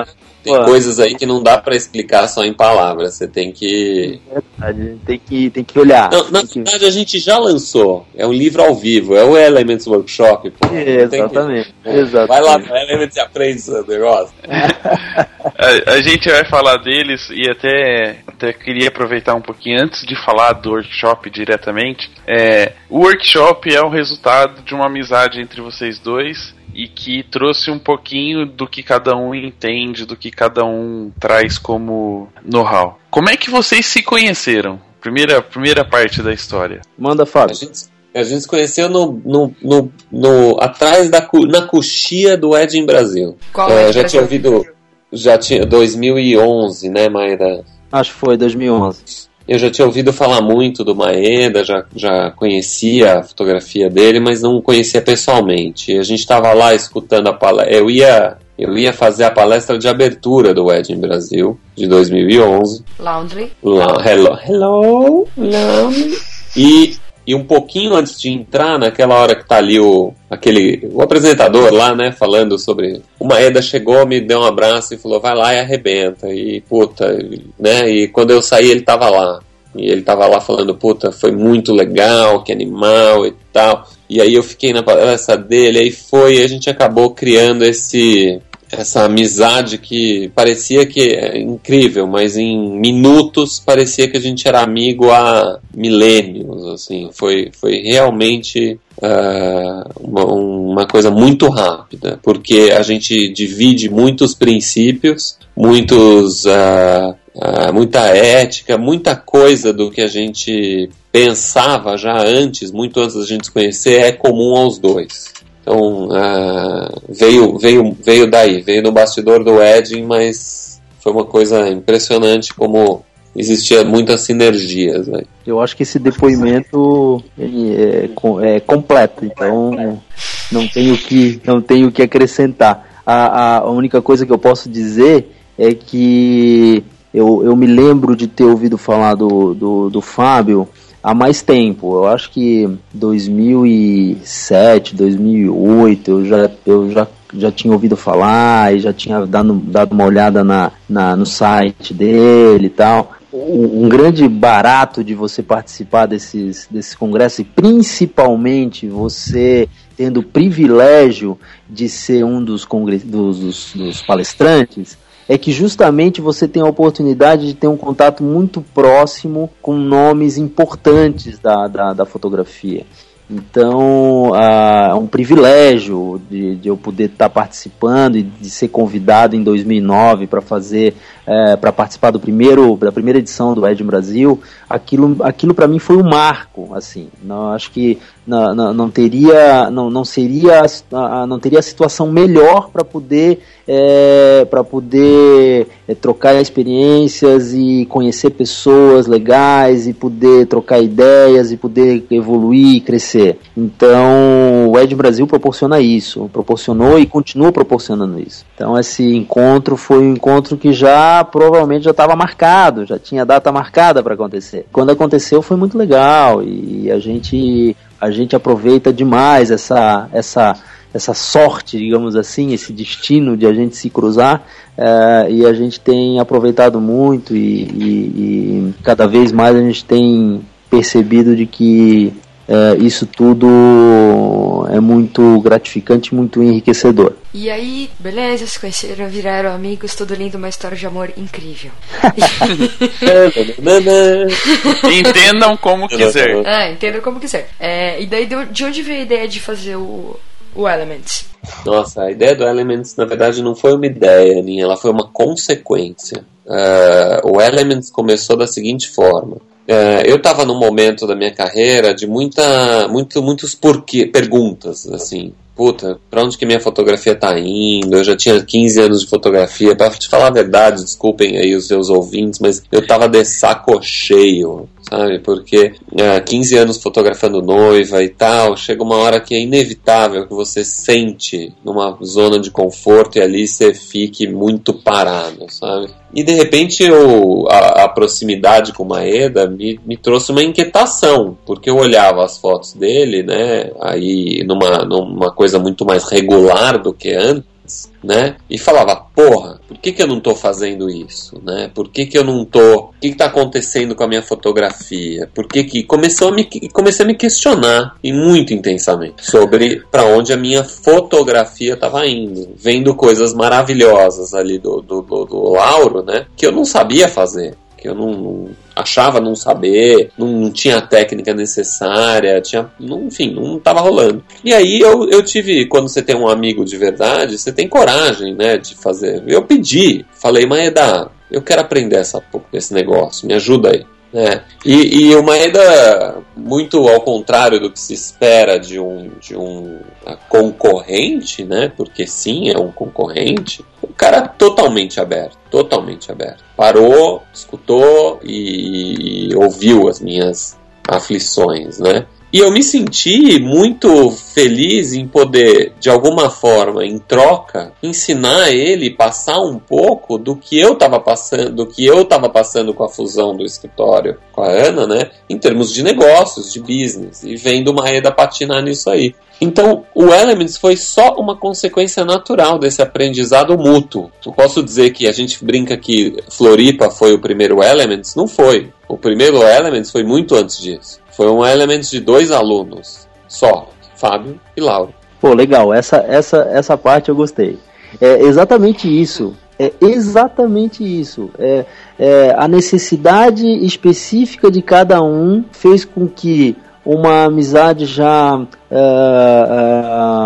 tem Pô. coisas aí que não dá para explicar só em palavras. Você tem que. É verdade, tem que, tem que olhar. Não, na verdade, que... a gente já lançou. É um livro ao vivo, é o Elements Workshop. Pô. É, exatamente, que... exatamente. Vai lá no Elements e aprende esse negócio. [LAUGHS] a, a, gente vai falar deles e até, até queria aproveitar um pouquinho antes de falar do workshop diretamente. É, o workshop é o resultado de uma amizade entre vocês dois e que trouxe um pouquinho do que cada um entende, do que cada um traz como know-how. Como é que vocês se conheceram? Primeira, primeira parte da história. Manda, Fábio. A gente, a gente se conheceu no, no, no, no, atrás da na coxia do Edin Brasil. Qual é, já tinha ouvido já tinha 2011, né, Maíra? Acho que foi 2011. Eu já tinha ouvido falar muito do Maeda, já, já conhecia a fotografia dele, mas não conhecia pessoalmente. A gente estava lá escutando a palestra. Eu ia, eu ia fazer a palestra de abertura do Wedding Brasil, de 2011. Laundry. La hello, hello, Laundry. E e um pouquinho antes de entrar, naquela hora que tá ali o, aquele, o apresentador lá, né, falando sobre. O Maeda chegou, me deu um abraço e falou: vai lá e arrebenta. E puta, né, e quando eu saí ele tava lá. E ele tava lá falando: puta, foi muito legal, que animal e tal. E aí eu fiquei na palestra dele, aí foi, e a gente acabou criando esse essa amizade que parecia que é incrível, mas em minutos parecia que a gente era amigo há milênios, assim, foi, foi realmente uh, uma, uma, coisa muito rápida, porque a gente divide muitos princípios, muitos, uh, uh, muita ética, muita coisa do que a gente pensava já antes, muito antes da gente se conhecer, é comum aos dois. Então uh, veio, veio, veio daí, veio no bastidor do Edging, mas foi uma coisa impressionante como existia muitas sinergias. Né? Eu acho que esse depoimento é, é, completo, então não tenho que não tenho que acrescentar. A, a única coisa que eu posso dizer é que eu, eu me lembro de ter ouvido falar do, do, do Fábio há mais tempo. Eu acho que 2007, 2008, eu já, eu já, já tinha ouvido falar e já tinha dado, dado uma olhada na, na, no site dele e tal. Um grande barato de você participar desses, desses congressos e principalmente você tendo o privilégio de ser um dos, dos, dos, dos palestrantes é que justamente você tem a oportunidade de ter um contato muito próximo com nomes importantes da, da, da fotografia. Então, é um privilégio de, de eu poder estar participando e de ser convidado em 2009 para fazer, é, para participar do primeiro, da primeira edição do Ed Brasil. Aquilo, aquilo para mim foi um marco, assim. Não, acho que não, não, não teria, não, não seria, não teria a situação melhor para poder é, para poder é, trocar experiências e conhecer pessoas legais e poder trocar ideias e poder evoluir e crescer. Então, o Ed Brasil proporciona isso, proporcionou e continua proporcionando isso. Então, esse encontro foi um encontro que já provavelmente já estava marcado, já tinha data marcada para acontecer. Quando aconteceu foi muito legal e a gente a gente aproveita demais essa essa essa sorte, digamos assim, esse destino de a gente se cruzar uh, e a gente tem aproveitado muito e, e, e, cada vez mais a gente tem percebido de que uh, isso tudo é muito gratificante, muito enriquecedor. E aí, beleza, se conheceram, viraram amigos, tudo lindo, uma história de amor incrível. [LAUGHS] [LAUGHS] entendam como quiser. Ah, entendam como quiser. É, e daí, de onde veio a ideia de fazer o, o Elements? Nossa, a ideia do Elements, na verdade, não foi uma ideia minha, ela foi uma consequência. Uh, o Elements começou da seguinte forma. Uh, eu estava num momento da minha carreira de muita, muito, muitos porquê, perguntas, assim. Puta, pra onde que minha fotografia tá indo? Eu já tinha 15 anos de fotografia. Pra te falar a verdade, desculpem aí os seus ouvintes, mas eu tava de saco cheio sabe? Porque há é, 15 anos fotografando noiva e tal, chega uma hora que é inevitável que você sente numa zona de conforto e ali você fique muito parado, sabe? E de repente eu, a, a proximidade com o Maeda me, me trouxe uma inquietação, porque eu olhava as fotos dele, né, aí numa, numa coisa muito mais regular do que antes, né? E falava, porra, por que, que eu não estou fazendo isso, né? Por que, que eu não tô? O que está acontecendo com a minha fotografia? Por que que começou a me comecei a me questionar e muito intensamente sobre para onde a minha fotografia estava indo, vendo coisas maravilhosas ali do, do, do, do Lauro, né? Que eu não sabia fazer que eu não, não, achava não saber, não tinha a técnica necessária, tinha, não, enfim, não estava rolando. E aí eu, eu tive, quando você tem um amigo de verdade, você tem coragem, né, de fazer. Eu pedi, falei, Maeda, eu quero aprender essa, esse negócio, me ajuda aí. É. E, e o Maeda, muito ao contrário do que se espera de um, de um concorrente, né? Porque sim, é um concorrente. O cara totalmente aberto, totalmente aberto. Parou, escutou e, e ouviu as minhas aflições, né? E eu me senti muito feliz em poder, de alguma forma, em troca, ensinar ele, passar um pouco do que eu estava passando, do que eu estava passando com a fusão do escritório com a Ana, né? Em termos de negócios, de business, e vendo uma Maeda patinar nisso aí. Então, o Elements foi só uma consequência natural desse aprendizado mútuo. Eu posso dizer que a gente brinca que Floripa foi o primeiro Elements? Não foi. O primeiro Elements foi muito antes disso. Foi um Elements de dois alunos só, Fábio e Lauro. Pô, legal, essa, essa, essa parte eu gostei. É exatamente isso. É exatamente isso. É, é, a necessidade específica de cada um fez com que uma amizade já é,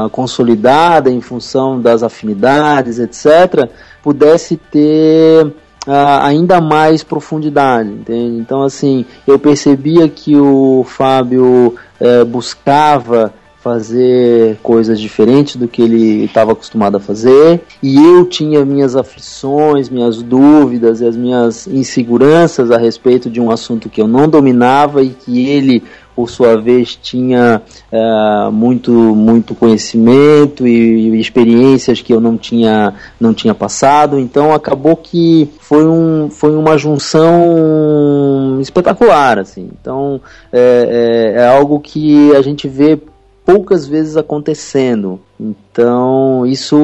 é, consolidada em função das afinidades, etc., pudesse ter uh, ainda mais profundidade, entende? Então, assim, eu percebia que o Fábio uh, buscava fazer coisas diferentes do que ele estava acostumado a fazer, e eu tinha minhas aflições, minhas dúvidas e as minhas inseguranças a respeito de um assunto que eu não dominava e que ele por sua vez tinha uh, muito muito conhecimento e, e, experiências que eu não tinha não tinha passado. Então acabou que foi um foi uma junção espetacular assim. Então é, é, é algo que a gente vê poucas vezes acontecendo. Então isso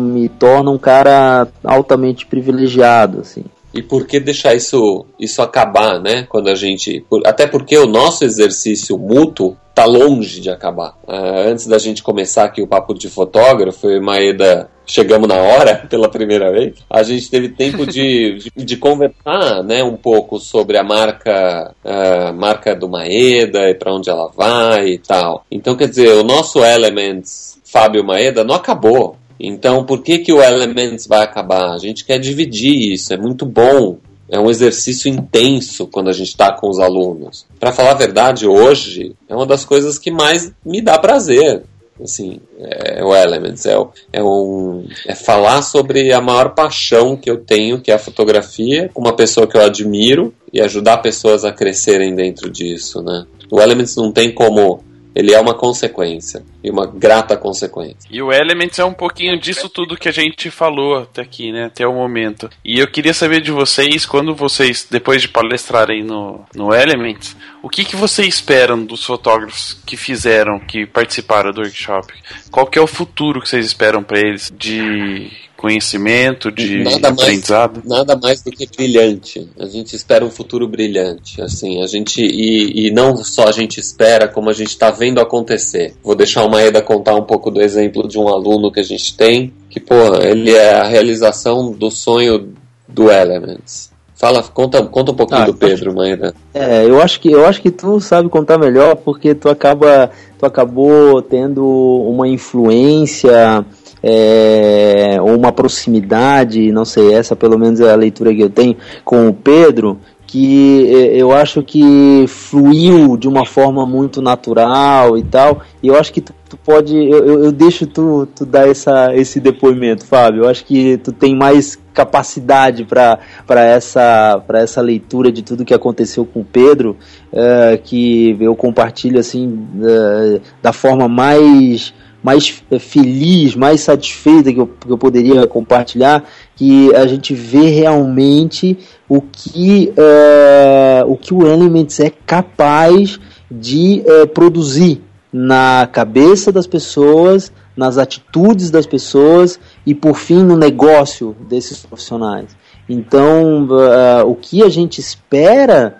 me torna um cara altamente privilegiado assim e por que deixar isso, isso acabar, né? Quando a gente. Por, até porque o nosso exercício mútuo tá longe de acabar. Uh, antes da gente começar aqui o papo de fotógrafo, e Maeda chegamos na hora [LAUGHS] pela primeira vez. A gente teve tempo de, de, de conversar, né, um pouco sobre a marca, uh, marca do Maeda e para onde ela vai e tal. Então, quer dizer, o nosso Elements Fábio Maeda não acabou. Então, por que, que o Elements vai acabar? A gente quer dividir isso, é muito bom. É um exercício intenso quando a gente está com os alunos. Para falar a verdade, hoje é uma das coisas que mais me dá prazer. Assim, é o Elements, é, é, um, é falar sobre a maior paixão que eu tenho, que é a fotografia, com uma pessoa que eu admiro e ajudar pessoas a crescerem dentro disso, né? O Elements não tem como ele é uma consequência. E uma grata consequência. E o Elements é um pouquinho disso tudo que a gente falou até aqui, né? Até o momento. E eu queria saber de vocês, quando vocês, depois de palestrarem no, no Elements, o que, que vocês esperam dos fotógrafos que fizeram, que participaram do workshop? Qual que é o futuro que vocês esperam para eles de conhecimento, de nada aprendizado? Mais, nada mais do que brilhante. A gente espera um futuro brilhante, assim, a gente e, e não só a gente espera, como a gente está vendo acontecer. Vou deixar o Maeda contar um pouco do exemplo de um aluno que a gente tem, que pô, ele é a realização do sonho do Elements. Fala, conta, conta um pouquinho ah, do Pedro, Maeda. É, eu acho que eu acho que tu sabe contar melhor porque tu acaba tu acabou tendo uma influência é, uma proximidade, não sei, essa pelo menos é a leitura que eu tenho com o Pedro, que é, eu acho que fluiu de uma forma muito natural e tal. E eu acho que tu, tu pode. Eu, eu, deixo tu, tu dar essa, esse depoimento, Fábio. Eu acho que tu tem mais capacidade para essa, essa leitura de tudo que aconteceu com o Pedro, uh, que eu compartilho assim uh, da forma mais mais feliz, mais satisfeita que eu, que eu poderia compartilhar, que a gente vê realmente o que, uh, o, que o Elements é capaz de uh, produzir na cabeça das pessoas, nas atitudes das pessoas e, por fim, no negócio desses profissionais. Então, uh, o que a gente espera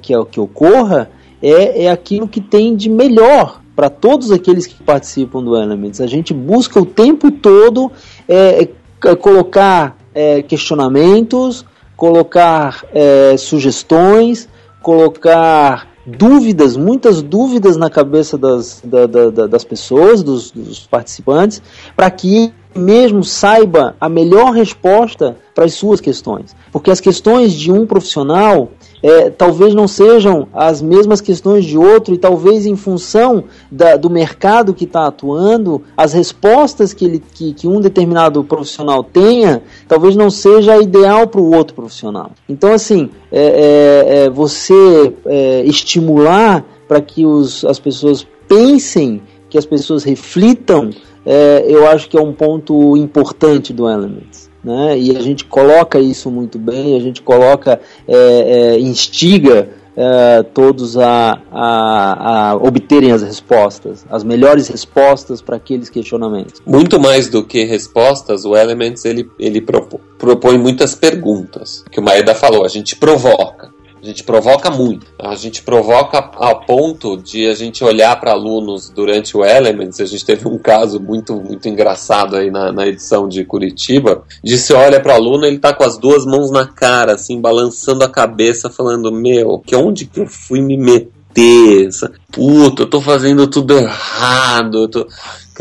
que, que ocorra é, é aquilo que tem de melhor para todos aqueles que participam do Elements. A gente busca o tempo todo é, é, colocar é, questionamentos, colocar é, sugestões, colocar dúvidas, muitas dúvidas na cabeça das, da, da, das pessoas, dos, dos participantes, para que mesmo saiba a melhor resposta para as suas questões. Porque as questões de um profissional é, talvez não sejam as mesmas questões de outro, e talvez em função da, do mercado que está atuando, as respostas que, ele, que, que um determinado profissional tenha, talvez não seja ideal para o outro profissional. Então, assim, é, é, é você é, estimular para que os, as pessoas pensem, que as pessoas reflitam, é, eu acho que é um ponto importante do Elements né? E a gente coloca isso muito bem, a gente coloca, é, é, instiga é, todos a, a, a, obterem as respostas, as melhores respostas para aqueles questionamentos. Muito mais do que respostas, o Elements ele, ele propõe muitas perguntas, que o Maeda falou, a gente provoca. A gente provoca muito. A gente provoca a ponto de a gente olhar para alunos durante o Elements. A gente teve um caso muito, muito engraçado aí na, na edição de Curitiba. De se olha para aluno, ele tá com as duas mãos na cara, assim, balançando a cabeça, falando: Meu, que onde que eu fui me meter? Puta, eu tô fazendo tudo errado. Eu tô...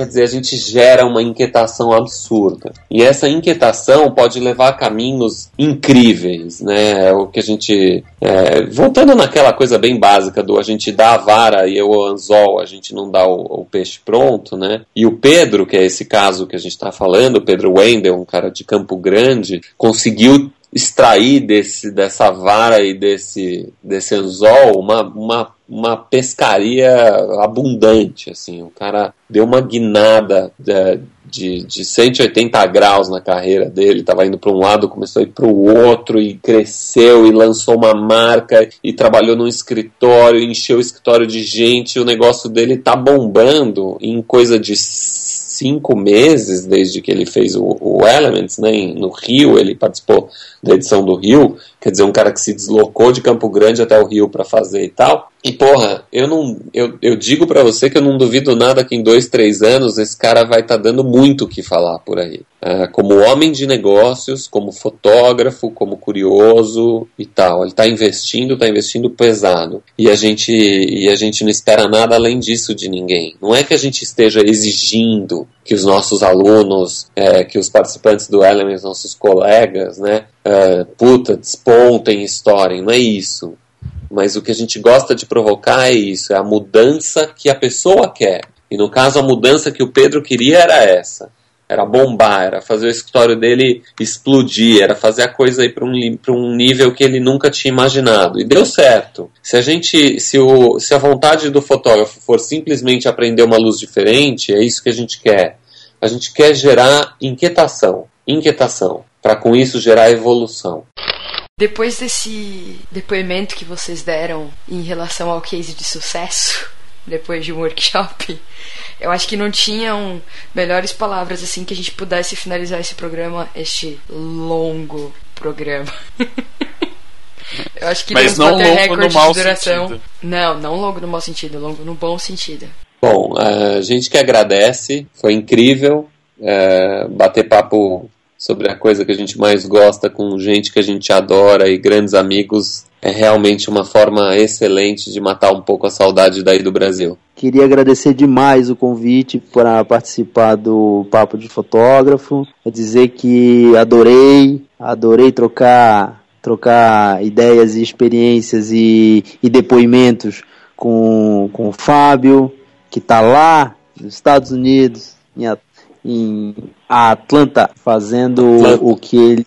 Quer dizer, a gente gera uma inquietação absurda. E essa inquietação pode levar a caminhos incríveis, né? É o que a gente. É, voltando naquela coisa bem básica do a gente dá a vara e o anzol, a gente não dá o, o, peixe pronto, né? E o Pedro, que é esse caso que a gente está falando, o Pedro Wendel, um cara de Campo Grande, conseguiu extrair desse, dessa vara e desse, desse anzol uma, uma, uma pescaria abundante, assim, o cara deu uma guinada de, de, de 180 graus na carreira dele, estava indo para um lado, começou a ir para o outro e cresceu e lançou uma marca e trabalhou num escritório, encheu o escritório de gente, o negócio dele tá bombando em coisa de cinco meses desde que ele fez o, o Elements, né, no Rio, ele participou da edição do Rio, quer dizer, um cara que se deslocou de Campo Grande até o Rio para fazer e tal. E porra, eu não, eu, eu digo para você que eu não duvido nada que em dois, três anos esse cara vai estar tá dando muito o que falar por aí. É, como homem de negócios, como fotógrafo, como curioso e tal. Ele está investindo, está investindo pesado. E a gente, e a gente não espera nada além disso de ninguém. Não é que a gente esteja exigindo que os nossos alunos, é, que os participantes do Elements, nossos colegas, né, é, puta, despontem, estourem. Não é isso. Mas o que a gente gosta de provocar é isso, é a mudança que a pessoa quer. E no caso, a mudança que o Pedro queria era essa. Era bombar, era fazer o escritório dele explodir, era fazer a coisa ir para um, um nível que ele nunca tinha imaginado. E deu certo. Se a gente, se, o, se a vontade do fotógrafo for simplesmente aprender uma luz diferente, é isso que a gente quer. A gente quer gerar inquietação, inquietação, para com isso gerar evolução. Depois desse depoimento que vocês deram em relação ao case de sucesso, [LAUGHS] depois de um workshop, eu acho que não tinham melhores palavras assim que a gente pudesse finalizar esse programa, este longo programa. [LAUGHS] eu acho que Mas não longo no mau sentido. Não, não longo no mau sentido, longo no bom sentido. Bom, a gente que agradece, foi incrível é, bater papo sobre a coisa que a gente mais gosta com gente que a gente adora e grandes amigos é realmente uma forma excelente de matar um pouco a saudade daí do Brasil. Queria agradecer demais o convite para participar do Papo de Fotógrafo, dizer que adorei, adorei trocar trocar ideias e experiências e, e depoimentos com, com o Fábio, que está lá nos Estados Unidos, em, em Atlanta, fazendo Atlanta. o que ele.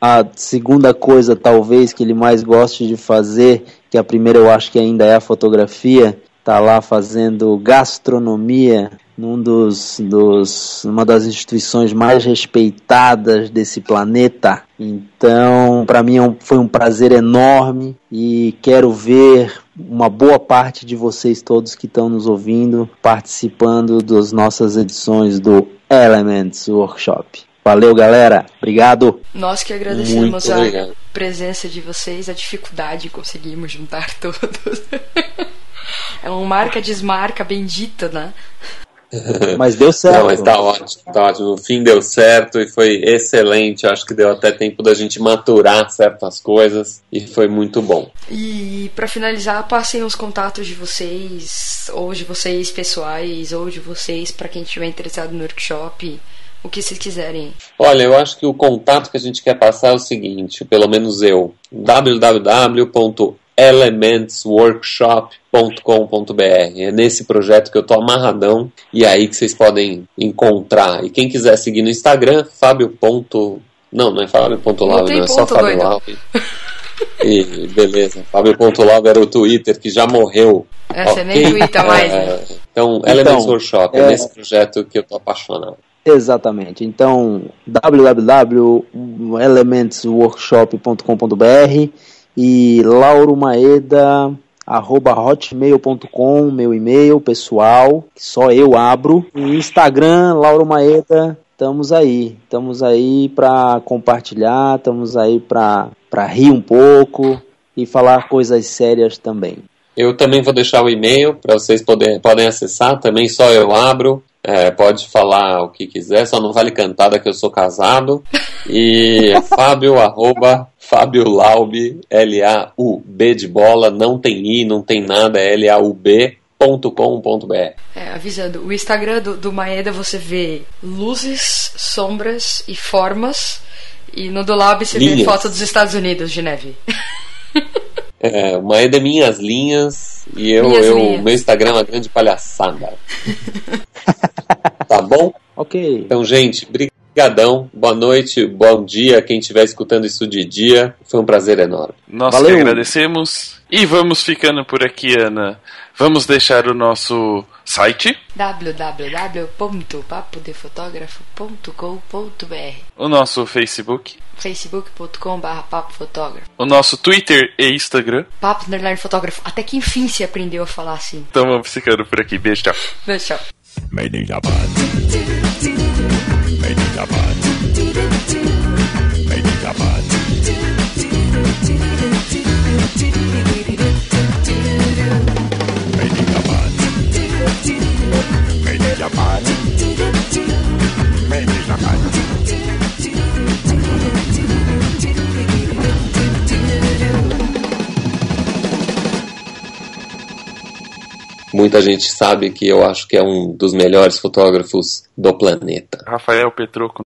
A segunda coisa, talvez, que ele mais goste de fazer, que a primeira eu acho que ainda é a fotografia, está lá fazendo gastronomia num dos, dos, uma das instituições mais respeitadas desse planeta. Então, para mim é foi um prazer enorme e quero ver uma boa parte de vocês todos que estão nos ouvindo participando das nossas edições do Elements Workshop. Valeu, galera. Obrigado. Nós que agradecemos a presença de vocês, a dificuldade conseguimos juntar [LAUGHS] todos. é uma marca-desmarca bendita, né? [LAUGHS] Mas deu certo. Não, mas tá ótimo, tá ótimo. No fim deu certo e foi excelente. Acho que deu até tempo da gente maturar certas coisas e foi muito bom. E para finalizar, passem os contatos de vocês, ou de vocês pessoais, ou de vocês para quem estiver interessado no workshop. O que vocês quiserem. Olha, eu acho que o contato que a gente quer passar é o seguinte, pelo menos eu, www elementsworkshop.com.br. É nesse projeto que eu tô amarradão e é aí que vocês podem encontrar. E quem quiser seguir no Instagram, Fábio. Ponto... Não, não é Fábio.lave, não, não é só Fábio Lave. E beleza, Fábio.lave era o Twitter que já morreu. É, okay? você nem twitta mais, né? É, então, então, Elements Workshop, é, é nesse projeto que eu tô apaixonado. Exatamente. Então, www.elementsworkshop.com.br e Lauro Maeda arroba hotmail.com, meu e-mail pessoal, que só eu abro. O Instagram, Lauro Maeda, estamos aí. Estamos aí para compartilhar, estamos aí para rir um pouco e falar coisas sérias também. Eu também vou deixar o e-mail para vocês poderem podem acessar, também só eu abro. É, pode falar o que quiser, só não vale cantada que eu sou casado. E [LAUGHS] é Fábio, arroba Fábio Laub, L-A-U-B de bola, não tem I, não tem nada, é L-A-U-B. É, avisando, o Instagram do, do Maeda você vê luzes, sombras e formas, e no do Lab você Linhas. vê foto dos Estados Unidos de neve. [LAUGHS] É, o Maeda é minhas linhas e eu, minhas eu linhas. meu Instagram é uma grande palhaçada. [LAUGHS] tá bom? Ok. Então, gente, brigadão. Boa noite, bom dia. Quem estiver escutando isso de dia, foi um prazer enorme. Nós Valeu. que agradecemos. E vamos ficando por aqui, Ana. Vamos deixar o nosso site www.papodefotografo.com.br O nosso Facebook facebook.com.br O nosso Twitter e Instagram Papo Underline Fotógrafo Até que enfim se aprendeu a falar assim Então vamos ficando por aqui, beijo, tchau Beijo, tchau Made in Japan Made in Japan Made in Japan Muita gente sabe que eu acho que é um dos melhores fotógrafos do planeta. Rafael Petroco